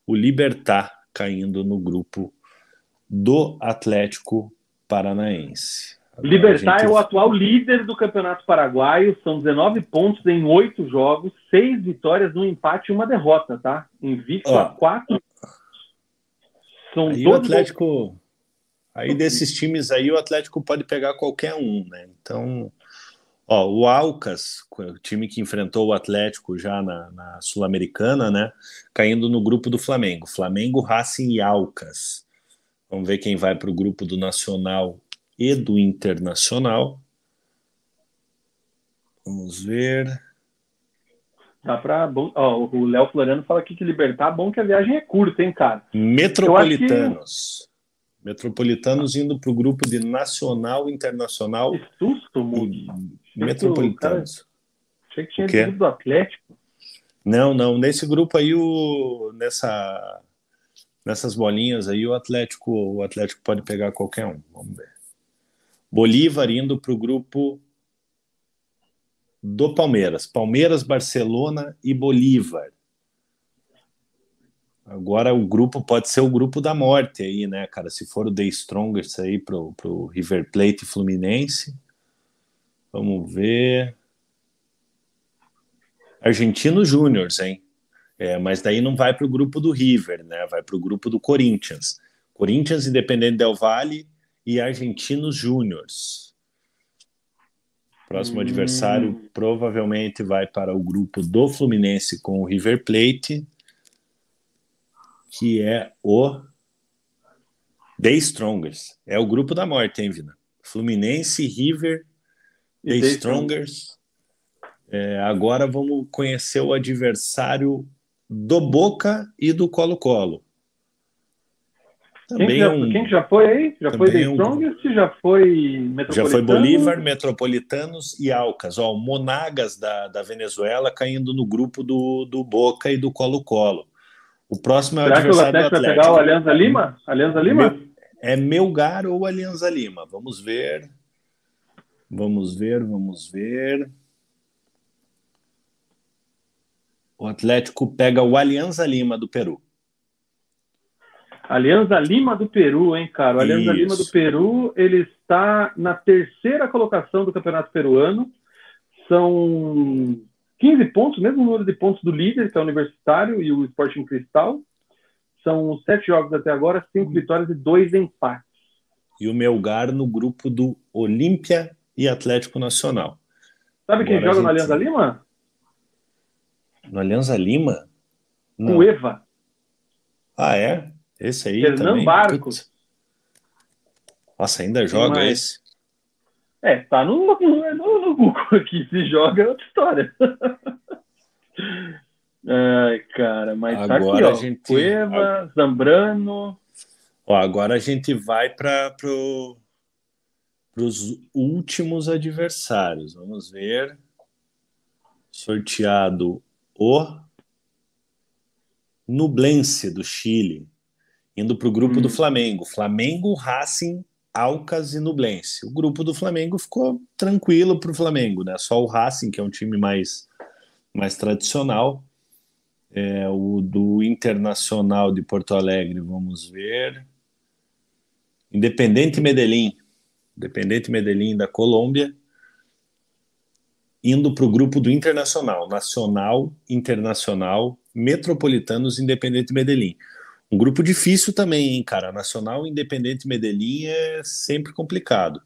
o Libertar, caindo no grupo do Atlético Paranaense. Agora Libertar gente... é o atual líder do Campeonato Paraguaio, são 19 pontos em 8 jogos, 6 vitórias, um empate e uma derrota, tá? Invicto a 4. São aí o Atlético. Aí desses times aí, o Atlético pode pegar qualquer um, né? Então, ó, o Alcas, o time que enfrentou o Atlético já na, na Sul-Americana, né? Caindo no grupo do Flamengo. Flamengo, Racing e Alcas. Vamos ver quem vai para o grupo do Nacional e do Internacional. Vamos ver. Dá pra. Ó, o Léo Floriano fala aqui que libertar bom que a viagem é curta, hein, cara? Metropolitanos. Que... Metropolitanos indo para o grupo de Nacional Internacional. Que susto, Mugi. Metropolitanos. Achei que tinha grupo do Atlético. Não, não. Nesse grupo aí, o... nessa nessas bolinhas aí, o Atlético, o Atlético pode pegar qualquer um. Vamos ver. Bolívar indo para o grupo do Palmeiras. Palmeiras, Barcelona e Bolívar. Agora o grupo pode ser o grupo da morte aí, né, cara? Se for o The Strongest aí pro, pro River Plate e Fluminense. Vamos ver. Argentino Júniors, hein? É, mas daí não vai para o grupo do River, né? Vai para o grupo do Corinthians. Corinthians, Independente Del Valle e Argentinos Júniors. Próximo hum. adversário provavelmente vai para o grupo do Fluminense com o River Plate, que é o The Strongers. É o grupo da morte, hein, Vina? Fluminense, River, The, The Strongers. É, agora vamos conhecer o adversário do Boca e do Colo-Colo. Quem, já, um, quem já foi aí? Já foi The Strongest? Um, já foi Metropolitanos? Já foi Bolívar, Metropolitanos e Alcas. Ó, o Monagas da, da Venezuela caindo no grupo do, do Boca e do Colo-Colo. O próximo é o Será adversário que o Atlético, vai pegar o Alianza Lima? Alianza Lima? É Melgar ou Alianza Lima. Vamos ver. Vamos ver, vamos ver. O Atlético pega o Alianza Lima do Peru. Alianza Lima do Peru, hein, cara? O Alianza Isso. Lima do Peru, ele está na terceira colocação do Campeonato Peruano. São 15 pontos, mesmo número de pontos do líder, que é o Universitário, e o Sporting Cristal. São sete jogos até agora, cinco vitórias e dois empates. E o Melgar no grupo do Olímpia e Atlético Nacional. Sabe agora quem joga gente... no Alianza Lima? No Alianza Lima? Não. O Eva. Ah, é? Esse aí Fernando também. Barcos. Nossa, ainda joga esse? É, tá no, no, no, Google aqui. Se joga é outra história. Ai, cara, mas agora tá aqui, ó. A gente... Cueva, Zambrano. Ó, agora a gente vai para pro, os últimos adversários. Vamos ver. Sorteado o Nublense do Chile, indo para o grupo hum. do Flamengo. Flamengo, Racing, Alcas e Nublense. O grupo do Flamengo ficou tranquilo para o Flamengo, né? Só o Racing, que é um time mais, mais tradicional. É, o do Internacional de Porto Alegre, vamos ver. Independente Medellín. Independente Medellín da Colômbia indo para o grupo do Internacional, Nacional, Internacional, Metropolitanos, Independente Medellín. Um grupo difícil também, hein, cara? Nacional, Independente Medellín é sempre complicado.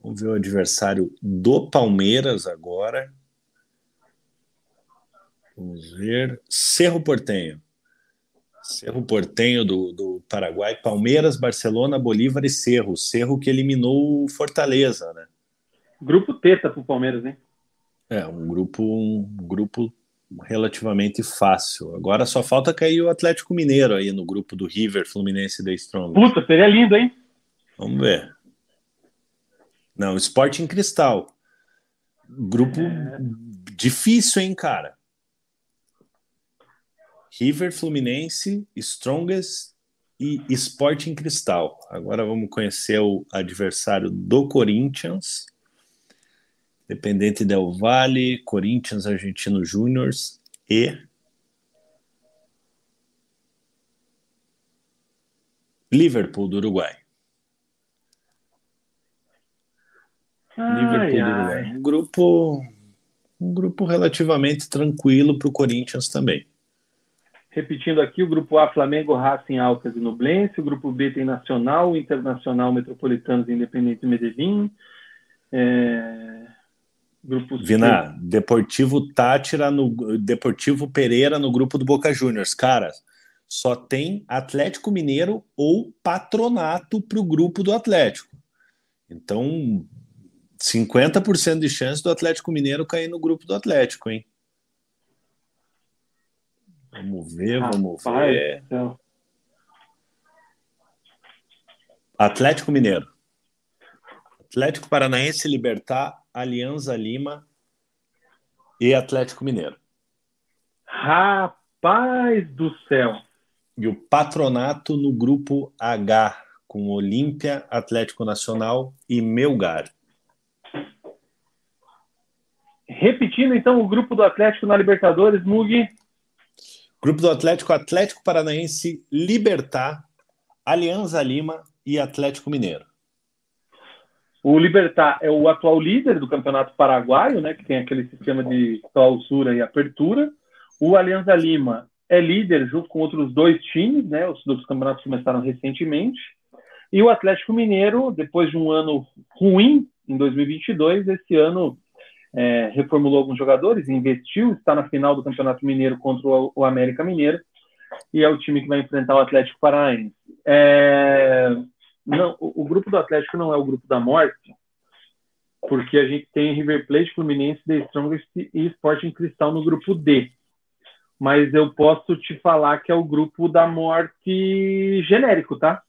Vamos ver o adversário do Palmeiras agora. Vamos ver. Cerro Portenho. Cerro Portenho do, do Paraguai. Palmeiras, Barcelona, Bolívar e Cerro. Cerro que eliminou o Fortaleza, né? Grupo teta pro Palmeiras, hein? É, um grupo, um grupo relativamente fácil. Agora só falta cair o Atlético Mineiro aí no grupo do River, Fluminense e da Strong. Puta, seria lindo, hein? Vamos ver. Não, Sporting Cristal. Grupo é... difícil, hein, cara? River, Fluminense, Strongest e Sporting Cristal. Agora vamos conhecer o adversário do Corinthians. Dependente Del Valle, Corinthians Argentino Júniors e Liverpool do Uruguai. Ai, Liverpool ai. do Uruguai. Um grupo, um grupo relativamente tranquilo para o Corinthians também. Repetindo aqui, o grupo A, Flamengo, Racing, Alcas e Nublense. O grupo B tem Nacional, Internacional, Metropolitanos e Independente Medellín. É... Grupo Vina, C. Deportivo Tátira, no, Deportivo Pereira no grupo do Boca Juniors. Cara, só tem Atlético Mineiro ou Patronato para o grupo do Atlético. Então, 50% de chance do Atlético Mineiro cair no grupo do Atlético, hein? Vamos ver, vamos Rapaz, ver. Atlético Mineiro. Atlético Paranaense Libertar, Alianza Lima e Atlético Mineiro. Rapaz do céu. E o Patronato no grupo H, com Olímpia, Atlético Nacional e Melgar. Repetindo então o grupo do Atlético na Libertadores, Mugi. Grupo do Atlético, Atlético Paranaense, Libertar, Alianza Lima e Atlético Mineiro. O Libertar é o atual líder do Campeonato Paraguaio, né, que tem aquele sistema de clausura e apertura. O Alianza Lima é líder junto com outros dois times, né? Os dois campeonatos começaram recentemente. E o Atlético Mineiro, depois de um ano ruim em 2022, esse ano é, reformulou alguns jogadores, investiu, está na final do Campeonato Mineiro contra o, América Mineiro e é o time que vai enfrentar o Atlético Paranaense. É, não, o, grupo do Atlético não é o grupo da morte, porque a gente tem River Plate, Fluminense, The Strongest e Sporting Cristal no grupo D mas eu posso te falar que é o grupo da morte genérico, tá?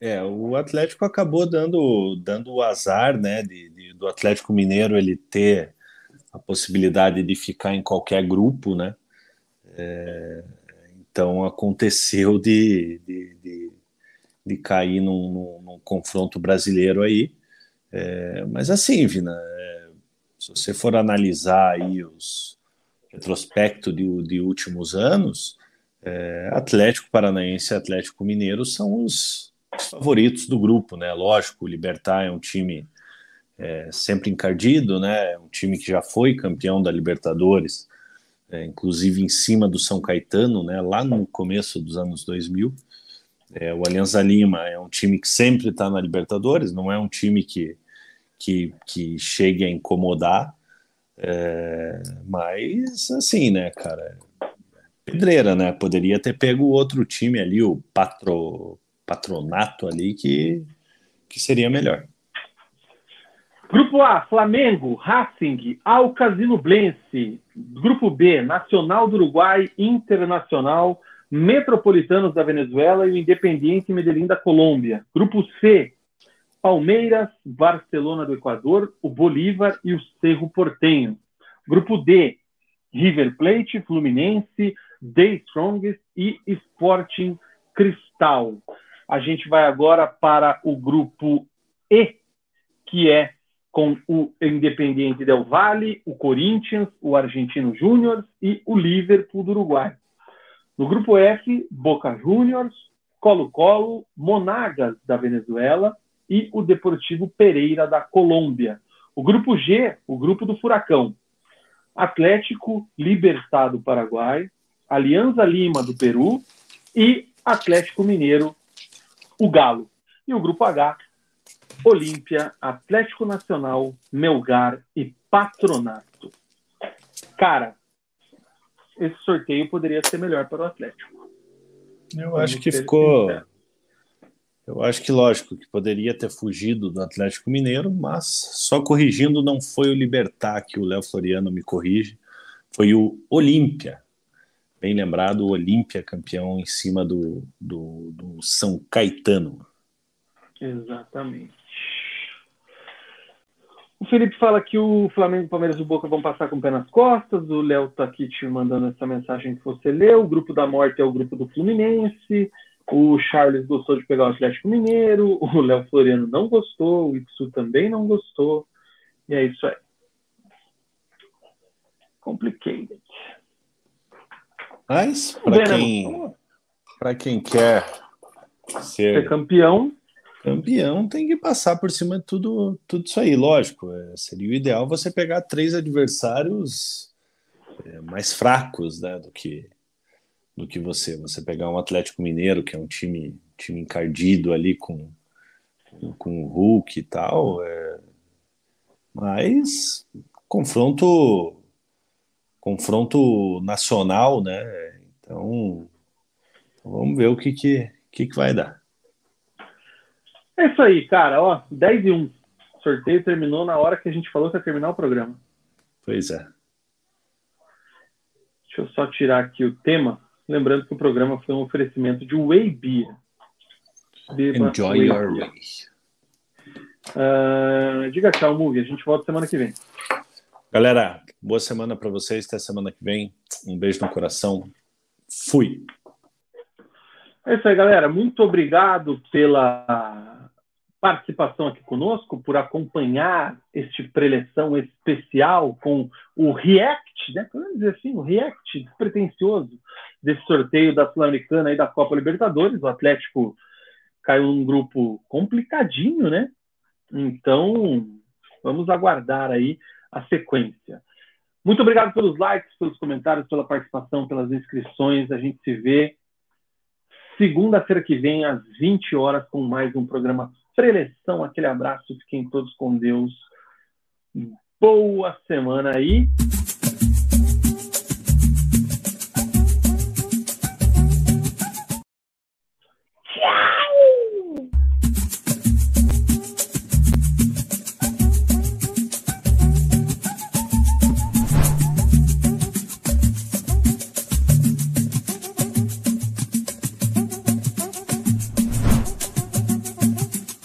É, o Atlético acabou dando, dando o azar, né, de, de, do Atlético Mineiro ele ter a possibilidade de ficar em qualquer grupo, né? É, então aconteceu de, de, de, cair num, num, num, confronto brasileiro aí. É, mas assim, Vina, é, se você for analisar aí os, retrospecto de, de últimos anos, é, Atlético Paranaense e Atlético Mineiro são os, os, favoritos do grupo, né? Lógico, o Libertar é um time é, sempre encardido, né? É um time que já foi campeão da Libertadores, é, inclusive em cima do São Caetano, né? Lá no começo dos anos 2000. É, o Alianza Lima é um time que sempre está na Libertadores, não é um time que, que, que chegue a incomodar, é, mas, assim, né, cara, pedreira, né? Poderia ter pego outro time ali, o patro, patronato ali, que, que seria melhor. Grupo A, Flamengo, Racing, Alcasino Blense. Grupo B, Nacional do Uruguai, Internacional, Metropolitanos da Venezuela e o Independiente Medellín da Colômbia. Grupo C, Palmeiras, Barcelona do Equador, o Bolívar e o Cerro Portenho. Grupo D, River Plate, Fluminense, The Strongest e Sporting Cristal. A gente vai agora para o grupo E, que é com o Independiente Del Valle, o Corinthians, o Argentino Júnior e o Liverpool do Uruguai. No grupo F, Boca Juniors, Colo-Colo, Monagas da Venezuela, e o Deportivo Pereira da Colômbia. O grupo G, o grupo do Furacão. Atlético Libertad do Paraguai, Alianza Lima do Peru e Atlético Mineiro, o Galo. E o grupo H, Olímpia, Atlético Nacional, Melgar e Patronato. Cara, esse sorteio poderia ser melhor para o Atlético. Eu acho que ficou. Eu acho que, lógico, que poderia ter fugido do Atlético Mineiro, mas só corrigindo não foi o Libertar que o Léo Floriano me corrige, foi o Olímpia. Bem lembrado, o Olímpia campeão em cima do, do, do São Caetano. Exatamente. O Felipe fala que o Flamengo, Palmeiras e o Boca vão passar com o pé nas costas. O Léo tá aqui te mandando essa mensagem que você leu. O grupo da morte é o grupo do Fluminense. O Charles gostou de pegar o Atlético Mineiro, o Léo Floriano não gostou, o Ipsu também não gostou. E é isso aí. Complicated. Mas, para quem, quem quer ser, ser campeão, campeão tem que passar por cima de tudo, tudo isso aí, lógico. É, seria o ideal você pegar três adversários é, mais fracos né, do que do que você. Você pegar um Atlético Mineiro, que é um time, time encardido ali com, com o Hulk e tal. É... Mas confronto confronto nacional, né? Então vamos ver o que, que, que, que vai dar. É isso aí, cara. Ó, 10 e 1. O sorteio terminou na hora que a gente falou que ia terminar o programa. Pois é. Deixa eu só tirar aqui o tema. Lembrando que o programa foi um oferecimento de Whey Beer. Beba Enjoy Whey your Way. Uh, diga tchau, Mugi. A gente volta semana que vem. Galera, boa semana para vocês. Até semana que vem. Um beijo no coração. Fui. É isso aí, galera. Muito obrigado pela participação aqui conosco, por acompanhar este preleção especial com o react, né? Podemos dizer assim, o react despretensioso desse sorteio da Sul-Americana e da Copa Libertadores. O Atlético caiu num grupo complicadinho, né? Então, vamos aguardar aí a sequência. Muito obrigado pelos likes, pelos comentários, pela participação, pelas inscrições. A gente se vê segunda-feira que vem, às 20 horas, com mais um programa preleção. Aquele abraço, fiquem todos com Deus. Boa semana aí.